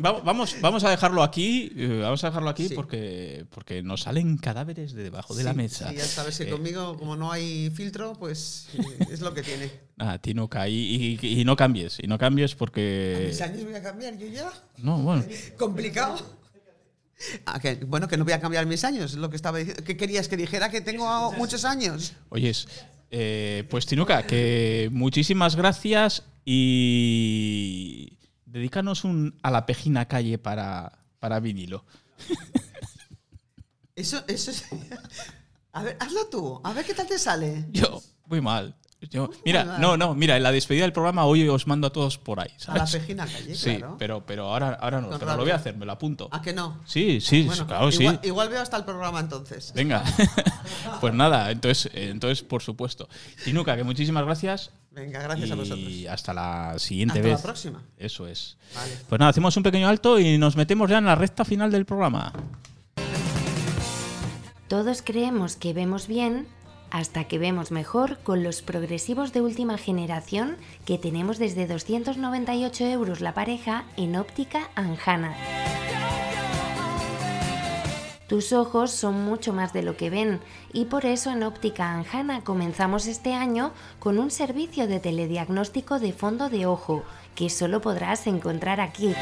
[SPEAKER 2] va- vamos, vamos a dejarlo aquí. eh, Vamos a dejarlo aquí
[SPEAKER 6] Sí.
[SPEAKER 2] porque, porque nos salen cadáveres de debajo de la mesa.
[SPEAKER 6] sí, ya sabes que
[SPEAKER 2] Eh,
[SPEAKER 6] conmigo, como no hay filtro, pues es lo que tiene.
[SPEAKER 2] Ah, Tinuca, y, y- y no cambies, y no cambies
[SPEAKER 6] A
[SPEAKER 2] porque.
[SPEAKER 6] mis años voy a cambiar yo ya.
[SPEAKER 2] No, bueno.
[SPEAKER 6] Complicado. Ah, que- bueno, que no voy a cambiar mis años, es lo que estaba diciendo. ¿Qué querías que dijera? Que tengo muchos años.
[SPEAKER 2] Oyes, eh, pues Tinuca, que muchísimas gracias y dedícanos un a la pejina calle para, para vinilo.
[SPEAKER 6] Eso, eso es. A ver, hazlo tú, a ver qué tal te sale.
[SPEAKER 2] Yo, muy mal. Yo-
[SPEAKER 6] Muy
[SPEAKER 2] mira, no, no, mira, en la despedida del programa hoy os mando a todos por ahí.
[SPEAKER 6] A la pejina calle,
[SPEAKER 2] Sí,
[SPEAKER 6] claro.
[SPEAKER 2] pero, pero ahora, ahora no,
[SPEAKER 6] Con
[SPEAKER 2] pero lo voy a hacer, me lo apunto.
[SPEAKER 6] ¿A que no?
[SPEAKER 2] Sí, sí,
[SPEAKER 6] Bueno,
[SPEAKER 2] claro, sí.
[SPEAKER 6] igual, igual veo hasta el programa entonces.
[SPEAKER 2] Venga, pues nada, entonces, eh, entonces por supuesto. Tinuca, que muchísimas gracias
[SPEAKER 6] Venga, gracias a vosotros.
[SPEAKER 2] Y hasta la siguiente
[SPEAKER 6] Hasta la
[SPEAKER 2] vez.
[SPEAKER 6] próxima.
[SPEAKER 2] Eso es.
[SPEAKER 6] Vale.
[SPEAKER 2] Pues nada, hacemos un pequeño alto y nos metemos ya en la recta final del programa.
[SPEAKER 8] Todos creemos que vemos bien hasta que vemos mejor con los progresivos de última generación que tenemos desde 298 euros la pareja en óptica Anjana. Tus ojos son mucho más de lo que ven y por eso en Óptica Anjana comenzamos este año con un servicio de telediagnóstico de fondo de ojo que solo podrás encontrar aquí.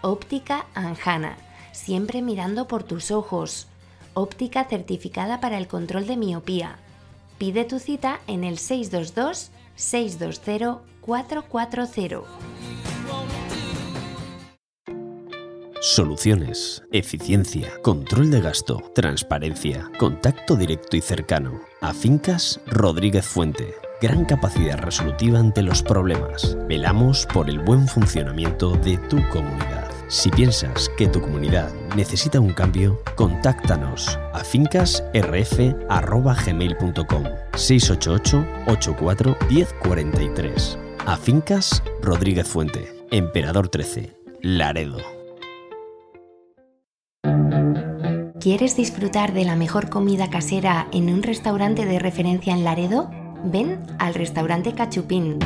[SPEAKER 8] Óptica Anjana, siempre mirando por tus ojos. Óptica certificada para el control de miopía. Pide tu cita en el 622 620 440.
[SPEAKER 1] Soluciones, eficiencia, control de gasto, transparencia, contacto directo y cercano. A Fincas Rodríguez Fuente. Gran capacidad resolutiva ante los problemas. Velamos por el buen funcionamiento de tu comunidad. Si piensas que tu comunidad necesita un cambio, contáctanos a fincasrf.gmail.com 688 84 1043 A Fincas Rodríguez Fuente, Emperador 13, Laredo.
[SPEAKER 8] ¿Quieres disfrutar de la mejor comida casera en un restaurante de referencia en Laredo? Ven al restaurante Cachupín.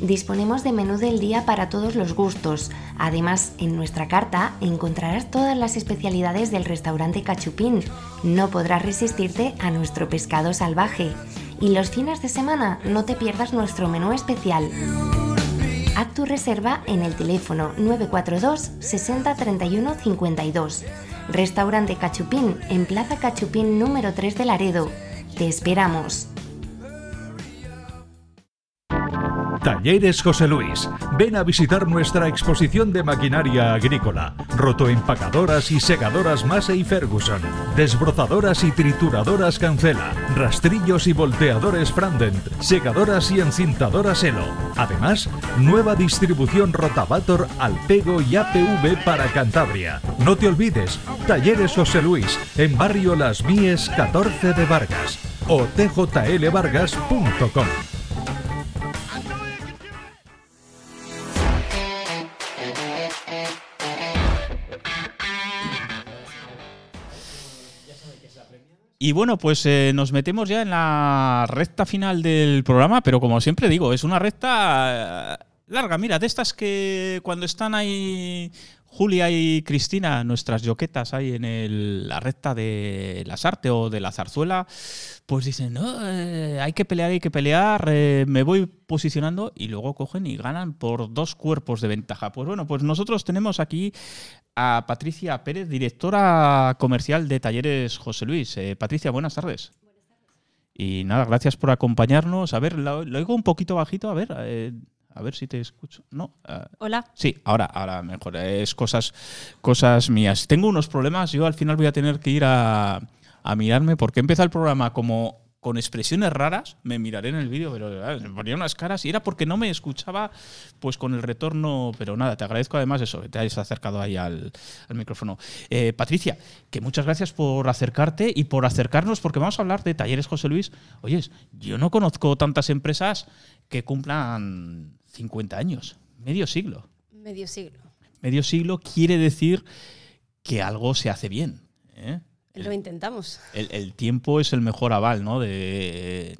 [SPEAKER 8] Disponemos de menú del día para todos los gustos. Además, en nuestra carta encontrarás todas las especialidades del restaurante Cachupín. No podrás resistirte a nuestro pescado salvaje. Y los fines de semana no te pierdas nuestro menú especial. Haz tu reserva en el teléfono 942 60 31 52. Restaurante Cachupín en Plaza Cachupín número 3 de Laredo. Te esperamos.
[SPEAKER 4] Talleres José Luis. Ven a visitar nuestra exposición de maquinaria agrícola, rotoempacadoras y segadoras Massey Ferguson, desbrozadoras y trituradoras Cancela, rastrillos y volteadores Frandent, segadoras y encintadoras Elo. Además, nueva distribución Rotavator Alpego y APV para Cantabria. No te olvides, Talleres José Luis, en barrio Las Mies 14 de Vargas o tjlvargas.com.
[SPEAKER 2] Y bueno, pues eh, nos metemos ya en la recta final del programa, pero como siempre digo, es una recta eh, larga. Mira, de estas que cuando están ahí Julia y Cristina, nuestras yoquetas ahí en la recta de las arte o de la zarzuela, pues dicen, no, eh, hay que pelear, hay que pelear, me voy posicionando y luego cogen y ganan por dos cuerpos de ventaja. Pues bueno, pues nosotros tenemos aquí a Patricia Pérez, directora comercial de Talleres José Luis. Eh, Patricia, buenas tardes. Y nada, gracias por acompañarnos. A ver, lo, lo oigo un poquito bajito, a ver, eh, a ver si te escucho. No, ah,
[SPEAKER 9] Hola.
[SPEAKER 2] Sí, ahora, ahora mejor. Es cosas, cosas mías. Tengo unos problemas. Yo al final voy a tener que ir a, a mirarme porque empieza el programa como con expresiones raras. Me miraré en el vídeo, pero ah, me ponía unas caras y era porque no me escuchaba pues con el retorno. Pero nada, te agradezco además eso, que te hayas acercado ahí al, al micrófono. Eh, Patricia, que muchas gracias por acercarte y por acercarnos porque vamos a hablar de Talleres José Luis. Oyes, yo no conozco tantas empresas que cumplan 50 años, medio siglo
[SPEAKER 9] Medio siglo.
[SPEAKER 2] medio siglo quiere decir que algo se hace bien. ¿eh?
[SPEAKER 9] Lo intentamos.
[SPEAKER 2] El, el tiempo es el mejor aval ¿no? de,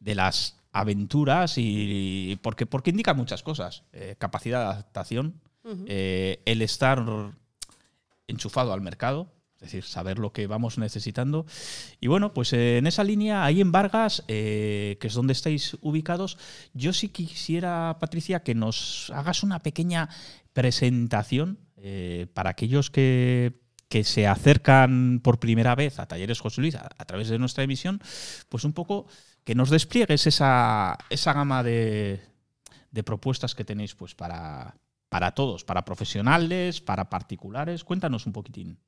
[SPEAKER 2] de las aventuras y porque, porque indica muchas cosas. Eh, capacidad de adaptación, eh, el estar enchufado al mercado, es decir, saber lo que vamos necesitando. Y bueno, pues eh, en esa línea, ahí en Vargas, eh, que es donde estáis ubicados, yo sí quisiera, Patricia, que nos hagas una pequeña presentación eh, para aquellos que, que se acercan por primera vez a Talleres José Luis a, a través de nuestra emisión, pues un poco que nos despliegues esa, esa gama de, de propuestas que tenéis pues para, para todos, para profesionales, para particulares. Cuéntanos un poquitín.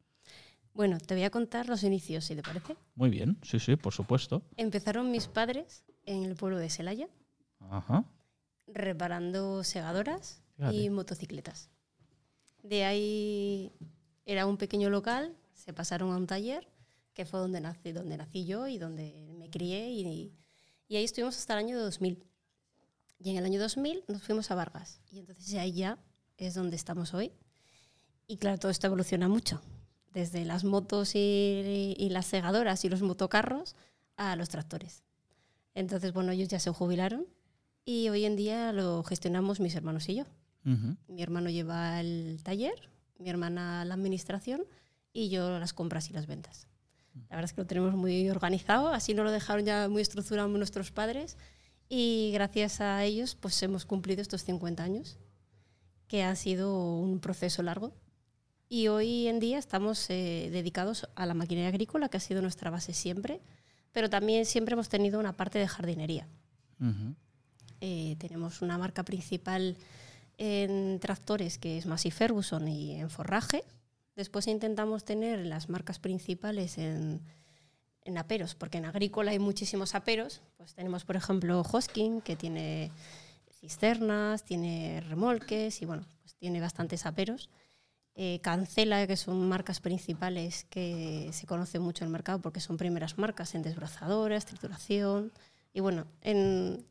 [SPEAKER 9] Bueno, te voy a contar los inicios, si te parece.
[SPEAKER 2] Muy bien, sí, sí, por supuesto.
[SPEAKER 9] Empezaron mis padres en el pueblo de Celaya,
[SPEAKER 2] Ajá.
[SPEAKER 9] reparando segadoras
[SPEAKER 2] Fíjate.
[SPEAKER 9] y motocicletas. De ahí era un pequeño local, se pasaron a un taller, que fue donde nací, donde nací yo y donde me crié, y, y ahí estuvimos hasta el año 2000. Y en el año 2000 nos fuimos a Vargas. Y entonces ahí ya es donde estamos hoy. Y claro, todo esto evoluciona mucho. Desde las motos y, y las segadoras y los motocarros a los tractores. Entonces, bueno, ellos ya se jubilaron y hoy en día lo gestionamos mis hermanos y yo.
[SPEAKER 2] Ujú.
[SPEAKER 9] Mi hermano lleva el taller, mi hermana la administración y yo las compras y las ventas. La verdad es que lo tenemos muy organizado, así nos lo dejaron ya muy estructurado nuestros padres y gracias a ellos pues hemos cumplido estos 50 años, que ha sido un proceso largo. Y hoy en día estamos eh, dedicados a la maquinaria agrícola, que ha sido nuestra base siempre, pero también siempre hemos tenido una parte de jardinería. Eh, tenemos una marca principal en tractores que es Massey Ferguson y en forraje. Después intentamos tener las marcas principales en, en aperos, porque en agrícola hay muchísimos aperos. Pues tenemos, por ejemplo, Hoskin, que tiene cisternas, tiene remolques y bueno, pues tiene bastantes aperos. Eh, Cancela, que son marcas principales que se conoce mucho en el mercado porque son primeras marcas en desbrazadoras, trituración. Y bueno, en,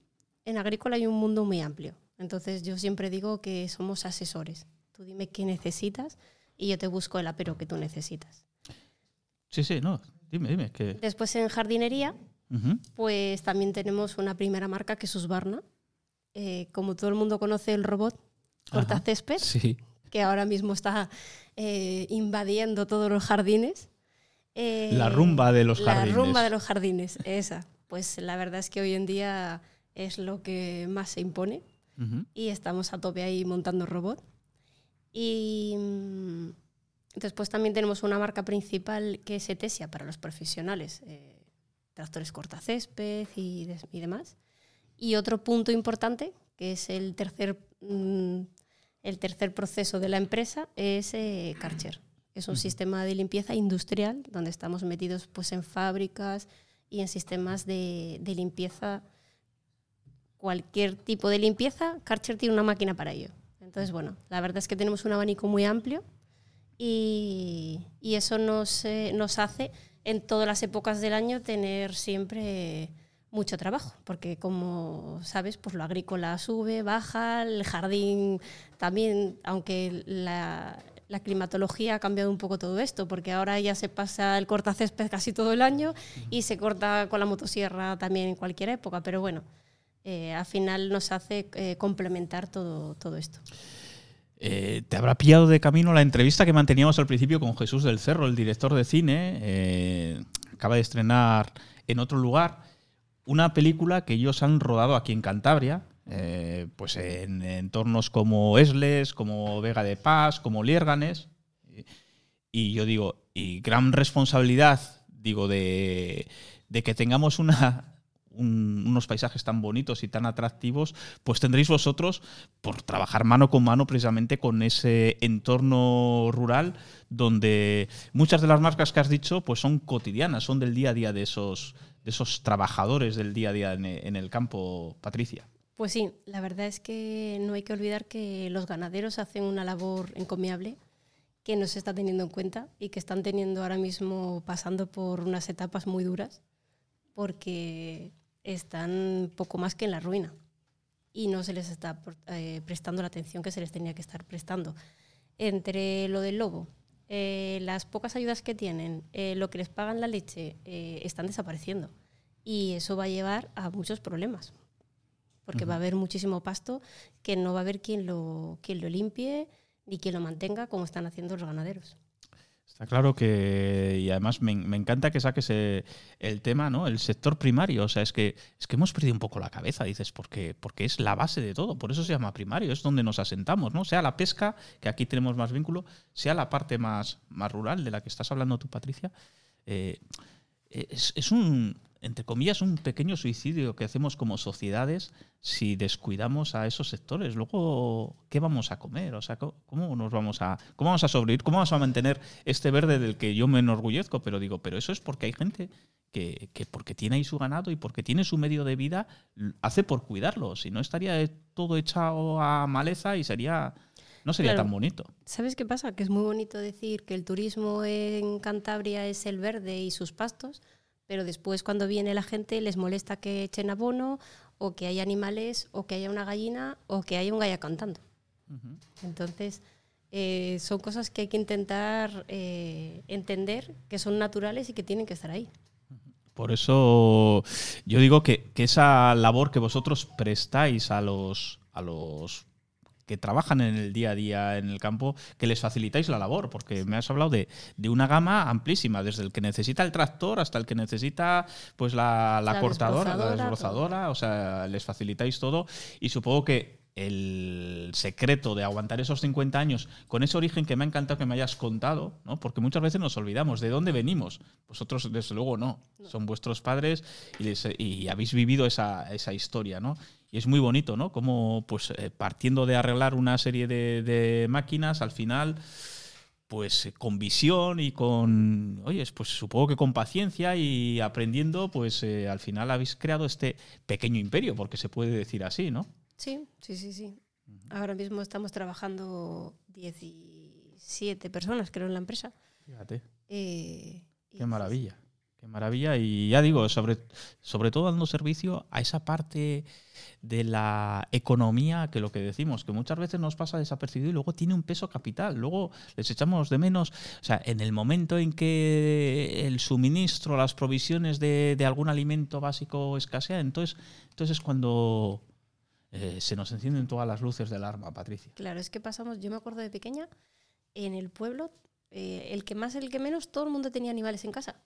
[SPEAKER 9] en agrícola hay un mundo muy amplio. Entonces yo siempre digo que somos asesores. Tú dime qué necesitas y yo te busco el apero que tú necesitas.
[SPEAKER 2] Sí, sí, no. Dime, dime. Que...
[SPEAKER 9] Después en jardinería, pues también tenemos una primera marca que es Husqvarna. Eh, como todo el mundo conoce el robot cortacésped,
[SPEAKER 2] Sí.
[SPEAKER 9] que ahora mismo está eh, invadiendo todos los jardines. Eh,
[SPEAKER 2] La rumba de los jardines.
[SPEAKER 9] La rumba de los jardines, esa. Pues la verdad es que hoy en día es lo que más se impone
[SPEAKER 2] Ujú.
[SPEAKER 9] y estamos a tope ahí montando robot. Y mm, después también tenemos una marca principal que es Etesia para los profesionales, eh, tractores cortacésped y, y demás. Y otro punto importante, que es el tercer, mm, el tercer proceso de la empresa, es eh, Karcher. Es un sistema de limpieza industrial donde estamos metidos pues, en fábricas y en sistemas de, de limpieza cualquier tipo de limpieza, Karcher tiene una máquina para ello. Entonces, bueno, la verdad es que tenemos un abanico muy amplio y, eso nos, eh, nos hace en todas las épocas del año tener siempre mucho trabajo, porque como sabes, pues lo agrícola sube, baja, el jardín también, aunque la, la climatología ha cambiado un poco todo esto, porque ahora ya se pasa el cortacésped casi todo el año y se corta con la motosierra también en cualquier época, pero bueno, eh, al final nos hace eh, complementar todo, todo esto.
[SPEAKER 2] Eh, te habrá pillado de camino la entrevista que manteníamos al principio con Jesús del Cerro, el director de cine. eh, acaba de estrenar en otro lugar una película que ellos han rodado aquí en Cantabria, pues en entornos como Esles, como Vega de Paz, como Liérganes. Y yo digo, y gran responsabilidad, digo, de, de que tengamos una, un- unos paisajes tan bonitos y tan atractivos, pues tendréis vosotros por trabajar mano con mano precisamente con ese entorno rural donde muchas de las marcas que has dicho pues son cotidianas, son del día a día de esos, de esos trabajadores del día a día en, el campo, Patricia.
[SPEAKER 9] Pues sí, la verdad es que no hay que olvidar que los ganaderos hacen una labor encomiable que no se está teniendo en cuenta y que están teniendo ahora mismo pasando por unas etapas muy duras porque están poco más que en la ruina y no se les está eh, prestando la atención que se les tenía que estar prestando. Entre lo del lobo, eh, las pocas ayudas que tienen, eh, lo que les pagan la leche, están desapareciendo. Y eso va a llevar a muchos problemas, porque va a haber muchísimo pasto que no va a haber quien lo, quien lo limpie ni quien lo mantenga como están haciendo los ganaderos.
[SPEAKER 2] Está claro que, y además me, me encanta que saques eh, el tema, ¿no? El sector primario. O sea, es que, es que hemos perdido un poco la cabeza, dices, porque, porque es la base de todo. Por eso se llama primario, es donde nos asentamos, ¿no? Sea la pesca, que aquí tenemos más vínculo, sea la parte más, más rural de la que estás hablando tú, Patricia. eh, es, es un, entre comillas, un pequeño suicidio que hacemos como sociedades si descuidamos a esos sectores. Luego, ¿qué vamos a comer? O sea, ¿cómo- ¿cómo nos vamos a, cómo vamos a sobrevivir? ¿Cómo vamos a mantener este verde del que yo me enorgullezco? Pero digo, pero eso es porque hay gente que, que porque tiene ahí su ganado y porque tiene su medio de vida, hace por cuidarlo. Si no, estaría todo echado a maleza y sería, no sería
[SPEAKER 9] Claro.
[SPEAKER 2] tan bonito.
[SPEAKER 9] ¿Sabes qué pasa? Que es muy bonito decir que el turismo en Cantabria es el verde y sus pastos, pero después cuando viene la gente les molesta que echen abono o que haya animales, o que haya una gallina, o que haya un gallo cantando. Entonces, eh, son cosas que hay que intentar eh, entender, que son naturales y que tienen que estar ahí.
[SPEAKER 2] Por eso yo digo que, que esa labor que vosotros prestáis a los, a los que trabajan en el día a día en el campo, que les facilitáis la labor, porque me has hablado de, de una gama amplísima, desde el que necesita el tractor hasta el que necesita pues la, la
[SPEAKER 9] La
[SPEAKER 2] cortadora, la
[SPEAKER 9] desbrozadora,
[SPEAKER 2] desbrozadora, o sea, les facilitáis todo. Y supongo que el secreto de aguantar esos 50 años con ese origen que me ha encantado que me hayas contado, ¿no? porque muchas veces nos olvidamos de dónde venimos. Vosotros, desde luego, no. Son vuestros padres y, les- y habéis vivido esa, esa historia, ¿no? Y es muy bonito, ¿no? Como, pues, eh, partiendo de arreglar una serie de, de máquinas, al final, pues, eh, con visión y con, oye, pues supongo que con paciencia y aprendiendo, pues, eh, al final habéis creado este pequeño imperio, porque se puede decir así, ¿no?
[SPEAKER 9] Sí, sí, sí, sí. Ahora mismo estamos trabajando 17 personas, creo, en la empresa.
[SPEAKER 2] Fíjate.
[SPEAKER 9] Eh,
[SPEAKER 2] Qué maravilla, qué maravilla. Y ya digo, sobre, sobre todo dando servicio a esa parte de la economía que lo que decimos, que muchas veces nos pasa desapercibido y luego tiene un peso capital. Luego les echamos de menos. O sea, en el momento en que el suministro, las provisiones de, de algún alimento básico escasea, entonces, entonces es cuando eh, se nos encienden todas las luces del arma, Patricia.
[SPEAKER 9] Claro, es que pasamos, yo me acuerdo de pequeña, en el pueblo, eh, el que más, el que menos, todo el mundo tenía animales en casa.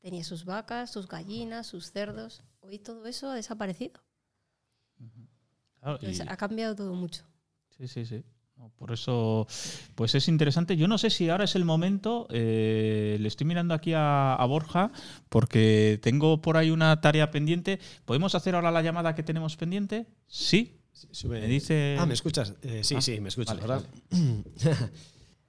[SPEAKER 9] Tenía sus vacas, sus gallinas, sus cerdos. Hoy todo eso ha desaparecido.
[SPEAKER 2] Claro, y-
[SPEAKER 9] Entonces, ha cambiado todo mucho.
[SPEAKER 2] Sí, sí, sí. Por eso, pues es interesante. Yo no sé si ahora es el momento. eh, le estoy mirando aquí a, a Borja porque tengo por ahí una tarea pendiente. ¿Podemos hacer ahora la llamada que tenemos pendiente? Sí. Me dice.
[SPEAKER 7] Ah, ¿me escuchas? Eh, sí,
[SPEAKER 2] Ah,
[SPEAKER 7] sí, me escuchas,
[SPEAKER 2] vale,
[SPEAKER 7] ¿verdad?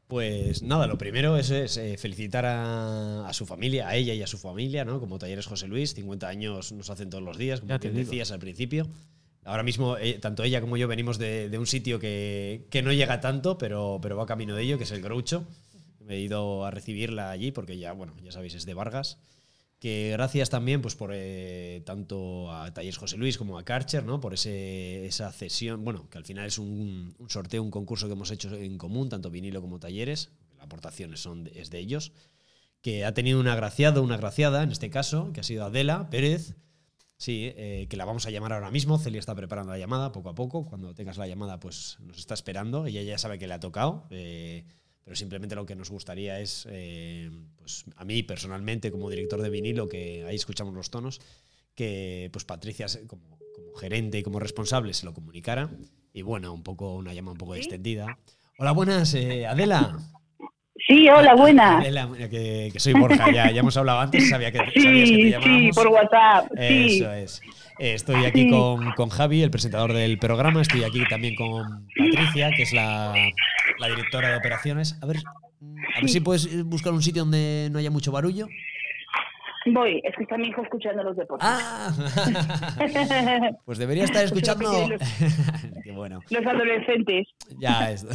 [SPEAKER 7] pues nada, lo primero es, es, eh, felicitar a, a su familia, a ella y a su familia, ¿no? Como Talleres José Luis, 50 años nos hacen todos los días, como
[SPEAKER 2] Ya te
[SPEAKER 7] decías al principio. Ahora mismo, eh, tanto ella como yo venimos de, un sitio que, que no llega tanto, pero, pero va camino de ello, que es el Groucho. He ido a recibirla allí porque ya, bueno, ya sabéis, es de Vargas que gracias también pues por eh, tanto a Talleres José Luis como a Karcher, ¿no? Por ese, esa cesión, bueno, que al final es un, sorteo, un concurso que hemos hecho en común, tanto vinilo como talleres, las aportaciones son es de ellos, que ha tenido un agraciado, una agraciada, en este caso, que ha sido Adela Pérez, sí, eh, que la vamos a llamar ahora mismo, Celia está preparando la llamada poco a poco, cuando tengas la llamada pues nos está esperando, ella ya sabe que le ha tocado, eh, pero simplemente lo que nos gustaría es, eh, pues a mí personalmente como director de vinilo, que ahí escuchamos los tonos, que pues Patricia como, como gerente y como responsable se lo comunicara. Y bueno, un poco una llamada un poco extendida. Hola, buenas, eh, Adela.
[SPEAKER 10] Sí, hola, buenas.
[SPEAKER 7] Adela, mira, que, que soy Borja, ya, ya hemos hablado antes, sabía que, sabías que te
[SPEAKER 10] Sí, sí,
[SPEAKER 7] llamábamos.
[SPEAKER 10] por WhatsApp. Sí.
[SPEAKER 7] Eso es. Eh, Estoy aquí
[SPEAKER 10] Sí.
[SPEAKER 7] con, con Javi, el presentador del programa. Estoy aquí también con Patricia, que es la, la directora de operaciones. A ver, a ver si puedes buscar un sitio donde no haya mucho barullo.
[SPEAKER 10] Voy, es que está mi hijo escuchando los deportes.
[SPEAKER 7] Ah. Pues debería estar escuchando. Qué bueno.
[SPEAKER 10] Los adolescentes.
[SPEAKER 7] Ya es.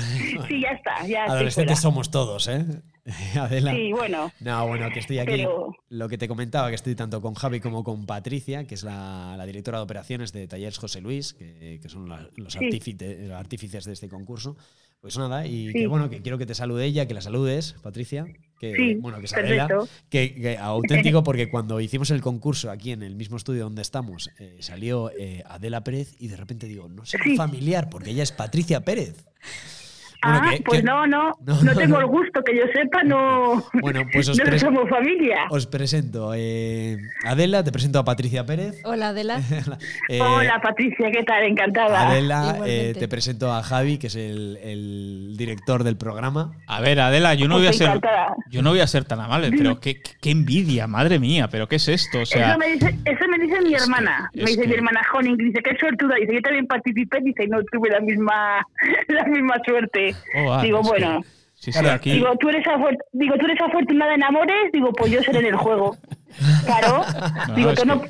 [SPEAKER 10] Sí, ya está. Ya
[SPEAKER 7] Adolescentes somos todos, ¿eh? Adela.
[SPEAKER 10] Sí, bueno.
[SPEAKER 7] No, bueno, que estoy aquí.
[SPEAKER 10] Pero-
[SPEAKER 7] Lo que te comentaba, que estoy tanto con Javi como con Patricia, que es la, la directora de operaciones de Talleres José Luis, que, que son la- los,
[SPEAKER 10] Sí.
[SPEAKER 7] artífice- los artífices de este concurso. Pues nada, y
[SPEAKER 10] Sí.
[SPEAKER 7] que bueno, que quiero que te salude ella, que la saludes, Patricia. Que,
[SPEAKER 10] Sí,
[SPEAKER 7] bueno, que es Adela.
[SPEAKER 10] perfecto.
[SPEAKER 7] Que, que auténtico, porque cuando hicimos el concurso aquí en el mismo estudio donde estamos, eh, salió eh, Adela Pérez y de repente digo, no sé
[SPEAKER 10] Sí.
[SPEAKER 7] familiar, porque ella es Patricia Pérez. Bueno,
[SPEAKER 10] ah,
[SPEAKER 7] que-
[SPEAKER 10] pues
[SPEAKER 7] que-
[SPEAKER 10] no, no,
[SPEAKER 7] No,
[SPEAKER 10] tengo el gusto, que yo sepa, no,
[SPEAKER 7] Bueno, pues os,
[SPEAKER 10] no somos familia.
[SPEAKER 7] os presento. eh, Adela, te presento a Patricia Pérez.
[SPEAKER 9] Hola, Adela.
[SPEAKER 7] Eh,
[SPEAKER 10] Hola, Patricia, ¿qué tal? Encantada.
[SPEAKER 7] Adela, eh, te presento a Javi, que es el, el director del programa.
[SPEAKER 2] A ver, Adela, yo no voy a
[SPEAKER 10] Pues
[SPEAKER 2] ser. Yo no voy a ser tan amable, pero qué, qué- envidia, madre mía, pero ¿qué es esto? O sea,
[SPEAKER 10] eso, me dice, eso me dice mi
[SPEAKER 2] que-
[SPEAKER 10] hermana. me dice
[SPEAKER 2] que-
[SPEAKER 10] mi hermana Honing, dice, qué suertuda. Dice, yo también participé, dice, no tuve la misma, la misma suerte.
[SPEAKER 2] Oh, ah,
[SPEAKER 10] digo,
[SPEAKER 2] que-
[SPEAKER 10] bueno.
[SPEAKER 2] sí, sí,
[SPEAKER 7] Claro,
[SPEAKER 2] aquí.
[SPEAKER 10] Digo, ¿tú eres, digo, tú eres afortunada en amores, digo, pues yo seré en el juego. Claro.
[SPEAKER 2] No,
[SPEAKER 10] digo, todo, no,
[SPEAKER 2] que-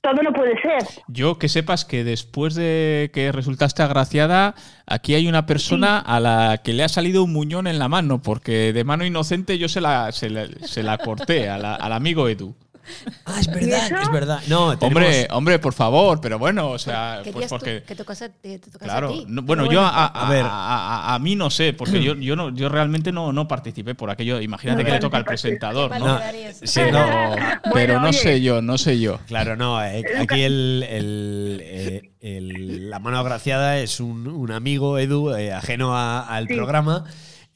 [SPEAKER 10] todo no puede ser.
[SPEAKER 2] Yo que sepas que después de que resultaste agraciada, aquí hay una persona a la que le ha salido un muñón en la mano, porque de mano inocente yo se la, se la, se la corté a la- al amigo Edu.
[SPEAKER 7] Ah, es verdad, es verdad. No, tenemos-
[SPEAKER 2] Hombre, hombre, por favor, pero bueno, o sea, pues
[SPEAKER 9] tú-
[SPEAKER 2] porque.
[SPEAKER 9] que tocas a, te, te tocas
[SPEAKER 2] Claro,
[SPEAKER 9] a ti.
[SPEAKER 2] no- bueno, yo a, a-
[SPEAKER 7] a ver.
[SPEAKER 2] a- a- a mí no sé, porque yo, yo no, yo realmente no, no participé por aquello. Imagínate
[SPEAKER 10] No
[SPEAKER 2] que le toca al presentador, ¿no?
[SPEAKER 7] sí,
[SPEAKER 2] Pero,
[SPEAKER 7] no.
[SPEAKER 2] pero no sé yo, no sé yo.
[SPEAKER 7] Claro, no. eh, aquí el, el, eh, el- la mano agraciada es un, un amigo, Edu, eh, ajeno a- al
[SPEAKER 10] Sí.
[SPEAKER 7] programa.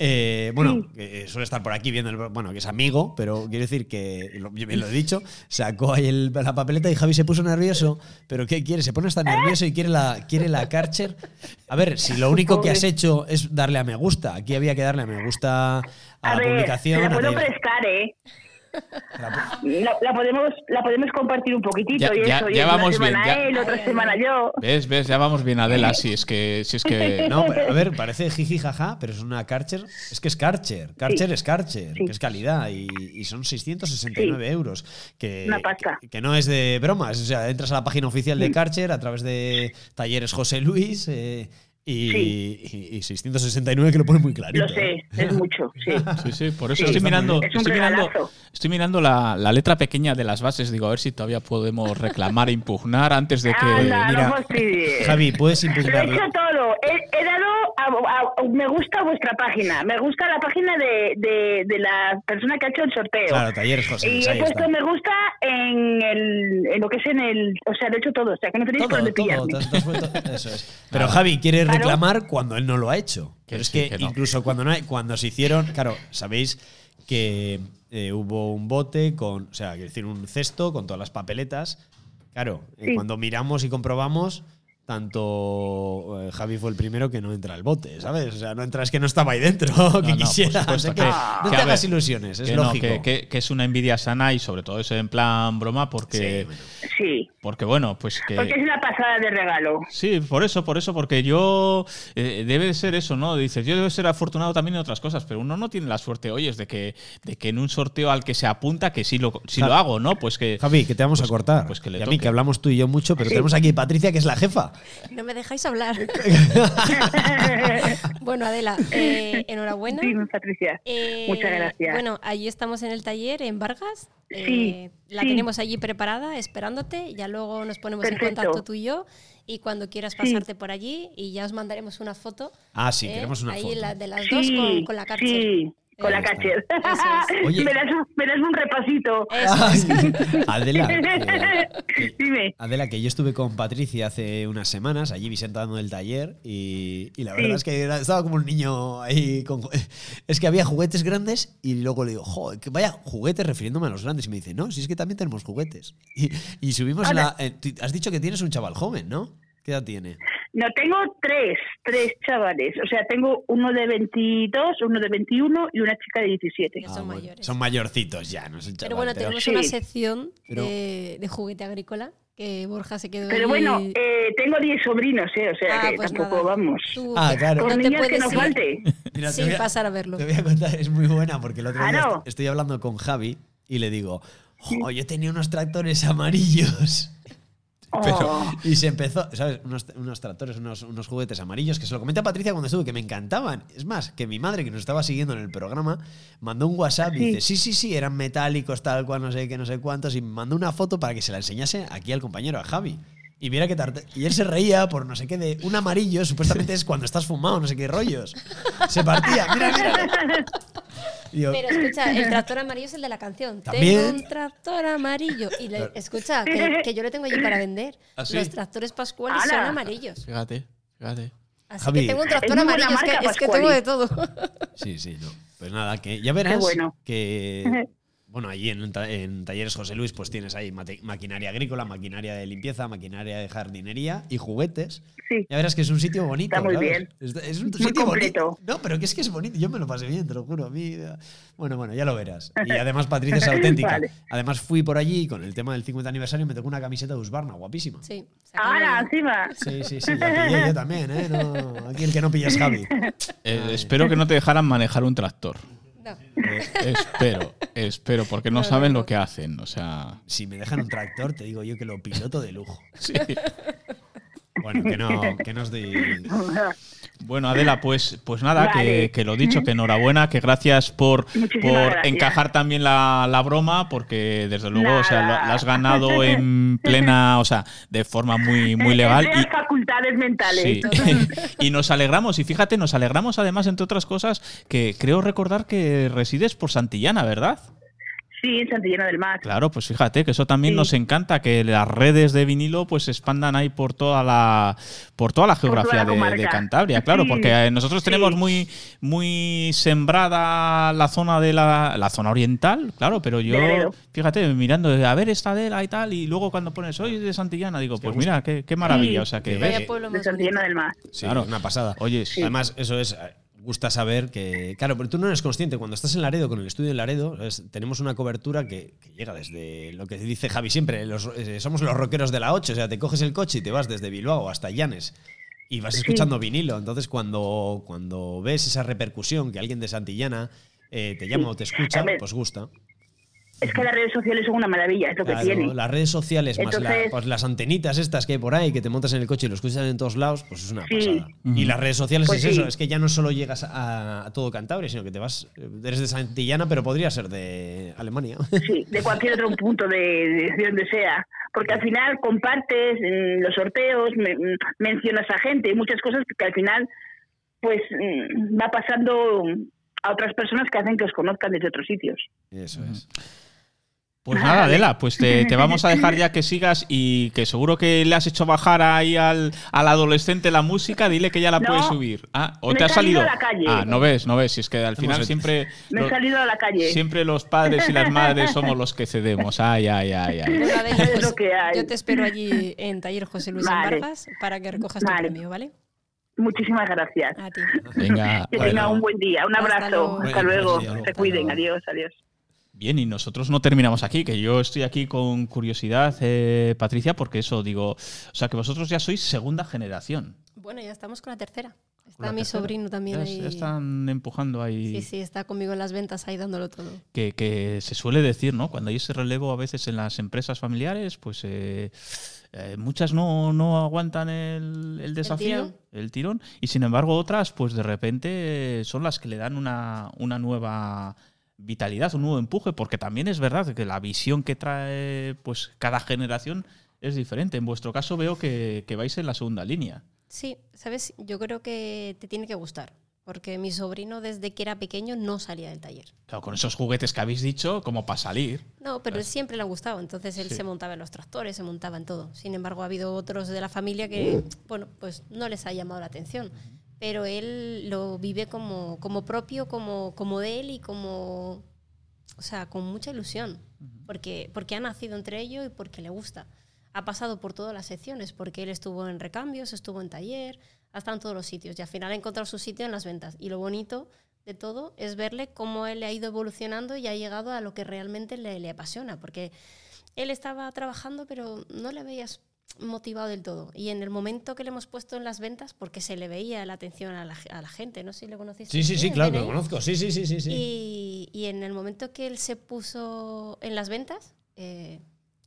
[SPEAKER 7] Eh, bueno,
[SPEAKER 10] Sí.
[SPEAKER 7] que suele estar por aquí viendo el Bueno, que es amigo, pero quiero decir que, lo- yo bien lo he dicho, sacó ahí el- la papeleta y Javi se puso nervioso. ¿Pero qué quiere? Se pone hasta nervioso y quiere la, quiere la Karcher. A ver, si lo único que has hecho es darle a me gusta, aquí había que darle a me gusta a,
[SPEAKER 10] A
[SPEAKER 7] la
[SPEAKER 10] ver,
[SPEAKER 7] publicación.
[SPEAKER 10] te la puedo prestar, ¿eh?
[SPEAKER 7] La pu-
[SPEAKER 10] La, la podemos, la podemos compartir un poquitito
[SPEAKER 2] Ya-
[SPEAKER 10] y
[SPEAKER 2] ya-
[SPEAKER 10] eso. y una
[SPEAKER 2] vamos bien,
[SPEAKER 10] semana
[SPEAKER 2] ya-
[SPEAKER 10] él, otra semana yo.
[SPEAKER 2] ¿Ves? ¿Ves? Ya vamos bien, Adela, si es que. Si es que
[SPEAKER 7] No, pero, a ver, parece jiji jaja, pero es una Karcher. Es que es Karcher. Karcher es Karcher,
[SPEAKER 10] Sí.
[SPEAKER 7] que es calidad. Y, y son 669 euros. Que,
[SPEAKER 10] Una pasta.
[SPEAKER 7] que, que no es de bromas. O sea, entras a la página oficial de
[SPEAKER 10] Sí.
[SPEAKER 7] Karcher a través de Talleres José Luis. eh, y,
[SPEAKER 10] Sí.
[SPEAKER 7] y- y 669 que lo pone muy clarito.
[SPEAKER 10] Lo sé,
[SPEAKER 7] ¿eh?
[SPEAKER 10] es mucho, sí.
[SPEAKER 2] Sí, sí, por eso
[SPEAKER 10] Sí,
[SPEAKER 2] estoy mirando,
[SPEAKER 10] bien. Es un
[SPEAKER 2] estoy mirando,
[SPEAKER 10] regalazo.
[SPEAKER 2] estoy mirando la, la letra pequeña de las bases. Digo, a ver si todavía podemos reclamar e impugnar antes de que.
[SPEAKER 10] Anda,
[SPEAKER 7] mira,
[SPEAKER 10] no.
[SPEAKER 7] Javi, puedes
[SPEAKER 10] Lo he
[SPEAKER 7] impugnarlo.
[SPEAKER 10] hecho todo. He, he dado a, a- me gusta vuestra página. Me gusta la página de, de, de la persona que ha hecho el sorteo.
[SPEAKER 7] Claro, Talleres José
[SPEAKER 10] y he puesto
[SPEAKER 7] está.
[SPEAKER 10] me gusta en, el, en lo que es en el. O sea, lo he hecho todo. O sea, que no tenéis por
[SPEAKER 7] Todo,
[SPEAKER 10] dónde
[SPEAKER 7] todo,
[SPEAKER 10] pillarme.
[SPEAKER 7] has vuelto- eso es. Pero Javi quiere
[SPEAKER 10] Claro.
[SPEAKER 7] Reclamar cuando él no lo ha hecho. Pero es
[SPEAKER 2] sí,
[SPEAKER 7] que,
[SPEAKER 2] que no.
[SPEAKER 7] incluso cuando no hay- cuando se hicieron, claro, sabéis que eh, hubo un bote con, o sea, quiero decir, un cesto con todas las papeletas. Claro, eh,
[SPEAKER 10] Sí.
[SPEAKER 7] cuando miramos y comprobamos, tanto eh, Javi fue el primero que no entra al bote, ¿sabes? O sea, no entra, es que no estaba ahí dentro, que
[SPEAKER 2] No,
[SPEAKER 7] quisiera.
[SPEAKER 2] supuesto
[SPEAKER 7] O sea,
[SPEAKER 2] que-
[SPEAKER 7] que no te hagas ilusiones, es
[SPEAKER 2] que no,
[SPEAKER 7] lógico.
[SPEAKER 2] que, que- que es una envidia sana y sobre todo es en plan broma porque,
[SPEAKER 7] Sí, bueno.
[SPEAKER 10] Sí.
[SPEAKER 2] Porque bueno, pues que.
[SPEAKER 10] Porque es una pasada de regalo.
[SPEAKER 2] Sí, por eso, por eso, porque yo eh, debe de ser eso, ¿no? Dices, yo debo ser afortunado también en otras cosas, pero uno no tiene la suerte, oyes, de que, de que en un sorteo al que se apunta, que sí lo, sí lo hago, ¿no? Pues que.
[SPEAKER 7] Javi, que te vamos
[SPEAKER 2] pues-
[SPEAKER 7] a cortar.
[SPEAKER 2] pues que le
[SPEAKER 7] y a mí, que hablamos tú y yo mucho, pero tenemos aquí Patricia, que es la jefa.
[SPEAKER 9] No me dejáis hablar. bueno, Adela, eh, enhorabuena.
[SPEAKER 10] Dime, Patricia.
[SPEAKER 9] Eh,
[SPEAKER 10] Muchas gracias.
[SPEAKER 9] Bueno, allí estamos en el taller en Vargas. Eh,
[SPEAKER 10] Sí,
[SPEAKER 9] la
[SPEAKER 10] sí.
[SPEAKER 9] tenemos allí preparada, esperándote. Ya luego nos ponemos en contacto tú y yo. Y cuando quieras
[SPEAKER 10] Sí.
[SPEAKER 9] pasarte por allí, y ya os mandaremos una foto.
[SPEAKER 7] Ah, sí,
[SPEAKER 9] eh,
[SPEAKER 7] queremos una
[SPEAKER 9] ahí
[SPEAKER 7] foto.
[SPEAKER 9] la- de las
[SPEAKER 10] Sí,
[SPEAKER 9] dos con, con la cárcel.
[SPEAKER 10] Con la.
[SPEAKER 9] Eso
[SPEAKER 7] Oye.
[SPEAKER 10] me, das un, me das un repasito.
[SPEAKER 9] Es.
[SPEAKER 7] Adela, que-
[SPEAKER 10] Dime.
[SPEAKER 7] Adela, que yo estuve con Patricia hace unas semanas allí visitando el taller y, y la
[SPEAKER 10] Sí.
[SPEAKER 7] verdad es que era- estaba como un niño ahí. Con, es que había juguetes grandes y luego le digo, joder, que vaya juguetes refiriéndome a los grandes. Y me dice, no, si es que también tenemos juguetes. Y, y subimos la. eh, has dicho que tienes un chaval joven, ¿no? ¿Qué edad tiene?
[SPEAKER 10] No, tengo tres, tres chavales. O sea, tengo uno de 22, uno de 21 y una chica de 17.
[SPEAKER 9] Ya son
[SPEAKER 7] Ah, bueno,
[SPEAKER 9] mayores.
[SPEAKER 7] Son mayorcitos ya, no es el chaval.
[SPEAKER 9] Pero bueno, tenemos
[SPEAKER 10] Sí.
[SPEAKER 9] una sección
[SPEAKER 7] Pero-
[SPEAKER 9] de, de juguete agrícola que Borja se quedó
[SPEAKER 10] Pero
[SPEAKER 9] ahí-
[SPEAKER 10] bueno, eh, tengo 10 sobrinos, ¿eh? O sea,
[SPEAKER 9] Ah,
[SPEAKER 10] que
[SPEAKER 9] pues
[SPEAKER 10] tampoco
[SPEAKER 9] nada.
[SPEAKER 10] vamos.
[SPEAKER 9] Tú
[SPEAKER 7] Ah, claro.
[SPEAKER 10] Con
[SPEAKER 9] no
[SPEAKER 10] niñas que
[SPEAKER 9] puedes
[SPEAKER 10] no
[SPEAKER 9] ir
[SPEAKER 10] falte.
[SPEAKER 7] Mira,
[SPEAKER 9] sin
[SPEAKER 7] a-
[SPEAKER 9] pasar a verlo.
[SPEAKER 7] Te voy a contar, es muy buena porque el otro día estoy hablando con Javi y le digo, "Jo, yo tenía unos tractores amarillos.
[SPEAKER 10] Oh.
[SPEAKER 7] Y se empezó, ¿sabes? Unos, unos tractores, unos, unos juguetes amarillos que se lo comenté a Patricia cuando estuve, que me encantaban. Es más, que mi madre, que nos estaba siguiendo en el programa, mandó un WhatsApp y dice, sí, sí, sí, eran metálicos, tal cual, no sé qué, no sé cuántos, y mandó una foto para que se la enseñase aquí al compañero, a Javi. Y mira que tarte- Y él se reía por no sé qué de un amarillo, supuestamente es cuando estás fumado, no sé qué rollos. Se partía, mira, mira. Yo,
[SPEAKER 9] Pero escucha, el tractor amarillo es el de la canción.
[SPEAKER 7] También.
[SPEAKER 9] Tengo un tractor amarillo. Y le- escucha, que, que yo le tengo allí para vender.
[SPEAKER 7] ¿Ah, sí?
[SPEAKER 9] Los tractores pascuales son amarillos.
[SPEAKER 2] Fíjate, fíjate.
[SPEAKER 9] Así
[SPEAKER 7] Javi.
[SPEAKER 9] que tengo un
[SPEAKER 10] Es
[SPEAKER 9] tractor amarillo. Es que, es tengo de todo.
[SPEAKER 7] Sí, sí, no. Pues nada, que ya verás
[SPEAKER 10] bueno.
[SPEAKER 7] que. Bueno, allí en, ta- en Talleres José Luis, pues tienes ahí maquinaria agrícola, maquinaria de limpieza, maquinaria de jardinería y juguetes.
[SPEAKER 10] Sí.
[SPEAKER 7] Ya verás que es un sitio bonito.
[SPEAKER 10] Está muy
[SPEAKER 7] ¿sabes?
[SPEAKER 10] bien.
[SPEAKER 7] Es, es un
[SPEAKER 10] Muy
[SPEAKER 7] sitio
[SPEAKER 10] completo.
[SPEAKER 7] bonito. No, pero que es que es bonito. Yo me lo pasé bien, te lo juro. A mí. eh, Bueno, bueno, ya lo verás. Y además, Patricia es auténtica.
[SPEAKER 10] Vale.
[SPEAKER 7] Además, fui por allí y con el tema del 50 aniversario me tocó una camiseta de Usbarna, guapísima.
[SPEAKER 9] Sí.
[SPEAKER 10] ¡Hala, encima!
[SPEAKER 7] Sí, sí, sí. La pillé yo también, ¿eh? No, aquí el que no pillas es Javi.
[SPEAKER 2] Eh, espero que no te dejaran manejar un tractor.
[SPEAKER 9] No.
[SPEAKER 2] espero, espero, porque no saben lo que hacen. O sea.
[SPEAKER 7] Si me dejan un tractor, te digo yo que lo piloto de lujo.
[SPEAKER 2] Sí.
[SPEAKER 7] Bueno, que no, que no os doy.
[SPEAKER 2] Bueno, Adela, pues, pues nada, que,
[SPEAKER 10] Vale.
[SPEAKER 2] que lo dicho, que enhorabuena, que gracias por, por
[SPEAKER 10] gracias.
[SPEAKER 2] encajar también la, la broma, porque desde luego, o sea, lo-
[SPEAKER 10] Nada.
[SPEAKER 2] la has ganado en plena, o sea, de forma muy, muy legal. Y,
[SPEAKER 10] facultades mentales.
[SPEAKER 2] Sí. y nos alegramos, y fíjate, nos alegramos además, entre otras cosas, que creo recordar que resides por Santillana, ¿verdad?
[SPEAKER 10] Sí, en Santillana del Mar.
[SPEAKER 2] Claro, pues fíjate que eso también
[SPEAKER 10] Sí.
[SPEAKER 2] nos encanta, que las redes de vinilo pues se expandan ahí por toda la por toda la
[SPEAKER 10] toda
[SPEAKER 2] geografía
[SPEAKER 10] la
[SPEAKER 2] de-. Cantabria, claro,
[SPEAKER 10] Sí,
[SPEAKER 2] porque eh, nosotros
[SPEAKER 10] sí.
[SPEAKER 2] tenemos muy muy sembrada la zona de la, la zona oriental, claro, pero yo fíjate mirando a ver esta de la y tal y luego cuando pones soy de Santillana digo, pues mira, qué, qué maravilla, o sea que
[SPEAKER 10] De Santillana del Mar.
[SPEAKER 7] Sí,
[SPEAKER 2] Claro.
[SPEAKER 7] una pasada.
[SPEAKER 2] Oye,
[SPEAKER 7] Además, eso es. Gusta saber que. Claro, pero tú no eres consciente. Cuando estás en Laredo, con el estudio en Laredo, es- tenemos una cobertura que, que llega desde lo que dice Javi siempre. los- eh, somos los rockeros de la 8. O sea, te coges el coche y te vas desde Bilbao hasta Llanes y vas
[SPEAKER 10] Sí.
[SPEAKER 7] escuchando vinilo. Entonces, cuando, cuando ves esa repercusión que alguien de Santillana eh, te llama o te escucha,
[SPEAKER 10] ver.
[SPEAKER 7] pues gusta.
[SPEAKER 10] Es que las redes sociales son una maravilla, es lo
[SPEAKER 7] Claro,
[SPEAKER 10] que tiene.
[SPEAKER 7] las redes sociales más la- pues las antenitas estas que hay por ahí, que te montas en el coche y lo escuchas en todos lados, pues es una
[SPEAKER 10] Sí.
[SPEAKER 7] pasada. Y las redes sociales
[SPEAKER 10] Pues
[SPEAKER 7] es eso, es que ya no solo llegas a, a todo Cantabria, sino que te vas, eres de Santillana, pero podría ser de Alemania.
[SPEAKER 10] Sí, de cualquier otro punto de, de- de donde sea. Porque al final compartes mm, los sorteos, me- mm, mencionas a gente, muchas cosas que al final pues mm, va pasando a otras personas que hacen que os conozcan desde otros sitios.
[SPEAKER 7] Eso es.
[SPEAKER 2] Pues nada, Adela, pues te, te vamos a dejar ya que sigas y que seguro que le has hecho bajar ahí al, al adolescente la música, dile que ya la
[SPEAKER 10] No,
[SPEAKER 2] puedes subir. Ah, o
[SPEAKER 10] me
[SPEAKER 2] te has salido.
[SPEAKER 10] salido a la calle.
[SPEAKER 2] Ah, no ves, no ves, si es que al final siempre
[SPEAKER 10] Me he
[SPEAKER 2] lo-
[SPEAKER 10] salido a la calle.
[SPEAKER 2] siempre los padres y las madres somos los que cedemos. Ay, ay, ay, ay.
[SPEAKER 9] Bueno, Adela,
[SPEAKER 10] Es
[SPEAKER 9] pues,
[SPEAKER 10] lo que hay.
[SPEAKER 9] Yo te espero allí en Taller José Luis en
[SPEAKER 10] Vale.
[SPEAKER 9] Vargas para que recojas tu premio, ¿vale?
[SPEAKER 10] Muchísimas gracias.
[SPEAKER 9] A ti.
[SPEAKER 2] Venga,
[SPEAKER 10] Que tenga un buen día. Un
[SPEAKER 9] Hasta
[SPEAKER 10] abrazo.
[SPEAKER 9] luego.
[SPEAKER 10] Hasta luego.
[SPEAKER 7] pues,
[SPEAKER 10] Se cuiden. Adiós, adiós.
[SPEAKER 2] Bien, y nosotros no terminamos aquí, que yo estoy aquí con curiosidad, eh, Patricia, porque eso digo, o sea, que vosotros ya sois segunda generación.
[SPEAKER 9] Bueno, ya estamos con la tercera. Está
[SPEAKER 2] La
[SPEAKER 9] mi
[SPEAKER 2] tercera.
[SPEAKER 9] sobrino también
[SPEAKER 2] Ya,
[SPEAKER 9] ahí.
[SPEAKER 2] ya están empujando ahí.
[SPEAKER 9] Sí, sí, está conmigo en las ventas ahí dándolo todo.
[SPEAKER 2] que, que se suele decir, ¿no? Cuando hay ese relevo a veces en las empresas familiares, pues eh, eh, muchas no, no aguantan el, el desafío, el tirón. y sin embargo otras, pues de repente son las que le dan una, una nueva vitalidad, un nuevo empuje, porque también es verdad que la visión que trae pues cada generación es diferente. En vuestro caso veo que, que vais en la segunda línea.
[SPEAKER 9] Sí, sabes, yo creo que te tiene que gustar, porque mi sobrino desde que era pequeño no salía del taller.
[SPEAKER 2] Claro, con esos juguetes que habéis dicho, como para salir.
[SPEAKER 9] No, pero él siempre le ha gustado, entonces él
[SPEAKER 2] Sí.
[SPEAKER 9] se montaba en los tractores, se montaba en todo. Sin embargo, ha habido otros de la familia que, bueno, pues no les ha llamado la atención, pero él lo vive como, como propio, como, como de él y como, o sea, con mucha ilusión, porque, porque ha nacido entre ellos y porque le gusta. Ha pasado por todas las secciones, porque él estuvo en recambios, estuvo en taller, ha estado en todos los sitios y al final ha encontrado su sitio en las ventas. Y lo bonito de todo es verle cómo él ha ido evolucionando y ha llegado a lo que realmente le, le apasiona, porque él estaba trabajando pero no le veías motivado del todo. Y en el momento que le hemos puesto en las ventas, porque se le veía la atención a la, a la gente, no sé si le conociste.
[SPEAKER 7] Sí, sí, sí,
[SPEAKER 9] ¿El
[SPEAKER 7] claro, que lo conozco. Sí, sí, sí, sí. sí.
[SPEAKER 9] Y, y en el momento que él se puso en las ventas, eh,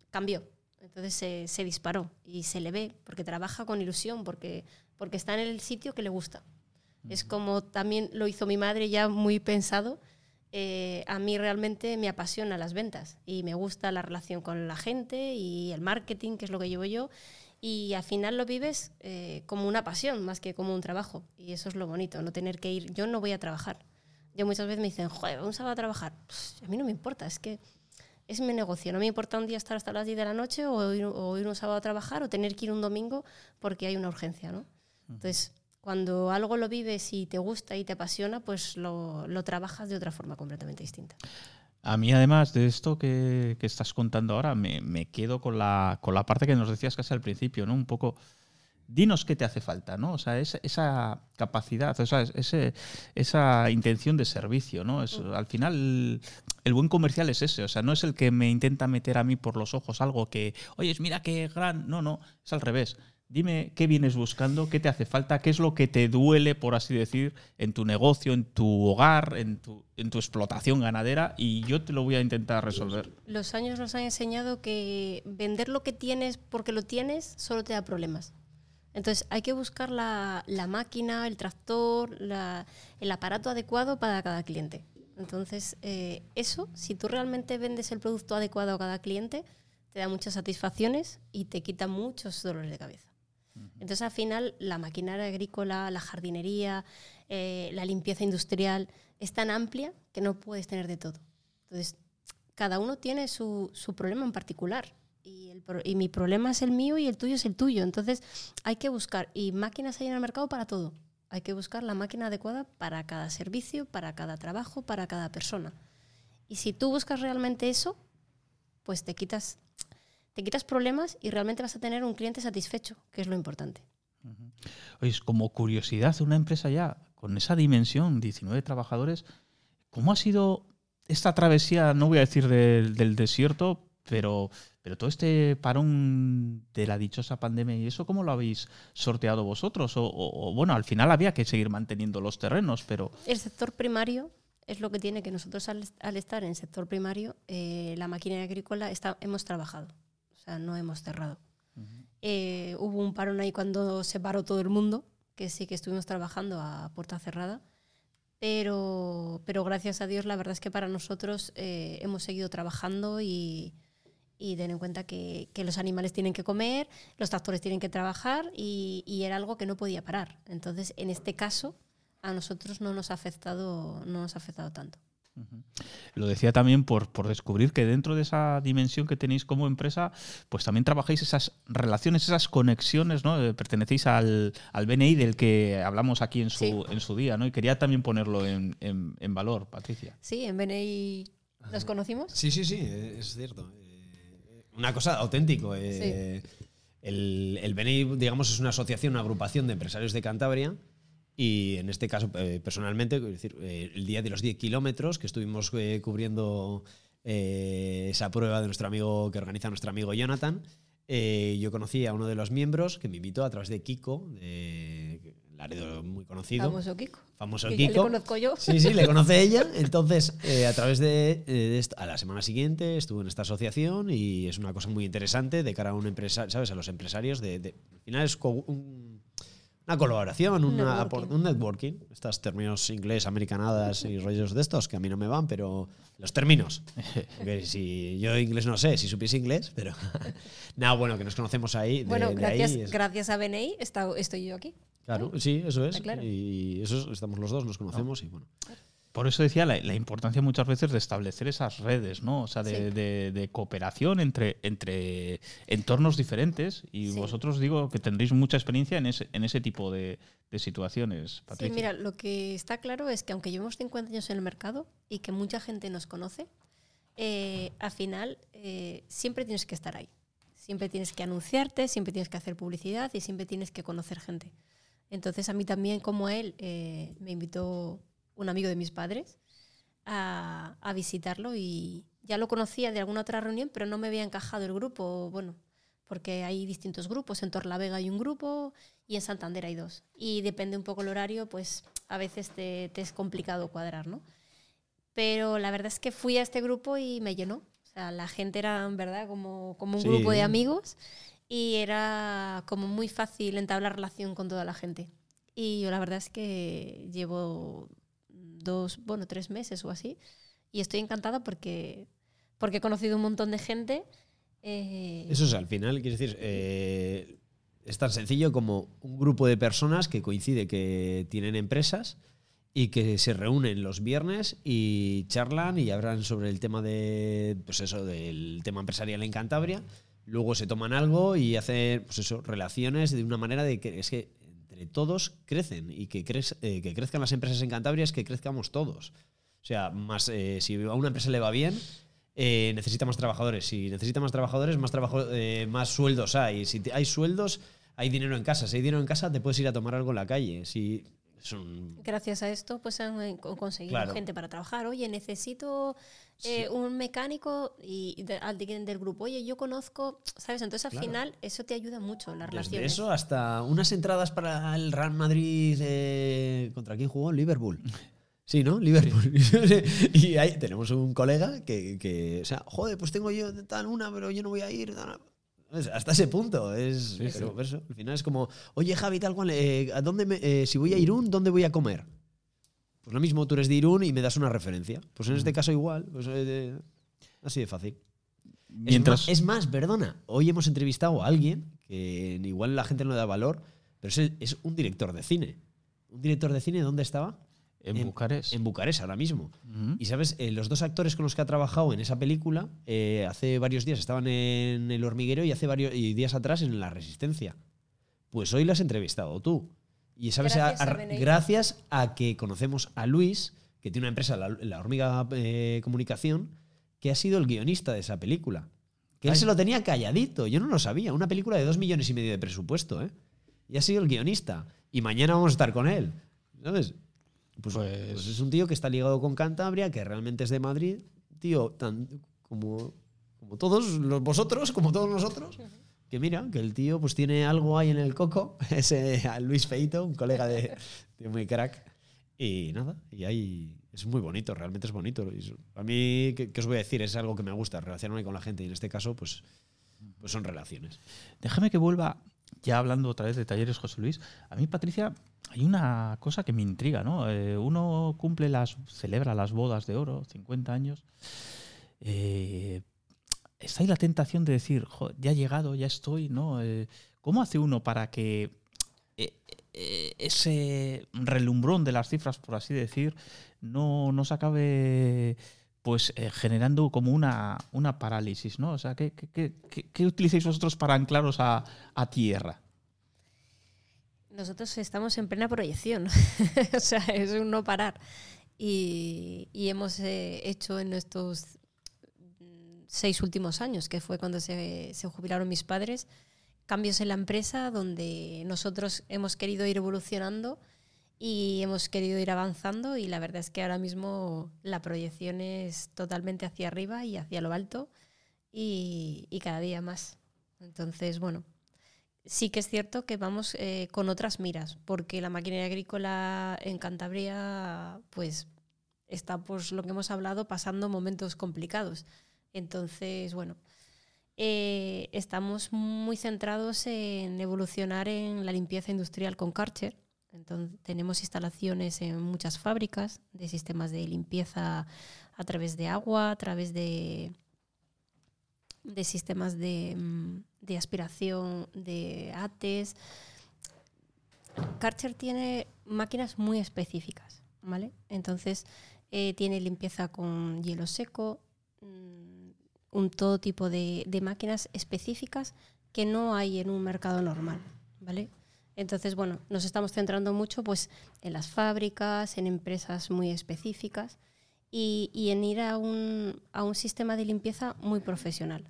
[SPEAKER 9] cambió. Entonces se, se disparó y se le ve porque trabaja con ilusión, porque, porque está en el sitio que le gusta. Es como también lo hizo mi madre ya muy pensado. Eh, a mí realmente me apasiona las ventas y me gusta la relación con la gente y el marketing, que es lo que llevo yo. Y al final lo vives eh, como una pasión más que como un trabajo. Y eso es lo bonito, no tener que ir. Yo no voy a trabajar. Yo muchas veces me dicen, joder, vamos a trabajar. Pff, a mí no me importa, es que es mi negocio. No me importa un día estar hasta las 10 de la noche o ir, o ir un sábado a trabajar o tener que ir un domingo porque hay una urgencia, ¿no? Entonces, cuando algo lo vives y te gusta y te apasiona, pues lo, lo trabajas de otra forma completamente distinta.
[SPEAKER 2] A mí, además de esto que, que estás contando ahora, me, me quedo con la, con la parte que nos decías casi al principio, ¿no? Un poco, dinos qué te hace falta, ¿no? O sea, esa, esa capacidad, o sea, ese, esa intención de servicio, ¿no? Es, al final, el, el buen comercial es ese, o sea, no es el que me intenta meter a mí por los ojos algo que, oye, mira qué gran... No, no, es al revés. Dime qué vienes buscando, qué te hace falta, qué es lo que te duele, por así decir, en tu negocio, en tu hogar, en tu, en tu explotación ganadera y yo te lo voy a intentar resolver.
[SPEAKER 9] Los años nos han enseñado que vender lo que tienes porque lo tienes solo te da problemas. Entonces hay que buscar la, máquina, el tractor, el aparato adecuado para cada cliente. Entonces eh, eso, si tú realmente vendes el producto adecuado a cada cliente, te da muchas satisfacciones y te quita muchos dolores de cabeza. Entonces al final la maquinaria agrícola, la jardinería, eh, la limpieza industrial es tan amplia que no puedes tener de todo. Entonces cada uno tiene su, su problema en particular. Y, y mi problema es el mío y el tuyo es el tuyo. Entonces hay que buscar, y máquinas hay en el mercado para todo. Hay que buscar la máquina adecuada para cada servicio, para cada trabajo, para cada persona. Y si tú buscas realmente eso, pues te quitas, te quitas problemas y realmente vas a tener un cliente satisfecho, que es lo importante.
[SPEAKER 2] Oye, como curiosidad, una empresa ya con esa dimensión, 19 trabajadores, ¿cómo ha sido esta travesía, no voy a decir del, del desierto, pero, pero todo este parón de la dichosa pandemia y eso, ¿cómo lo habéis sorteado vosotros? O, o- o, bueno, al final había que seguir manteniendo los terrenos, pero
[SPEAKER 9] El sector primario es lo que tiene que nosotros al, al estar en el sector primario, eh, la maquinaria agrícola está, hemos trabajado, sea, no hemos cerrado. Eh, hubo un parón ahí cuando se paró todo el mundo, que sí que estuvimos trabajando a puerta cerrada, pero, pero gracias a Dios la verdad es que para nosotros eh, hemos seguido trabajando y, y ten en cuenta que, que los animales tienen que comer, los tractores tienen que trabajar y, y era algo que no podía parar. Entonces, en este caso, a nosotros no nos ha afectado, no nos ha afectado tanto.
[SPEAKER 2] Lo decía también por, por descubrir que dentro de esa dimensión que tenéis como empresa, pues también trabajáis esas relaciones, esas conexiones, ¿no? Eh, Pertenecéis al, al BNI del que hablamos aquí en su,
[SPEAKER 9] Sí.
[SPEAKER 2] en su día, ¿no? Y quería también ponerlo en, en- en valor, Patricia.
[SPEAKER 9] Sí, en BNI nos conocimos.
[SPEAKER 7] Sí, sí, sí, es cierto. Eh, Una cosa auténtico. eh, El, el BNI, digamos, es una asociación, una agrupación de empresarios de Cantabria. Y en este caso, eh, personalmente, quiero decir, eh, el día de los 10 kilómetros que estuvimos eh, cubriendo eh, esa prueba de nuestro amigo que organiza nuestro amigo Jonathan, eh, yo conocí a uno de los miembros que me invitó a través de Kiko, de Laredo muy conocido.
[SPEAKER 9] Famoso Kiko.
[SPEAKER 7] Famoso
[SPEAKER 9] Que ya
[SPEAKER 7] Kiko.
[SPEAKER 9] le conozco yo.
[SPEAKER 7] Sí, sí, le conoce ella. Entonces, eh, a través de, de esto- a la semana siguiente estuvo en esta asociación y es una cosa muy interesante de cara a un empresario, ¿sabes? A los empresarios. De, de- al final es un- una colaboración,
[SPEAKER 9] Un
[SPEAKER 7] una,
[SPEAKER 9] networking.
[SPEAKER 7] un networking. Estos términos inglés, americanadas y rollos de estos que a mí no me van, pero los términos. Porque si yo inglés no sé, si supiese inglés, pero. Nada, bueno, que nos conocemos ahí. de-
[SPEAKER 9] Bueno,
[SPEAKER 7] de
[SPEAKER 9] gracias,
[SPEAKER 7] ahí es-
[SPEAKER 9] gracias a BNI está- estoy yo aquí.
[SPEAKER 7] Claro, sí, eso es.
[SPEAKER 9] Claro.
[SPEAKER 7] Y eso es- estamos los dos, nos conocemos y bueno.
[SPEAKER 2] Por eso decía la, la importancia muchas veces de establecer esas redes, ¿no? O sea, de,
[SPEAKER 9] Sí.
[SPEAKER 2] de- de cooperación entre, entre entornos diferentes. Y
[SPEAKER 9] Sí.
[SPEAKER 2] vosotros digo que tendréis mucha experiencia en ese, en ese tipo de, de situaciones,
[SPEAKER 9] Sí,
[SPEAKER 2] Patricia.
[SPEAKER 9] mira, lo que está claro es que aunque llevamos 50 años en el mercado y que mucha gente nos conoce, eh, al final eh, siempre tienes que estar ahí. Siempre tienes que anunciarte, siempre tienes que hacer publicidad y siempre tienes que conocer gente. Entonces a mí también, como él, eh, me invitó un amigo de mis padres a, a visitarlo y ya lo conocía de alguna otra reunión, pero no me había encajado el grupo, bueno, porque hay distintos grupos. En Torlavega hay un grupo y en Santander hay dos. Y depende un poco el horario, pues a veces te, te es complicado cuadrar, ¿no? Pero la verdad es que fui a este grupo y me llenó. O sea, la gente era, en verdad, como, como un
[SPEAKER 7] Sí.
[SPEAKER 9] grupo de amigos y era como muy fácil entablar relación con toda la gente. Y yo la verdad es que llevo dos, bueno, tres meses o así y estoy encantada porque, porque he conocido un montón de gente. eh,
[SPEAKER 7] Eso es, al final, quiero decir, eh, es tan sencillo como un grupo de personas que coincide que tienen empresas y que se reúnen los viernes y charlan y hablan sobre el tema de, pues eso, del tema empresarial en Cantabria. Luego se toman algo y hacen, pues eso, relaciones de una manera de que es que entre todos crecen y que, crez- eh, que crezcan las empresas en Cantabria es que crezcamos todos. O sea, más eh, si a una empresa le va bien, eh, necesita más trabajadores. Si necesita más trabajadores, más, trabajo, eh, más sueldos hay. Si hay sueldos, hay dinero en casa. Si hay dinero en casa, te puedes ir a tomar algo en la calle. Si es un-
[SPEAKER 9] Gracias a esto, pues han eh, co- conseguido
[SPEAKER 7] Claro.
[SPEAKER 9] gente para trabajar. Oye, necesito eh, un mecánico y de- del grupo. Oye, yo conozco, ¿sabes? Entonces al
[SPEAKER 7] Claro.
[SPEAKER 9] final eso te ayuda mucho en las
[SPEAKER 7] Desde
[SPEAKER 9] relaciones.
[SPEAKER 7] eso hasta unas entradas para el Real Madrid eh, contra quién jugó Liverpool. Sí, ¿no? Liverpool. y ahí tenemos un colega que, que, o sea, joder, pues tengo yo tal una, pero yo no voy a ir. tal. Hasta ese punto. Es,
[SPEAKER 2] Sí, sí.
[SPEAKER 7] al final es como, oye Javi, tal cual, eh, ¿a dónde me- eh, si voy a Irún, ¿dónde voy a comer? Pues lo mismo, tú eres de Irún y me das una referencia. Pues en este caso igual. pues, eh, así de fácil.
[SPEAKER 2] Mientras-
[SPEAKER 7] Es, más, es más, perdona, hoy hemos entrevistado a alguien que igual la gente no le da valor, pero es, es un director de cine. ¿Un director de cine dónde estaba?
[SPEAKER 2] En Bucarest.
[SPEAKER 7] En Bucarest, ahora mismo. Y sabes, Eh, los dos actores con los que ha trabajado en esa película, eh, hace varios días estaban en El Hormiguero y hace varios y días atrás en La Resistencia. Pues hoy lo has entrevistado tú. Y sabes,
[SPEAKER 9] Gracias a
[SPEAKER 7] a-
[SPEAKER 9] BNI.
[SPEAKER 7] gracias a que conocemos a Luis, que tiene una empresa, La, La Hormiga eh, Comunicación, que ha sido el guionista de esa película. Que él se lo tenía calladito, yo no lo sabía. Una película de dos millones y medio de presupuesto, ¿eh? Y ha sido el guionista. Y mañana vamos a estar con él. ¿Sabes? Pues, pues es un tío que está ligado con Cantabria, que realmente es de Madrid. Tío, tan como, como todos los, vosotros, como todos nosotros. Que mira, que el tío pues tiene algo ahí en el coco. Ese a Luis Feito, un colega de, de muy crack. Y nada, y ahí es muy bonito, realmente es bonito. A mí, ¿qué, qué os voy a decir? Es algo que me gusta, relacionarme con la gente. Y en este caso, pues, pues son relaciones.
[SPEAKER 2] Déjame que vuelva, ya hablando otra vez de talleres José Luis. A mí, Patricia, hay una cosa que me intriga, ¿no? Eh, uno cumple las, celebra las bodas de oro, 50 años. Eh, está ahí la tentación de decir, "Jo, ya he llegado, ya estoy, ¿no? Eh, ¿Cómo hace uno para que ese relumbrón de las cifras, por así decir, no, no se acabe pues generando como una, una parálisis, ¿no? O sea, ¿qué, qué, qué- qué- qué utilizáis vosotros para anclaros a, a tierra?
[SPEAKER 9] Nosotros estamos en plena proyección, o sea, es un no parar. Y, y hemos eh, hecho en estos mm, seis últimos años, que fue cuando se, se jubilaron mis padres, cambios en la empresa donde nosotros hemos querido ir evolucionando y hemos querido ir avanzando y la verdad es que ahora mismo la proyección es totalmente hacia arriba y hacia lo alto y, y cada día más. Entonces, bueno, sí que es cierto que vamos eh, con otras miras, porque la maquinaria agrícola en Cantabria, pues está, pues lo que hemos hablado, pasando momentos complicados. Entonces, bueno, eh, estamos muy centrados en evolucionar en la limpieza industrial con Karcher. Entonces, tenemos instalaciones en muchas fábricas de sistemas de limpieza a través de agua, a través de, de sistemas de, mm, de aspiración de ATES. Karcher tiene máquinas muy específicas, ¿vale? Entonces, eh, tiene limpieza con hielo seco, mm, un todo tipo de, de máquinas específicas que no hay en un mercado normal, ¿vale? Entonces, bueno, nos estamos centrando mucho pues, en las fábricas, en empresas muy específicas y, y en ir a un, a un sistema de limpieza muy profesional,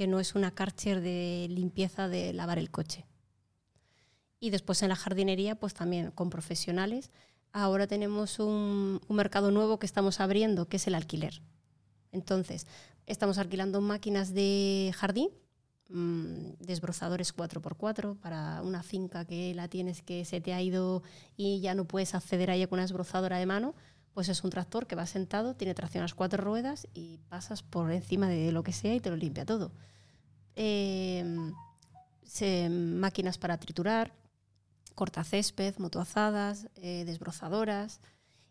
[SPEAKER 9] que no es una Karcher de limpieza de lavar el coche. Y después en la jardinería, pues también con profesionales. Ahora tenemos un, un mercado nuevo que estamos abriendo, que es el alquiler. Entonces, estamos alquilando máquinas de jardín, mm, desbrozadores 4x4 para una finca que la tienes que se te ha ido y ya no puedes acceder a ella con una desbrozadora de mano, pues es un tractor que va sentado, tiene tracción a las cuatro ruedas y pasas por encima de lo que sea y te lo limpia todo. Eh, se- máquinas para triturar, cortacésped, motoazadas, eh, desbrozadoras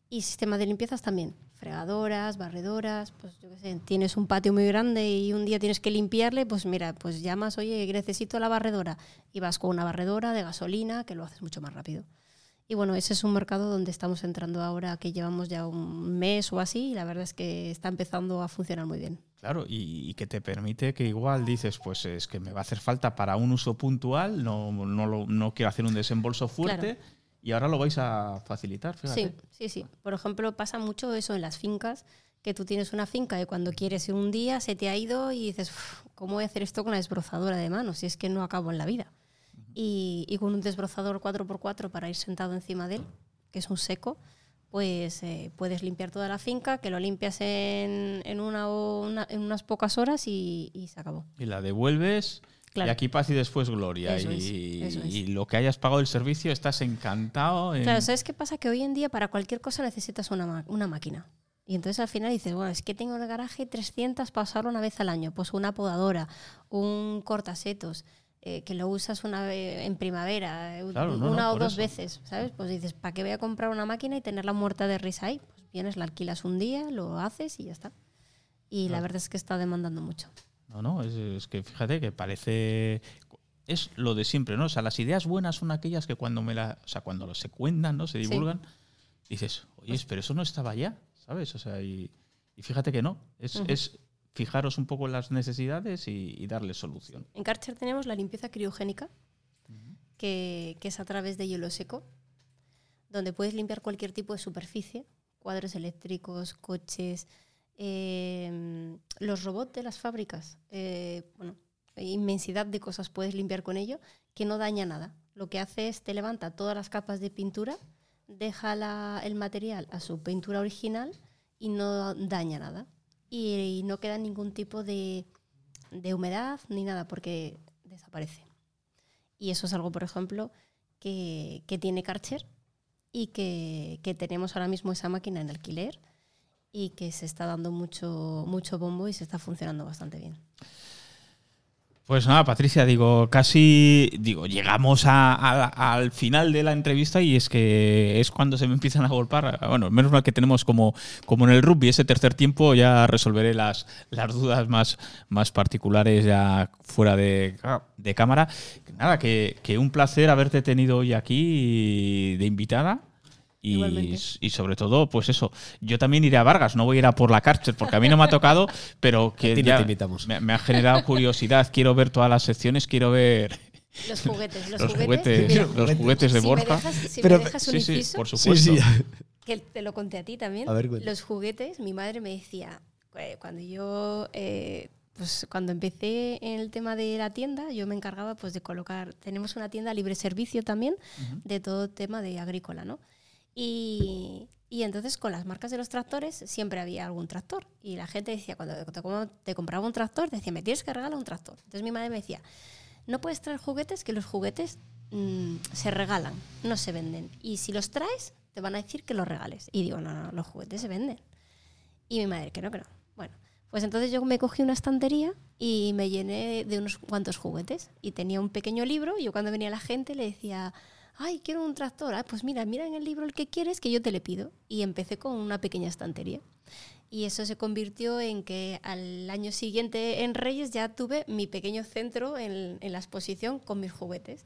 [SPEAKER 9] y sistema de limpiezas también. Fregadoras, barredoras, pues yo qué sé, tienes un patio muy grande y un día tienes que limpiarle, pues mira, pues llamas, oye, necesito la barredora y vas con una barredora de gasolina que lo haces mucho más rápido. Y bueno, ese es un mercado donde estamos entrando ahora, que llevamos ya un mes o así, y la verdad es que está empezando a funcionar muy bien.
[SPEAKER 2] Claro, y, y que te permite que igual dices, pues es que me va a hacer falta para un uso puntual, no, no, lo- no quiero hacer un desembolso fuerte
[SPEAKER 9] Claro.
[SPEAKER 2] y ahora lo vais a facilitar, fíjate.
[SPEAKER 9] Sí, sí, sí. Por ejemplo, pasa mucho eso en las fincas, que tú tienes una finca y cuando quieres ir un día se te ha ido y dices, "Uf, ¿cómo voy a hacer esto con la desbrozadora de mano? Si es que no acabo en la vida. Y, y con un desbrozador 4x4 para ir sentado encima de él, que es un seco, pues eh, puedes limpiar toda la finca, que lo limpias en, en una o una- en unas pocas horas y, y se acabó.
[SPEAKER 2] Y la devuelves
[SPEAKER 9] Claro.
[SPEAKER 2] y aquí paz y después gloria.
[SPEAKER 9] Eso
[SPEAKER 2] y,
[SPEAKER 9] es, eso es.
[SPEAKER 2] y lo que hayas pagado el servicio estás encantado. en-
[SPEAKER 9] Claro, ¿sabes qué pasa? Que hoy en día para cualquier cosa necesitas una, una máquina. Y entonces al final dices, bueno, es que tengo en el garaje 300 para usarlo una vez al año. Pues una podadora, un cortasetos, eh, que lo usas una vez en primavera, eh,
[SPEAKER 2] Claro,
[SPEAKER 9] una
[SPEAKER 2] no,
[SPEAKER 9] o dos
[SPEAKER 2] eso.
[SPEAKER 9] veces, ¿sabes? Pues dices, ¿para qué voy a comprar una máquina y tenerla muerta de risa ahí? Pues vienes, la alquilas un día, lo haces y ya está. Y la verdad es que está demandando mucho.
[SPEAKER 2] No, no, es, es que fíjate que parece. Es lo de siempre, ¿no? O sea, las ideas buenas son aquellas que cuando me la, o sea, cuando se cuentan, ¿no? Se
[SPEAKER 9] Sí.
[SPEAKER 2] divulgan, dices, oye, pero eso no estaba ya, ¿sabes? O sea, y, y fíjate que no. Es, es fijaros un poco en las necesidades y, darles solución.
[SPEAKER 9] En Karcher tenemos la limpieza criogénica, que, es a través de hielo seco, donde puedes limpiar cualquier tipo de superficie, cuadros eléctricos, coches, eh, los robots de las fábricas. eh, bueno, inmensidad de cosas puedes limpiar con ello, que no daña nada. Lo que hace es te levanta todas las capas de pintura, deja la- el material a su pintura original y no daña nada. Y, no queda ningún tipo de, de humedad ni nada porque desaparece. Y eso es algo, por ejemplo, que, que tiene Karcher y que, que tenemos ahora mismo esa máquina en alquiler y que se está dando mucho, mucho bombo y se está funcionando bastante bien.
[SPEAKER 2] Pues nada, Patricia, digo, casi digo, llegamos a- al final de la entrevista y es que es cuando se me empiezan a golpar. Bueno, menos mal que tenemos como, como en el rugby ese tercer tiempo, ya resolveré las, las dudas más, más particulares ya fuera de, de cámara. Nada, que, que un placer haberte tenido hoy aquí de invitada. Y, sobre todo, pues eso, yo también iré a Vargas, no voy a ir a por la cárcel porque a mí no me ha tocado, pero que
[SPEAKER 7] no
[SPEAKER 2] ya
[SPEAKER 7] te invitamos.
[SPEAKER 2] Me, me ha generado curiosidad. Quiero ver todas las secciones, quiero ver
[SPEAKER 9] Los juguetes, los,
[SPEAKER 2] los
[SPEAKER 9] juguetes,
[SPEAKER 2] juguetes,
[SPEAKER 9] mira,
[SPEAKER 2] los juguetes de
[SPEAKER 9] si
[SPEAKER 2] Borja.
[SPEAKER 9] Me dejas, si
[SPEAKER 7] Pero-
[SPEAKER 9] me dejas un
[SPEAKER 2] sí, sí,
[SPEAKER 9] inciso,
[SPEAKER 2] por supuesto.
[SPEAKER 9] que te lo conté a ti también.
[SPEAKER 7] A ver, cuenta.
[SPEAKER 9] los juguetes, mi madre me decía, eh, cuando yo, eh, pues cuando empecé en el tema de la tienda, yo me encargaba pues de colocar, tenemos una tienda libre servicio también de todo tema de agrícola, ¿no? Y, y entonces con las marcas de los tractores siempre había algún tractor. Y la gente decía, cuando te, te compraba un tractor, decía, me tienes que regalar un tractor. Entonces mi madre me decía, no puedes traer juguetes, que los juguetes mm, se regalan, no se venden. Y si los traes, te van a decir que los regales. Y digo, no, no, los juguetes se venden. Y mi madre, que no, que no. Bueno, pues entonces yo me cogí una estantería y me llené de unos cuantos juguetes. Y tenía un pequeño libro y yo cuando venía la gente le decía, ay, quiero un tractor. Ah, pues mira, mira en el libro el que quieres que yo te le pido. Y empecé con una pequeña estantería. Y eso se convirtió en que al año siguiente en Reyes ya tuve mi pequeño centro en, en la exposición con mis juguetes.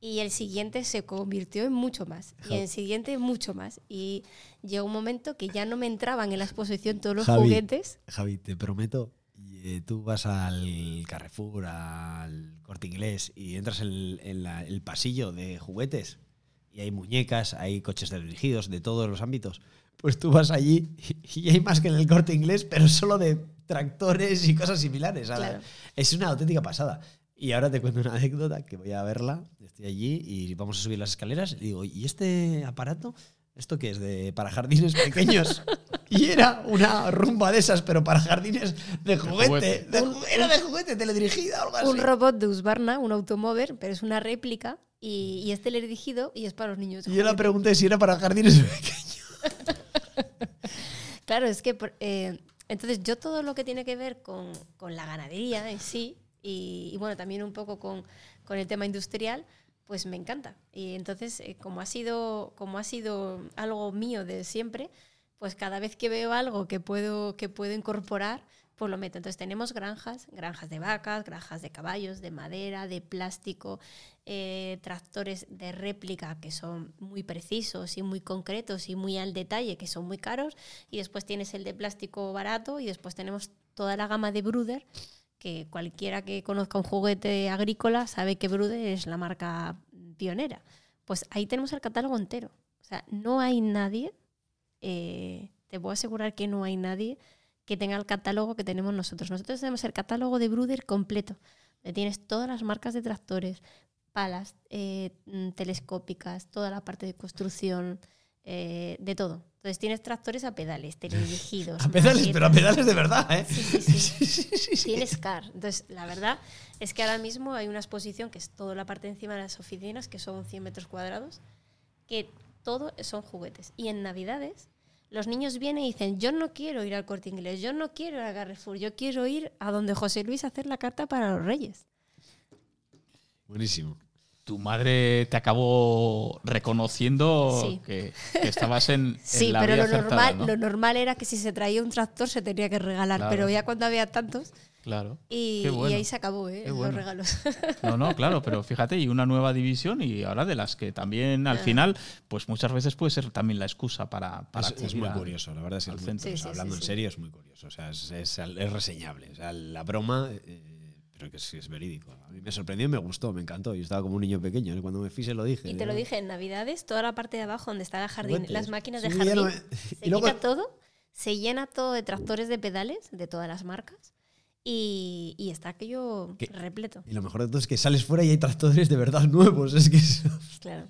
[SPEAKER 9] Y el siguiente se convirtió en mucho más. Y el siguiente mucho más. Y llegó un momento que ya no me entraban en la exposición todos los
[SPEAKER 7] Javi,
[SPEAKER 9] juguetes.
[SPEAKER 7] Javi, te prometo, eh, tú vas al Carrefour, al Corte Inglés y entras en, en la- el pasillo de juguetes y hay muñecas, hay coches dirigidos de todos los ámbitos. Pues tú vas allí y, hay más que en el Corte Inglés, pero solo de tractores y cosas similares.
[SPEAKER 9] Claro.
[SPEAKER 7] Es una auténtica pasada. Y ahora te cuento una anécdota que voy a verla. Estoy allí y vamos a subir las escaleras y digo, ¿y este aparato? ¿Esto qué es? De, para jardines pequeños. y era una rumba de esas, pero para jardines de juguete.
[SPEAKER 2] juguete.
[SPEAKER 7] De ju- era de juguete, teledirigida o algo así.
[SPEAKER 9] Un robot de Husqvarna, un automóvil, pero es una réplica y, y es teledirigido y es para los niños.
[SPEAKER 7] y yo le
[SPEAKER 9] juguete.
[SPEAKER 7] pregunté si era para jardines pequeños.
[SPEAKER 9] Claro, es que por- eh, entonces yo todo lo que tiene que ver con, con la ganadería en sí y, y bueno, también un poco con, con el tema industrial, pues me encanta. Y entonces, eh, como, ha sido, como ha sido algo mío de siempre, pues cada vez que veo algo que puedo, que puedo incorporar, pues lo meto. Entonces tenemos granjas, granjas de vacas, granjas de caballos, de madera, de plástico, eh, tractores de réplica que son muy precisos y muy concretos y muy al detalle, que son muy caros. Y después tienes el de plástico barato y después tenemos toda la gama de Bruder, que cualquiera que conozca un juguete agrícola sabe que Bruder es la marca pionera. Pues ahí tenemos el catálogo entero. O sea, no hay nadie, eh, te puedo asegurar que no hay nadie que tenga el catálogo que tenemos nosotros. Nosotros tenemos el catálogo de Bruder completo. Tienes todas las marcas de tractores, palas, eh, mm, telescópicas, toda la parte de construcción, eh, de todo. Entonces tienes tractores a pedales, teledirigidos.
[SPEAKER 7] A pedales, pero a pedales de verdad, ¿eh?
[SPEAKER 9] Sí, sí, sí. Tienes car. Entonces, la verdad es que ahora mismo hay una exposición que es toda la parte encima de las oficinas, que son 100 metros cuadrados, que todo son juguetes. Y en Navidades, Los niños vienen y dicen, yo no quiero ir al corte inglés, yo no quiero ir a Carrefour, yo quiero ir a donde José Luis a hacer la carta para los reyes.
[SPEAKER 7] Buenísimo.
[SPEAKER 2] Tu madre te acabó reconociendo
[SPEAKER 9] Sí.
[SPEAKER 2] que, que estabas en, en
[SPEAKER 9] Sí,
[SPEAKER 2] la
[SPEAKER 9] pero
[SPEAKER 2] vía
[SPEAKER 9] lo
[SPEAKER 2] acertada,
[SPEAKER 9] normal,
[SPEAKER 2] ¿no?
[SPEAKER 9] lo normal era que si se traía un tractor se tenía que regalar,
[SPEAKER 2] Claro.
[SPEAKER 9] pero ya cuando había tantos,
[SPEAKER 2] Claro.
[SPEAKER 9] y, ahí se acabó ¿eh? Los regalos.
[SPEAKER 2] No, no, claro, pero fíjate, y una nueva división y ahora de las que también al
[SPEAKER 9] Ah.
[SPEAKER 2] final, pues muchas veces puede ser también la excusa para, para
[SPEAKER 7] Es, muy curioso, la verdad es que es muy Hablando
[SPEAKER 9] sí,
[SPEAKER 7] en serio, es muy curioso. O sea, es, es- es reseñable. O sea, la broma, eh, pero que sí es verídico. A mí me sorprendió y me gustó, me encantó. Yo estaba como un niño pequeño. ¿eh? Cuando me fui se lo dije.
[SPEAKER 9] Y te lo dije en Navidades, toda la parte de abajo donde está el jardín, las máquinas de
[SPEAKER 7] Sí,
[SPEAKER 9] jardín,
[SPEAKER 7] ya no me-
[SPEAKER 9] se
[SPEAKER 7] luego-
[SPEAKER 9] quita todo, se llena todo de tractores de pedales de todas las marcas y, y está aquello
[SPEAKER 7] ¿Qué?
[SPEAKER 9] repleto.
[SPEAKER 7] Y lo mejor de todo es que sales fuera y hay tractores de verdad nuevos. Es que es-
[SPEAKER 9] Claro.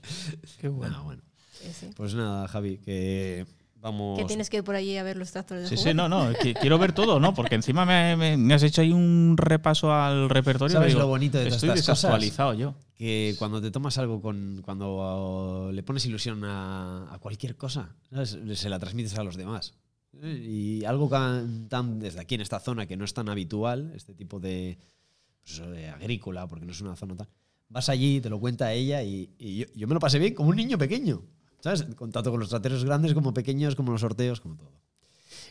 [SPEAKER 2] Qué bueno.
[SPEAKER 7] Nada, bueno.
[SPEAKER 9] Sí, sí.
[SPEAKER 7] Pues nada, Javi, que vamos.
[SPEAKER 9] Que tienes que ir por allí a ver los tractores de
[SPEAKER 2] Sí,
[SPEAKER 9] juguete.
[SPEAKER 2] sí, no, no, qui- quiero ver todo, ¿no? Porque encima me, me- me has hecho ahí un repaso al repertorio.
[SPEAKER 7] ¿Sabes
[SPEAKER 2] digo,
[SPEAKER 7] lo bonito de todas
[SPEAKER 2] Estoy
[SPEAKER 7] estas cosas?
[SPEAKER 2] desactualizado yo.
[SPEAKER 7] que cuando te tomas algo con cuando le pones ilusión a, a cualquier cosa ¿sabes? se la transmites a los demás y algo tan, tan desde aquí en esta zona que no es tan habitual este tipo de, pues eso, de agrícola porque no es una zona tan vas allí te lo cuenta ella y, y yo, yo me lo pasé bien como un niño pequeño sabes Con- tanto con los trateros grandes como pequeños como los sorteos como todo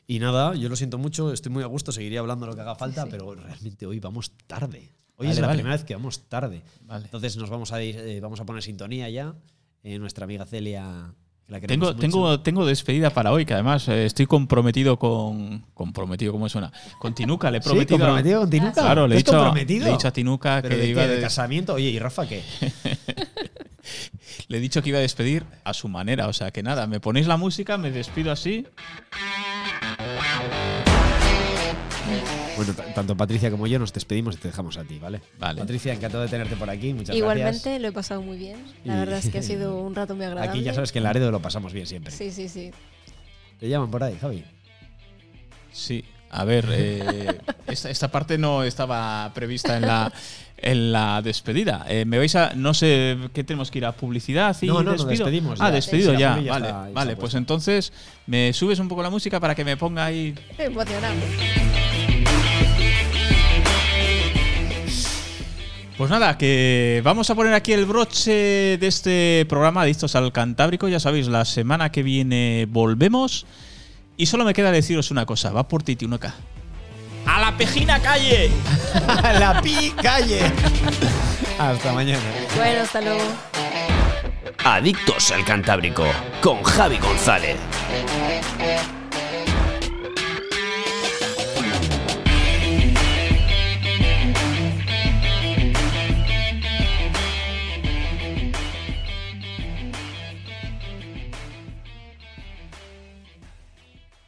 [SPEAKER 7] y nada, yo lo siento mucho, estoy muy a gusto, seguiría hablando lo que haga falta, pero realmente hoy vamos tarde. Hoy
[SPEAKER 2] Vale,
[SPEAKER 7] es la
[SPEAKER 2] vale.
[SPEAKER 7] primera vez que vamos tarde.
[SPEAKER 2] Vale.
[SPEAKER 7] Entonces nos vamos a ir, eh, vamos a poner sintonía ya. Eh, nuestra amiga Celia, la
[SPEAKER 2] Tengo, tengo, tengo despedida para hoy, que además eh, estoy comprometido con. Comprometido, ¿cómo suena? Con Tinuca, le he
[SPEAKER 7] ¿Sí?
[SPEAKER 2] prometido.
[SPEAKER 7] ¿Comprometido con Tinuca?
[SPEAKER 2] Claro, le he,
[SPEAKER 7] ¿Estás
[SPEAKER 2] dicho, le he dicho a Tinuca
[SPEAKER 7] ¿Pero
[SPEAKER 2] que
[SPEAKER 7] de,
[SPEAKER 2] iba
[SPEAKER 7] qué? ¿De
[SPEAKER 2] de-
[SPEAKER 7] casamiento? Oye, ¿y Rafa qué?
[SPEAKER 2] Le he dicho que iba a despedir a su manera. O sea que nada, me ponéis la música, me despido así.
[SPEAKER 7] Bueno, tanto Patricia como yo nos despedimos y te dejamos a ti, ¿vale?
[SPEAKER 2] Vale.
[SPEAKER 7] Patricia, encantado de tenerte por aquí. Muchas
[SPEAKER 9] Igualmente
[SPEAKER 7] gracias.
[SPEAKER 9] lo he pasado muy bien. La
[SPEAKER 7] Y-
[SPEAKER 9] verdad es que ha sido un rato muy agradable.
[SPEAKER 7] Aquí ya sabes que en Laredo lo pasamos bien siempre.
[SPEAKER 9] Sí, sí, sí.
[SPEAKER 7] ¿Te llaman por ahí, Javi?
[SPEAKER 2] Sí, a ver, eh, esta, esta parte no estaba prevista en la, en la despedida. Eh, me vais a. No sé qué tenemos que ir a publicidad y
[SPEAKER 7] No, no, despedimos
[SPEAKER 2] Ah,
[SPEAKER 7] ya.
[SPEAKER 2] despedido
[SPEAKER 7] Sí,
[SPEAKER 2] ya. Vale,
[SPEAKER 7] está- ya está
[SPEAKER 2] vale. Pues entonces me subes un poco la música para que me ponga ahí.
[SPEAKER 9] Emocionado.
[SPEAKER 2] Pues nada, que vamos a poner aquí el broche de este programa Adictos al Cantábrico. Ya sabéis, la semana que viene volvemos. Y solo me queda deciros una cosa: va por ti, Tinuca. ¡A la Pejina Calle!
[SPEAKER 7] la pi calle. Hasta mañana.
[SPEAKER 9] Bueno, hasta luego.
[SPEAKER 1] Adictos al Cantábrico con Javi González.